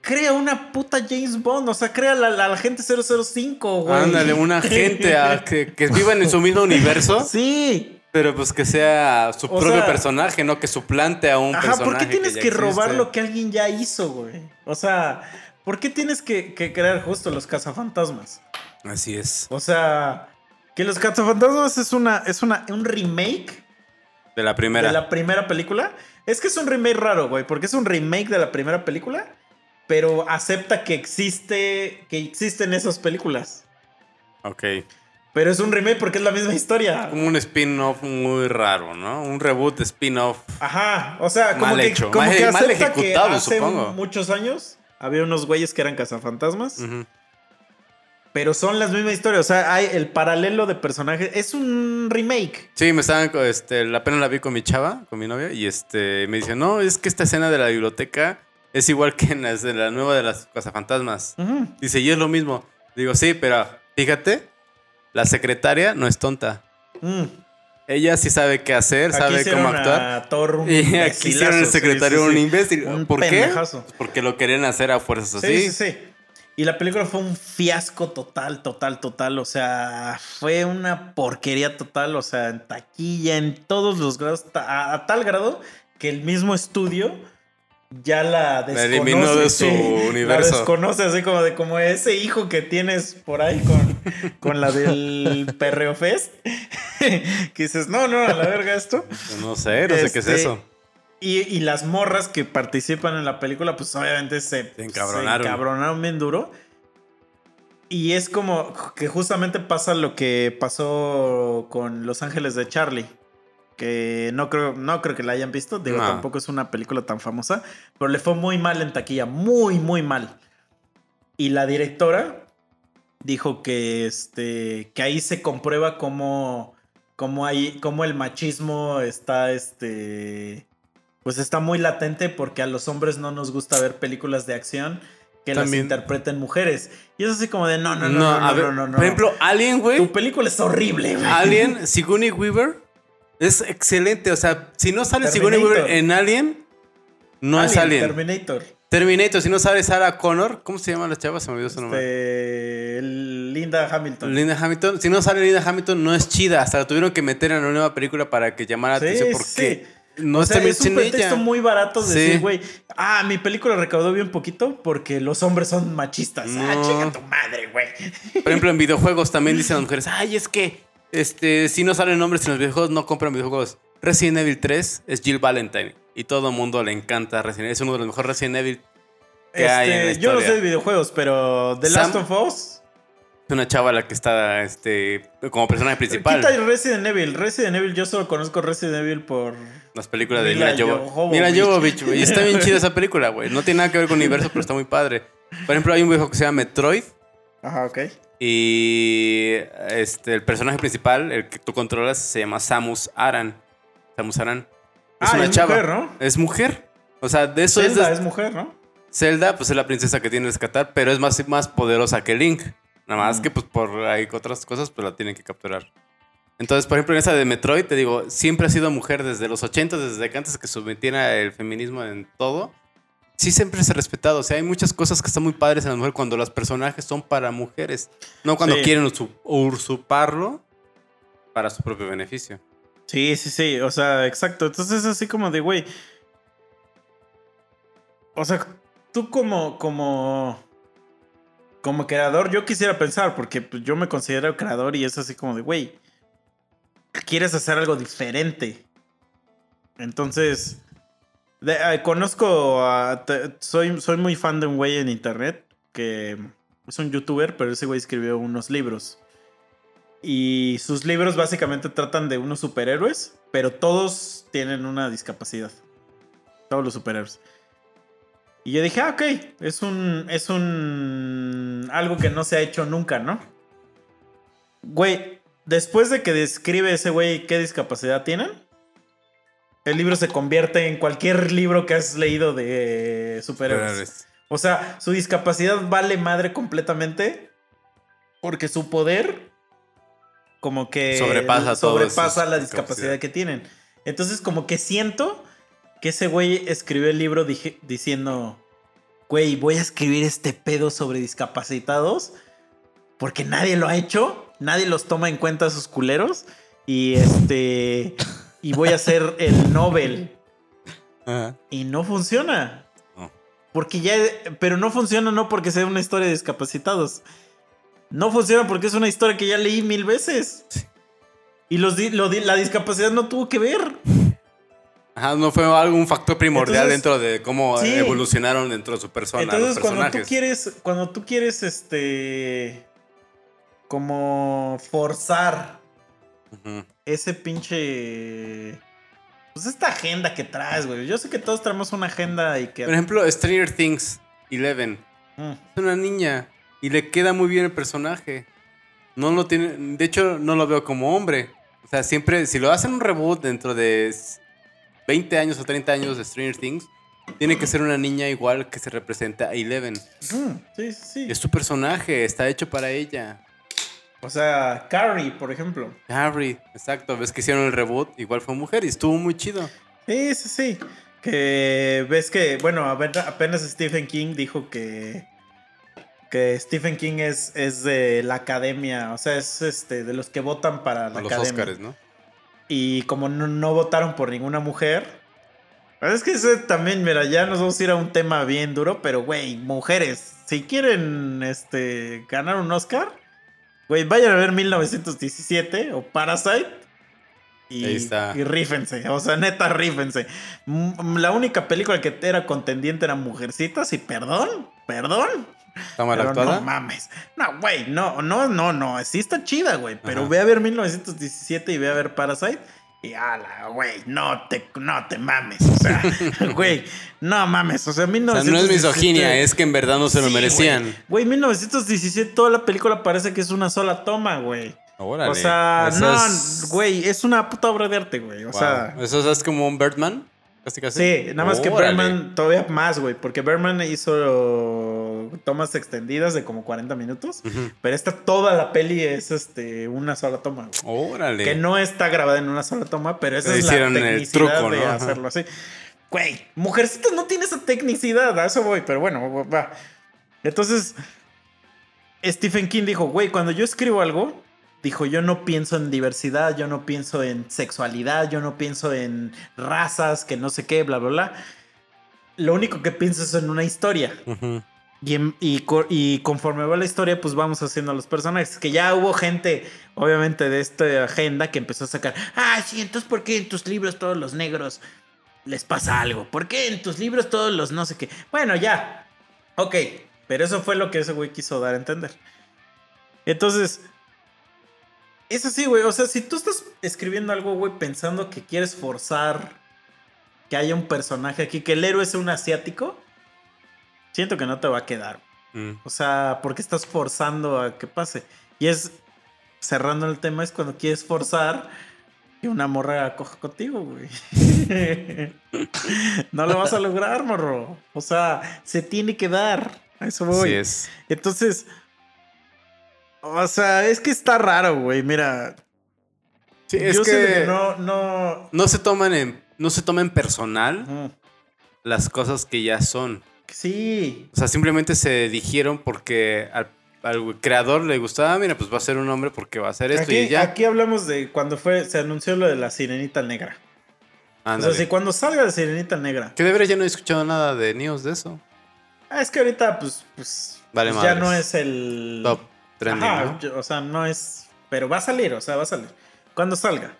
Crea una puta James Bond, o sea, crea la, la, la gente 005, güey. Ándale, una gente a- que, que vivan en su mismo universo, Sí, pero pues que sea su O propio sea- personaje, no que suplante a un Ajá, personaje. ¿por qué tienes que, robar lo que alguien ya hizo, güey? O sea, ¿por qué tienes que, que crear justo los cazafantasmas? Así es. O sea, que los cazafantasmas es una, es una, un remake De la primera. de la primera película. Es que es un remake raro, güey, porque es un remake de la primera película, pero acepta que existe, que existen esas películas. Ok. Pero es un remake porque es la misma historia. Como un spin-off muy raro, ¿no? Un reboot de spin-off. Ajá, o sea, como Mal que, hecho, como mal- que mal acepta que ejecutado, hace supongo. muchos años había unos güeyes que eran cazafantasmas, Ujú. pero son las mismas historias, o sea, hay el paralelo de personajes, es un remake. Sí, me estaban, este, la pena la vi con mi chava, con mi novia, y este, me dice, no, es que esta escena de la biblioteca es igual que en las de la nueva de las cazafantasmas. Ujú. Dice, y es lo mismo. Digo, sí, pero fíjate, la secretaria no es tonta. Mm. Ella sí sabe qué hacer, Aquí sabe cómo actuar. a Thor un Y aquí hicieron el secretario sí, sí. un imbécil. Un ¿Por pendejazo. qué? Porque lo querían hacer a fuerzas así. Sí, sí, sí. Y la película fue un fiasco total, total, total. O sea, fue una porquería total. O sea, en taquilla, en todos los grados, a, a tal grado que el mismo estudio ya la desconoce. eliminó de su sí, universo. La desconoce, así como de como ese hijo que tienes por ahí con, con la del Perreo Fest. que dices, no, no, a la verga esto. No sé, no sé qué es Este, eso. Y, y las morras que participan en la película, pues obviamente se, Se encabronaron. se encabronaron bien duro. Y es como que justamente pasa lo que pasó con Los Ángeles de Charlie. Que no creo, no creo que la hayan visto. Digo, No. tampoco es una película tan famosa. Pero le fue muy mal en taquilla. Muy, muy mal. Y la directora dijo que, este, que ahí se comprueba cómo, cómo, hay, cómo el machismo está, este, pues está muy latente porque a los hombres no nos gusta ver películas de acción que También- las interpreten mujeres. Y es así como de, no, no, no, No, no, a no, ver, no, no, no. Por ejemplo, Alien, güey. tu película es horrible, güey. Alien, Sigourney Weaver es excelente. O sea, si no sale Sigourney. Weaver en Alien, no es Alien. Terminator. Terminator, si no sale Sarah Connor, ¿cómo se llama la chava? Se me olvidó su nombre. Este, el- Linda Hamilton. Linda Hamilton. Si no sale Linda Hamilton, no es chida. Hasta la tuvieron que meter en una nueva película para que llamara la Sí, atención. sí. Porque no o sea, es un pretexto ella. muy barato de Sí. decir, güey, ah, mi película recaudó bien poquito porque los hombres son machistas. Ah, No. chinga tu madre, güey. Por ejemplo, en videojuegos también dicen las mujeres, ay, es que este, si no salen hombres en los videojuegos, no compran videojuegos. Resident Evil 3 es Jill Valentine. Y todo el mundo le encanta Resident Evil. Es uno de los mejores Resident Evil. que hay en la Este, yo no sé de videojuegos, pero The Sam- Last of Us. Es una chava la que está este, como personaje principal. Quita Resident Evil. Resident Evil, yo solo conozco Resident Evil por. Las películas de Mila Jovovich. Mila. Y está bien chida esa película, güey. No tiene nada que ver con el universo, pero está muy padre. Por ejemplo, hay un videojuego que se llama Metroid. Ajá, ok. Y este, el personaje principal, el que tú controlas, se llama Samus Aran. Samus Aran. Es Ah, una es chava. mujer, ¿no? Es mujer. O sea, de eso Zelda es. es de- mujer, ¿no? Zelda, pues es la princesa que tiene que rescatar, pero es más, más poderosa que Link. Nada más Mm. que, pues, por ahí otras cosas, pues la tienen que capturar. Entonces, por ejemplo, en esa de Metroid, te digo, siempre ha sido mujer desde los 80, desde que antes que sometiera el feminismo en todo. Sí, siempre se ha respetado. O sea, hay muchas cosas que están muy padres en la mujer cuando los personajes son para mujeres. No cuando Sí. quieren usu- usurparlo para su propio beneficio. Sí, sí, sí. O sea, exacto. Entonces es así como de, güey. O sea, tú como, como, como creador, yo quisiera pensar, porque pues, yo me considero creador y es así como de, güey, quieres hacer algo diferente. Entonces, eh, conozco, a- soy, soy muy fan de un güey en internet que es un youtuber, pero ese güey escribió unos libros. Y sus libros básicamente tratan de unos superhéroes, pero todos tienen una discapacidad. Todos los superhéroes. Y yo dije, ah, ok, es un. Es un. algo que no se ha hecho nunca, ¿no? Güey, después de que describe ese güey qué discapacidad tienen, el libro se convierte en cualquier libro que has leído de superhéroes. O sea, su discapacidad vale madre completamente porque su poder como que Sobrepasa sobrepasa la discapacidad. que tienen. Entonces como que siento que ese güey escribió el libro dije- diciendo, güey, voy a escribir este pedo sobre discapacitados porque nadie lo ha hecho, nadie los toma en cuenta a sus culeros y este y voy a hacer el Nobel Ajá. y no funciona. No. Porque ya. Pero no funciona no porque sea una historia de discapacitados. No funciona porque es una historia que ya leí mil veces. Y los, di- lo di- la discapacidad no tuvo que ver. Ajá, no fue algo, un factor primordial Entonces, dentro de cómo sí. evolucionaron dentro de su persona. Entonces, los cuando tú quieres. Cuando tú quieres, este. Como forzar Ese pinche. Pues esta agenda que traes, güey. Yo sé que todos traemos una agenda y que. Por ejemplo, Stranger Things 11. Mm. Es una niña y le queda muy bien el personaje. No lo tiene, de hecho no lo veo como hombre. O sea, siempre si lo hacen un reboot dentro de 20 años o 30 años de Stranger Things, tiene que ser una niña igual que se representa a Eleven. Mm, Sí, sí, sí. Es su personaje, está hecho para ella. O sea, Carrie, por ejemplo. Harry, exacto, ves que hicieron el reboot, igual fue mujer y estuvo muy chido. Sí, sí, sí. Que ves que, bueno, apenas Stephen King dijo que. Que Stephen King es, es de la academia, o sea, es este de los que votan para la los academia. Oscars, ¿no? Y como no, no votaron por ninguna mujer. pues Es que ese también, mira, ya nos vamos a ir a un tema bien duro, pero güey, mujeres, si quieren este ganar un Oscar, güey, vayan a ver 1917 o Parasite. Y, Ahí está. y rífense, o sea, neta, rífense. Mm, La única película que era contendiente era Mujercitas y perdón, perdón. Está mal Pero actuada. no mames. No, güey, no, no, no, no. Sí está chida, güey. Pero Ajá. ve a ver 1917 y ve a ver Parasite. Y ala, güey, no te, no te mames. O sea, güey, no mames. O sea, o sea, 1917. no es misoginia, es que en verdad no se lo Sí, merecían. Güey, Güey, 1917, toda la película parece que es una sola toma, güey. Órale. O sea, Eso no, es- güey, es una puta obra de arte, güey. O Wow. sea, ¿Eso es como un Birdman? Casi casi. Sí, nada más que. Berman todavía más, güey, porque Berman hizo tomas extendidas de como 40 minutos, Ujú. pero esta toda la peli es este una sola toma, güey. Órale. Que no está grabada en una sola toma, pero esa es la hicieron el tecnicidad truco, de hacerlo así. Güey, Mujercitas no tiene esa tecnicidad, a eso voy, pero bueno, va. Entonces, Stephen King dijo, güey, cuando yo escribo algo, dijo, yo no pienso en diversidad, yo no pienso en sexualidad, yo no pienso en razas, que no sé qué, bla, bla, bla. Lo único que pienso es en una historia. Ujú. Y, y y conforme va la historia, pues vamos haciendo los personajes. Que ya hubo gente, obviamente, de esta agenda que empezó a sacar. Ah, sí, entonces, ¿por qué en tus libros todos los negros les pasa algo? ¿Por qué en tus libros todos los no sé qué? Bueno, ya. Ok. Pero eso fue lo que ese güey quiso dar a entender. Entonces, es así, güey. O sea, si tú estás escribiendo algo, güey, pensando que quieres forzar que haya un personaje aquí, que el héroe sea un asiático, siento que no te va a quedar. Mm. O sea, porque estás forzando a que pase. Y es, cerrando el tema, es cuando quieres forzar que una morra coja contigo, güey. no lo vas a lograr, morro. O sea, se tiene que dar. A eso voy. Así es. Entonces, o sea, es que está raro, güey. Mira, Sí, es yo que, sé que no, no. no se toman en, no se toman personal las cosas que ya son. Sí, O sea, simplemente se dijeron porque al, al creador le gustaba, mira, pues va a ser un hombre porque va a hacer esto aquí, y ya. aquí hablamos de cuando fue, se anunció lo de la sirenita negra. O sea, si cuando salga la sirenita negra. Que de veras ya no he escuchado nada de news de eso. Ah, es que ahorita, pues, pues, Vale pues ya no es el. Top trending, Ajá, ¿no? o sea, no es. Pero va a salir, o sea, va a salir. Cuando salga.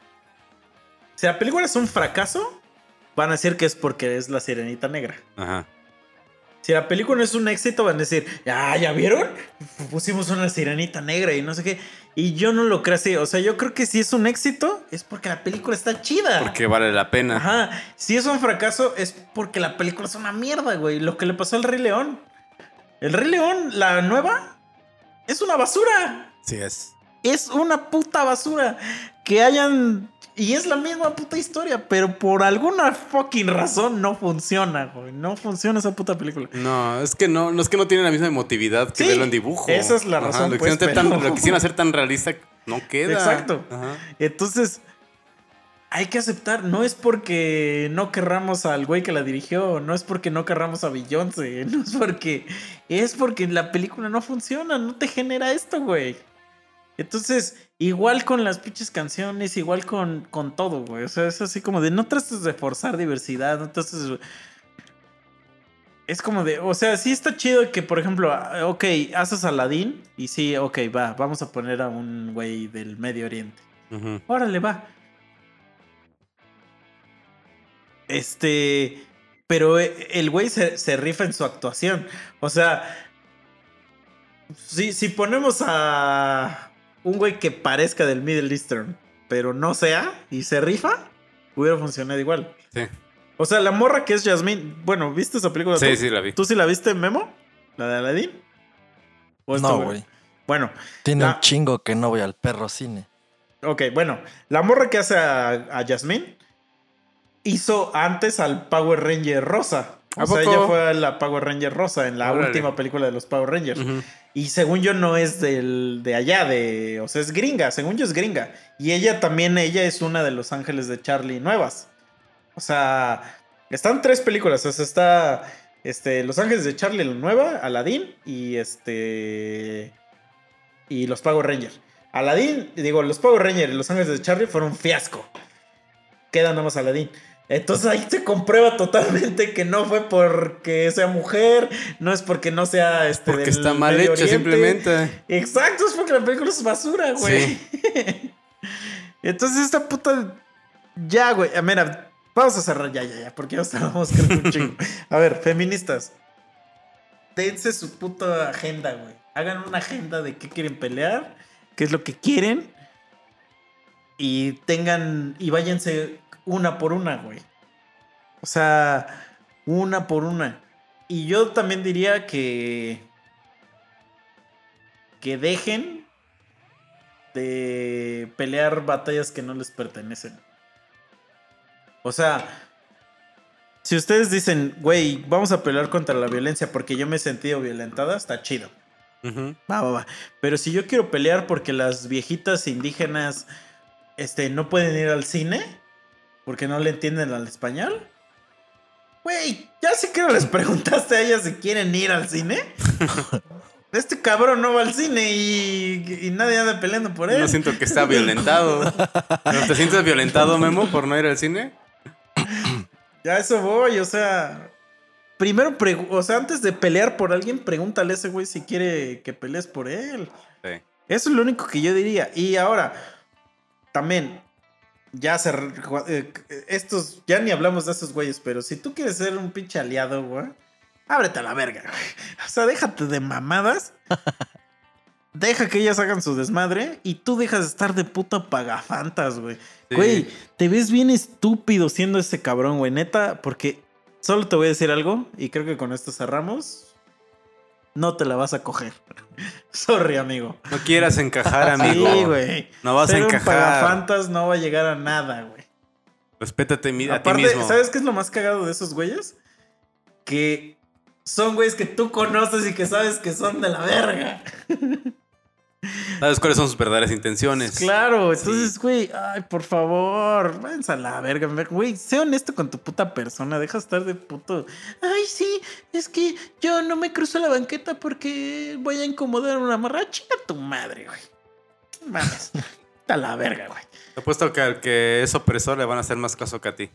Si la película es un fracaso, van a decir que es porque es la sirenita negra. Ajá. Si la película no es un éxito, van a decir, ah, ¿ya vieron? Pusimos una sirenita negra y no sé qué. Y yo no lo creo así. O sea, yo creo que si es un éxito, es porque la película está chida. Porque vale la pena. Ajá. Si es un fracaso, es porque la película es una mierda, güey. Lo que le pasó al Rey León. El Rey León, la nueva, es una basura. Sí es. Es una puta basura. Que hayan. Y es la misma puta historia, pero por alguna fucking razón no funciona, güey. No funciona esa puta película. No, es que no, no es que no tiene la misma emotividad que Sí, verlo en dibujo. esa es la Ajá, razón, Lo pues, quisieron, hacer tan, pero- lo quisieron hacer tan realista, no queda. Exacto. Ajá. Entonces, hay que aceptar. No es porque no querramos al güey que la dirigió. No es porque no querramos a Beyoncé. No es porque. Es porque la película no funciona. No te genera esto, güey. Entonces, igual con las pinches canciones, igual con, con todo, güey. O sea, es así como de no trates de forzar diversidad, no trates de- Es como de, o sea, sí está chido que, por ejemplo, ah, ok, haces Aladdin y sí, ok, va, vamos a poner a un güey del Medio Oriente. Ujú. Órale, va. Este. Pero eh, el güey se, se rifa en su actuación. O sea. Si, si ponemos a un güey que parezca del Middle Eastern, pero no sea, y se rifa, hubiera funcionado igual. Sí, O sea, la morra que es Jasmine. Bueno, ¿viste esa película? sí, tú? sí, la vi. ¿Tú sí la viste, Memo? ¿La de Aladdin? ¿O No, güey. Bueno, Tiene La- un chingo que no voy al perro cine. Ok, bueno, la morra que hace a, a Jasmine hizo antes al Power Ranger rosa. ¿A O sea, poco? ella fue la Power Ranger rosa en la Órale. última película de los Power Rangers. Y según yo no es del, de allá, de, o sea, es gringa, según yo es gringa. Y ella también, ella es una de los ángeles de Charlie nuevas. O sea, están tres películas, o sea, está este, Los Ángeles de Charlie la nueva, Aladdin y este y los Power Rangers. Aladdin, digo, los Power Rangers y los Ángeles de Charlie fueron un fiasco. Queda nada más Aladdin. Entonces ahí se comprueba totalmente que no fue porque sea mujer, no es porque no sea este Porque del está mal Medio hecho, Oriente. simplemente. Exacto, es porque la película es basura, güey. Entonces esta puta. Ya, güey. Mira, vamos a cerrar ya, ya, ya, porque ya estábamos creo un chingo. A ver, feministas. Dense su puta agenda, güey. Hagan una agenda de qué quieren pelear, qué es lo que quieren. Y tengan. Y váyanse una por una, güey. O sea, una por una. Y yo también diría que. Que dejen de pelear batallas que no les pertenecen. O sea, si ustedes dicen, güey, vamos a pelear contra la violencia porque yo me he sentido violentada, está chido. Va, va, va. Pero si yo quiero pelear porque las viejitas indígenas este, no pueden ir al cine porque no le entienden al español. Güey, ya sé que no les preguntaste a ellas si quieren ir al cine. Este cabrón no va al cine y, y nadie anda peleando por él. No siento que está violentado. ¿No ¿Te sientes violentado, Memo, por no ir al cine? Ya a eso voy, o sea. Primero, o sea, antes de pelear por alguien, pregúntale a ese güey si quiere que pelees por él. Sí. Eso es lo único que yo diría. Y ahora, también, ya se. eh, estos, ya ni hablamos de esos güeyes, pero si tú quieres ser un pinche aliado, güey, ábrete a la verga, güey. O sea, déjate de mamadas. Deja que ellas hagan su desmadre y tú dejas de estar de puta pagafantas, güey. Sí. Güey, te ves bien estúpido siendo ese cabrón, güey. Neta, porque solo te voy a decir algo y creo que con esto cerramos. No te la vas a coger. Sorry, amigo. No quieras encajar, amigo. Sí, güey. No vas a encajar. pagafantas no va a llegar a nada, güey. Respétate a ti mismo. ¿sabes qué es lo más cagado de esos güeyes? Que son güeyes que tú conoces y que sabes que son de la verga. ¿Sabes cuáles son sus verdaderas intenciones? Claro, entonces, güey, ay, por favor, váyanse a la verga, güey, sé honesto con tu puta persona, deja de estar de puto. Ay, sí, es que yo no me cruzo la banqueta porque voy a incomodar a una morra. Chinga tu madre, güey. Mames, está la verga, güey. Te apuesto que al que es opresor le van a hacer más caso que a ti.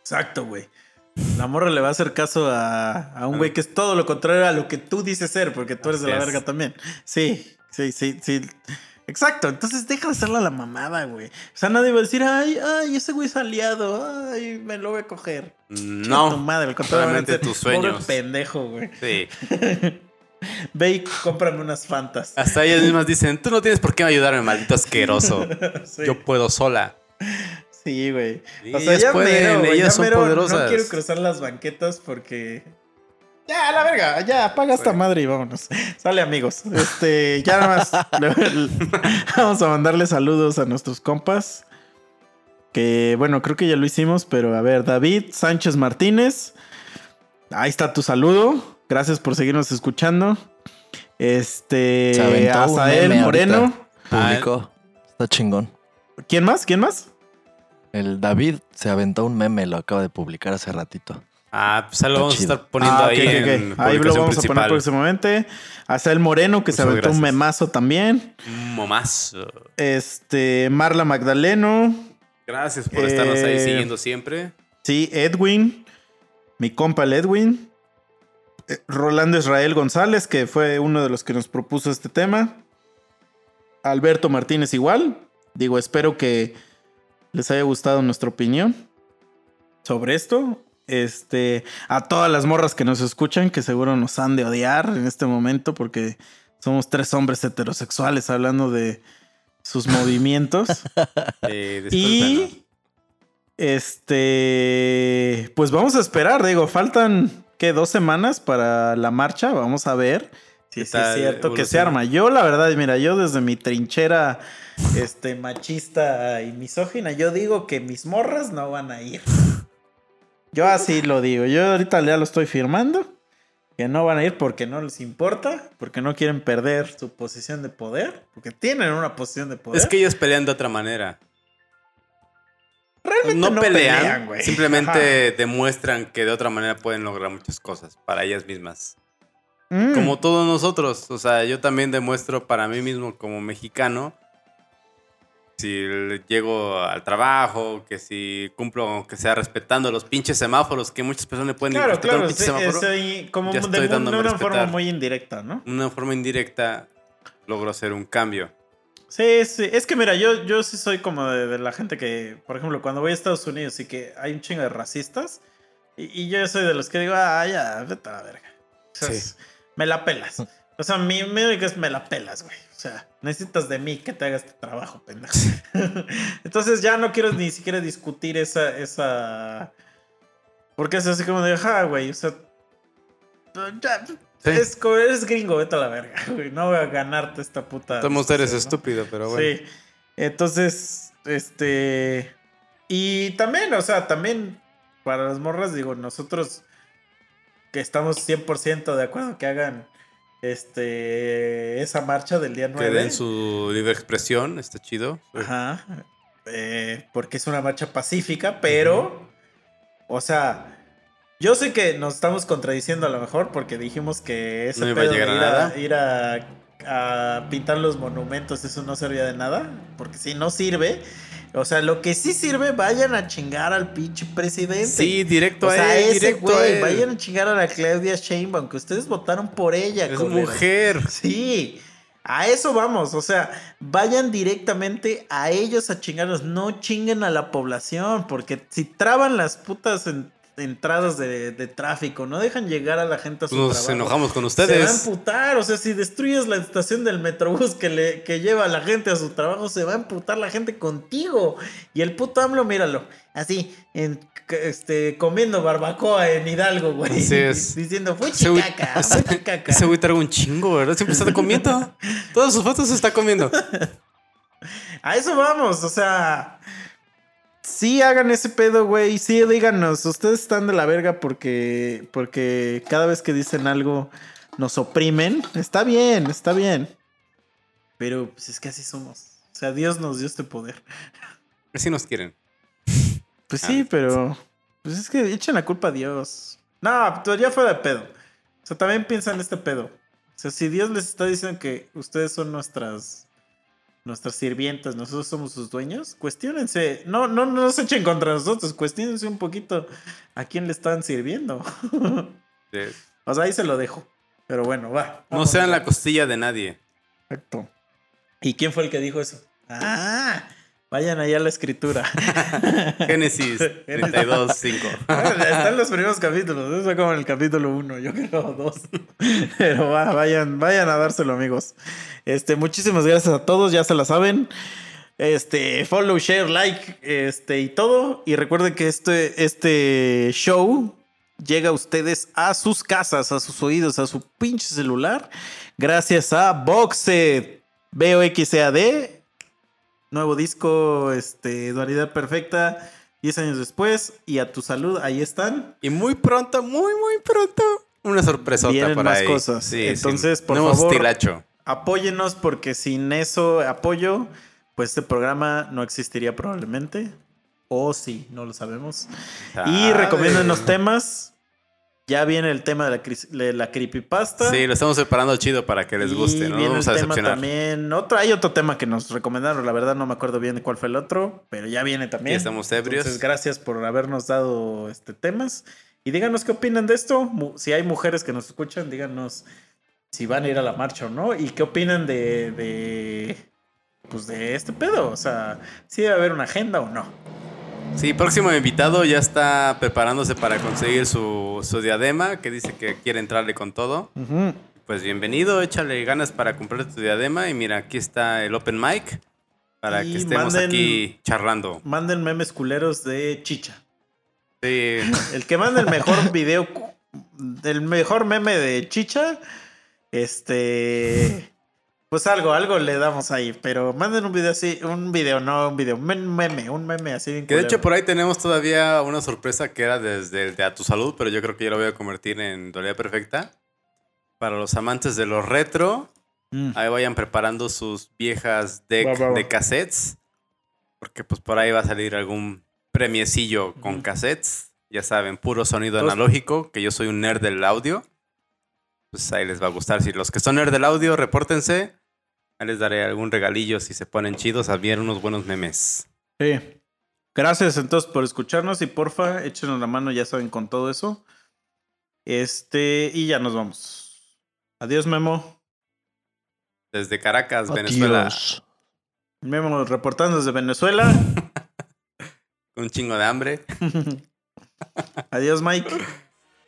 Exacto, güey. La morra le va a hacer caso a, a un güey que es todo lo contrario a lo que tú dices ser, porque tú eres de la es. verga también. Sí, sí, sí, sí. Exacto, entonces deja de hacerla la mamada, güey. O sea, nadie va a decir, ay, ay, ese güey es aliado, ay, me lo voy a coger. Chinga tu No. madre, a solamente tus sueños. Pobre pendejo, güey. Sí. Ve y cómprame unas fantas. Hasta ellas mismas dicen, tú no tienes por qué ayudarme, maldito asqueroso. Sí. Yo puedo sola. Sí, güey. Sí, O sea, ellas ya pueden, mero, ellas ya son mero poderosas. No quiero cruzar las banquetas porque. Ya, a la verga, ya, apaga esta madre y vámonos. Sale, amigos. Este, ya nada más. vamos a mandarle saludos a nuestros compas. Que bueno, creo que ya lo hicimos, pero a ver, David Sánchez Martínez. Ahí está tu saludo. Gracias por seguirnos escuchando. Este, Se aventó un Azael Moreno. ahorita. Ah, Publicó. Está chingón. ¿Quién más? ¿Quién más? El David se aventó un meme, lo acaba de publicar hace ratito. Ah, pues ahí lo Está vamos a estar poniendo Ah, ok, ahí ok, ok. en Ahí lo publicación vamos a poner principal. próximamente. Hasta el Moreno, que se Muchas aventó un gracias. memazo también. Un momazo. Este, Marla Magdaleno. Gracias por estarnos ahí Eh, siguiendo siempre. Sí, Edwin. Mi compa el Edwin. eh, Rolando Israel González, que fue uno de los que nos propuso este tema. Alberto Martínez igual. Digo, espero que les haya gustado nuestra opinión sobre esto. Este, a todas las morras que nos escuchan, que seguro nos han de odiar en este momento, porque somos tres hombres heterosexuales hablando de sus movimientos. Eh. Y este, pues vamos a esperar, digo, faltan que dos semanas para la marcha, vamos a ver ¿Qué sí es cierto que se arma. Yo la verdad, mira, yo desde mi trinchera este machista y misógina, yo digo que mis morras no van a ir. Yo así lo digo, yo ahorita ya lo estoy firmando. Que no van a ir porque no les importa, porque no quieren perder su posición de poder, porque tienen una posición de poder. Es que ellos pelean de otra manera. realmente No, pelean, güey. simplemente demuestran que de otra manera pueden lograr muchas cosas para ellas mismas. Mm. Como todos nosotros. O sea, yo también demuestro para mí mismo como mexicano. Si le- llego al trabajo, que si cumplo, que sea respetando los pinches semáforos, que muchas personas pueden Claro, claro, un pinche sí, semáforo. ahí como ya de, estoy de una respetar. forma muy indirecta, ¿no? Una forma indirecta logro hacer un cambio. Sí, sí. Es que mira, yo, yo sí soy como de, de la gente que, por ejemplo, cuando voy a Estados Unidos y que hay un chingo de racistas, y, y yo soy de los que digo, ah, ya, vete a la verga. Sea, Sí. Me la pelas. O sea, mi médico es me la pelas, güey. O sea, necesitas de mí que te haga este trabajo, pendejo. Entonces ya no quiero ni siquiera discutir esa, esa... Porque es así como de, ah, güey, o sea... Ya, Sí. es eres gringo, vete a la verga, güey. No voy a ganarte esta puta... Todos eres ¿no? estúpido, pero bueno. Sí. Entonces, este. Y también, o sea, también para las morras, digo, nosotros que estamos 100% de acuerdo que hagan este esa marcha del día 9. Que den su libre expresión, está chido. Ajá. Eh, porque es una marcha pacífica, pero, o sea, Yo sé que nos estamos contradiciendo a lo mejor porque dijimos que ese No iba a pedo de llegar a ir, nada. a, ir a- a pintar los monumentos, eso no servía de nada. Porque si no sirve. O sea, lo que sí sirve, vayan a chingar al pinche presidente. Sí, directo o a él, ese directo a güey, él. vayan a chingar a la Claudia Sheinbaum, que ustedes votaron por ella. Es mujer. Sí, a eso vamos. O sea, vayan directamente a ellos a chingarlos. No chinguen a la población. Porque si traban las putas en- entradas de, de tráfico, no dejan llegar a la gente a su Nos trabajo. enojamos con Se va a ustedes. emputar, o sea, si destruyes la estación del Metrobús que, le, que lleva a la gente a su trabajo, se va a emputar la gente contigo. Y el puto AMLO, míralo, así, en, este, comiendo barbacoa en Hidalgo, güey. Así es. Diciendo, fue chicaca, fue chicaca. Ese güey traga un chingo, ¿verdad? Siempre está comiendo. Todas sus fotos se está comiendo. A eso vamos, o sea. Sí hagan ese pedo, güey. Sí, díganos. Ustedes están de la verga porque. Porque cada vez que dicen algo nos oprimen. Está bien, está bien. Pero pues es que así somos. O sea, Dios nos dio este poder. Así nos quieren. Pues sí, pero. Pues es que echen la culpa a Dios. No, pues ya fue de pedo. O sea, también piensan este pedo. O sea, si Dios les está diciendo que ustedes son nuestras. Nuestras sirvientas, nosotros somos sus dueños, cuestionense. No, no, no se echen contra nosotros, cuestionense un poquito a quién le están sirviendo. Sí. o sea, ahí se lo dejo. Pero bueno, va. No sean la costilla de nadie. Exacto. ¿Y quién fue el que dijo eso? Ah, vayan allá a la escritura. Génesis 32, 5. Están los primeros capítulos, eso como en el capítulo 1, yo creo 2. Pero va, vayan, vayan a dárselo, amigos. Este, muchísimas gracias a todos, ya se la saben. Este, follow, share, like, este y todo. Y recuerden que este, este show llega a ustedes a sus casas, a sus oídos, a su pinche celular. Gracias a Boxed, B-O-X-E-A-D. Nuevo disco, este, Dualidad Perfecta. 10 años después, y a tu salud, ahí están. Y muy pronto, muy, muy pronto, una sorpresota Vienen por más ahí. cosas. Sí, Entonces, sí. por Nuevo favor, estilacho. Apóyenos porque sin eso apoyo, pues este programa no existiría probablemente. O sí, no lo sabemos. Y Sabe. recomiéndanos temas. Ya viene el tema de la, de la creepypasta. Sí, lo estamos preparando chido para que les Y guste. No viene vamos el a tema también. Otro, hay otro tema que nos recomendaron, la verdad no me acuerdo bien de cuál fue el otro, pero ya viene también. Estamos ebrios. Entonces, gracias por habernos dado este temas. Y díganos qué opinan de esto. Si hay mujeres que nos escuchan, díganos si van a ir a la marcha o no. Y qué opinan de, de pues de este pedo. O sea, si debe haber una agenda o no. Sí, próximo invitado ya está preparándose para conseguir su, su diadema, que dice que quiere entrarle con todo. Pues bienvenido, échale ganas para comprar tu diadema. Y mira, aquí está el open mic para Y que estemos manden- aquí charlando. Manden memes culeros de chicha. Sí, El que manda el mejor video, el mejor meme de Chicha, este, pues algo, algo le damos ahí, pero manden un video así, un video, no un video, un meme, un meme así. bien que de hecho por ahí tenemos todavía una sorpresa que era desde el de A Tu Salud, pero yo creo que ya lo voy a convertir en Dualidad Perfecta. Para los amantes de los retro, Mm. ahí vayan preparando sus viejas deck Va, va, va. de cassettes. Porque pues por ahí va a salir algún premiecillo con Ujú. cassettes. Ya saben, puro sonido analógico, que yo soy un nerd del audio. Pues ahí les va a gustar. Si los que son nerd del audio, repórtense. Ahí les daré algún regalillo si se ponen chidos. Habían unos buenos memes. Sí. Gracias entonces por escucharnos y porfa, échenos la mano, ya saben, con todo eso. Este, y ya nos vamos. Adiós, Memo. Desde Caracas, Venezuela. Adiós. Memo reportando desde Venezuela. Con un chingo de hambre. Adiós, Mike.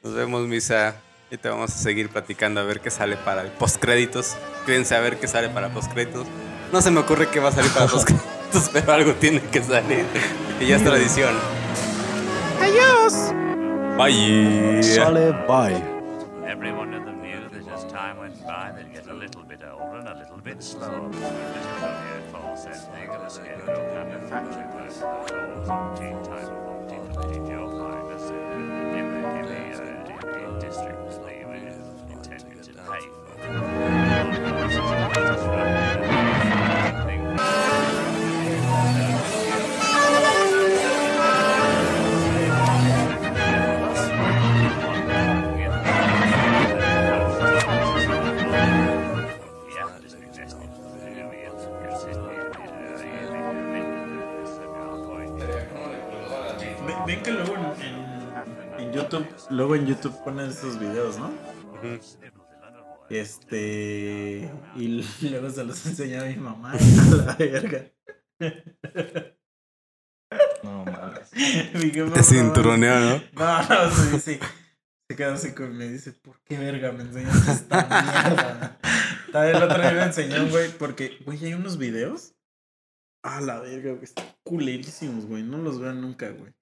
Nos vemos, Misa. Y te vamos a seguir platicando a ver qué sale para el postcréditos. Quédense a ver qué sale para postcréditos. No se me ocurre qué va a salir para postcréditos, pero algo tiene que salir. Que ya es tradición. Adiós. Bye. Sale, bye. Everyone in the that as time went by, they'd get a little bit older and a little bit slower. Luego en YouTube ponen esos videos, ¿no? Este. Y luego se los enseñó a mi mamá. A la verga. No mames. Te cinturoneo, ¿no? No, no, sí, sí. Se queda así con me dice, ¿por qué verga me enseñaste esta mierda? También el otro día me enseñó, güey, porque, güey, hay unos videos. Ah, la verga, güey, están culerísimos, güey. No los vean nunca, güey.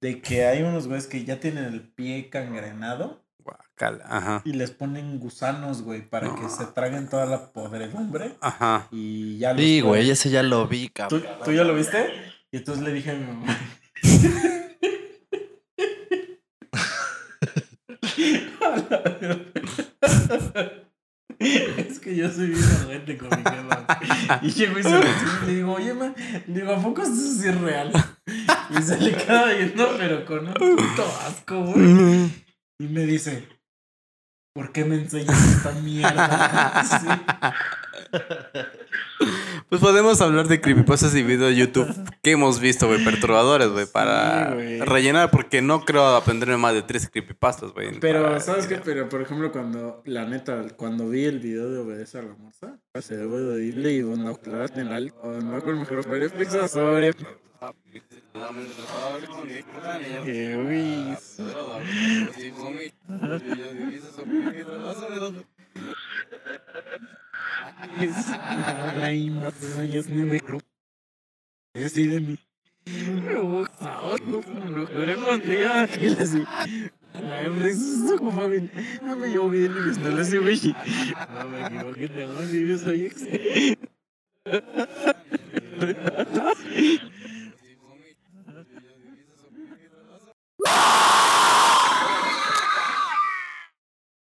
De que hay unos güeyes que ya tienen el pie cangrenado Guacala. Ajá. y les ponen gusanos, güey, para que se traguen toda la podredumbre Ajá. y ya los Sí, güey, ese ya lo vi, ¿Tú, cabrón. tú ya lo viste? Y entonces le dije a mi mamá. Es que yo soy bien ojete con mi jefa. Y llego y se lo le digo, oye, ma, digo, ¿a poco esto es real? Y se le queda viendo, pero con un puto asco, güey. Y me dice, ¿por qué me enseñas esta mierda? Sí. Pues podemos hablar de creepypastas y videos de YouTube que hemos visto, güey, perturbadores, güey, para Sí, rellenar, porque no creo aprenderme más de tres creepypastas, güey. Pero, ¿sabes qué? Pero, por ejemplo, cuando, la neta, cuando vi el video de Obedece a la Morsa, se debo de irle y aclaraste en el no con mejor sobre. Qué uy. Ay, más años no me creo. Así de mí. No, ahora no, no, queremos ya, que le así. Ay, hombre, eso es su familia. No me llevo bien y no le sé, güey. No me equivoqué, tengo si yo soy ex. No!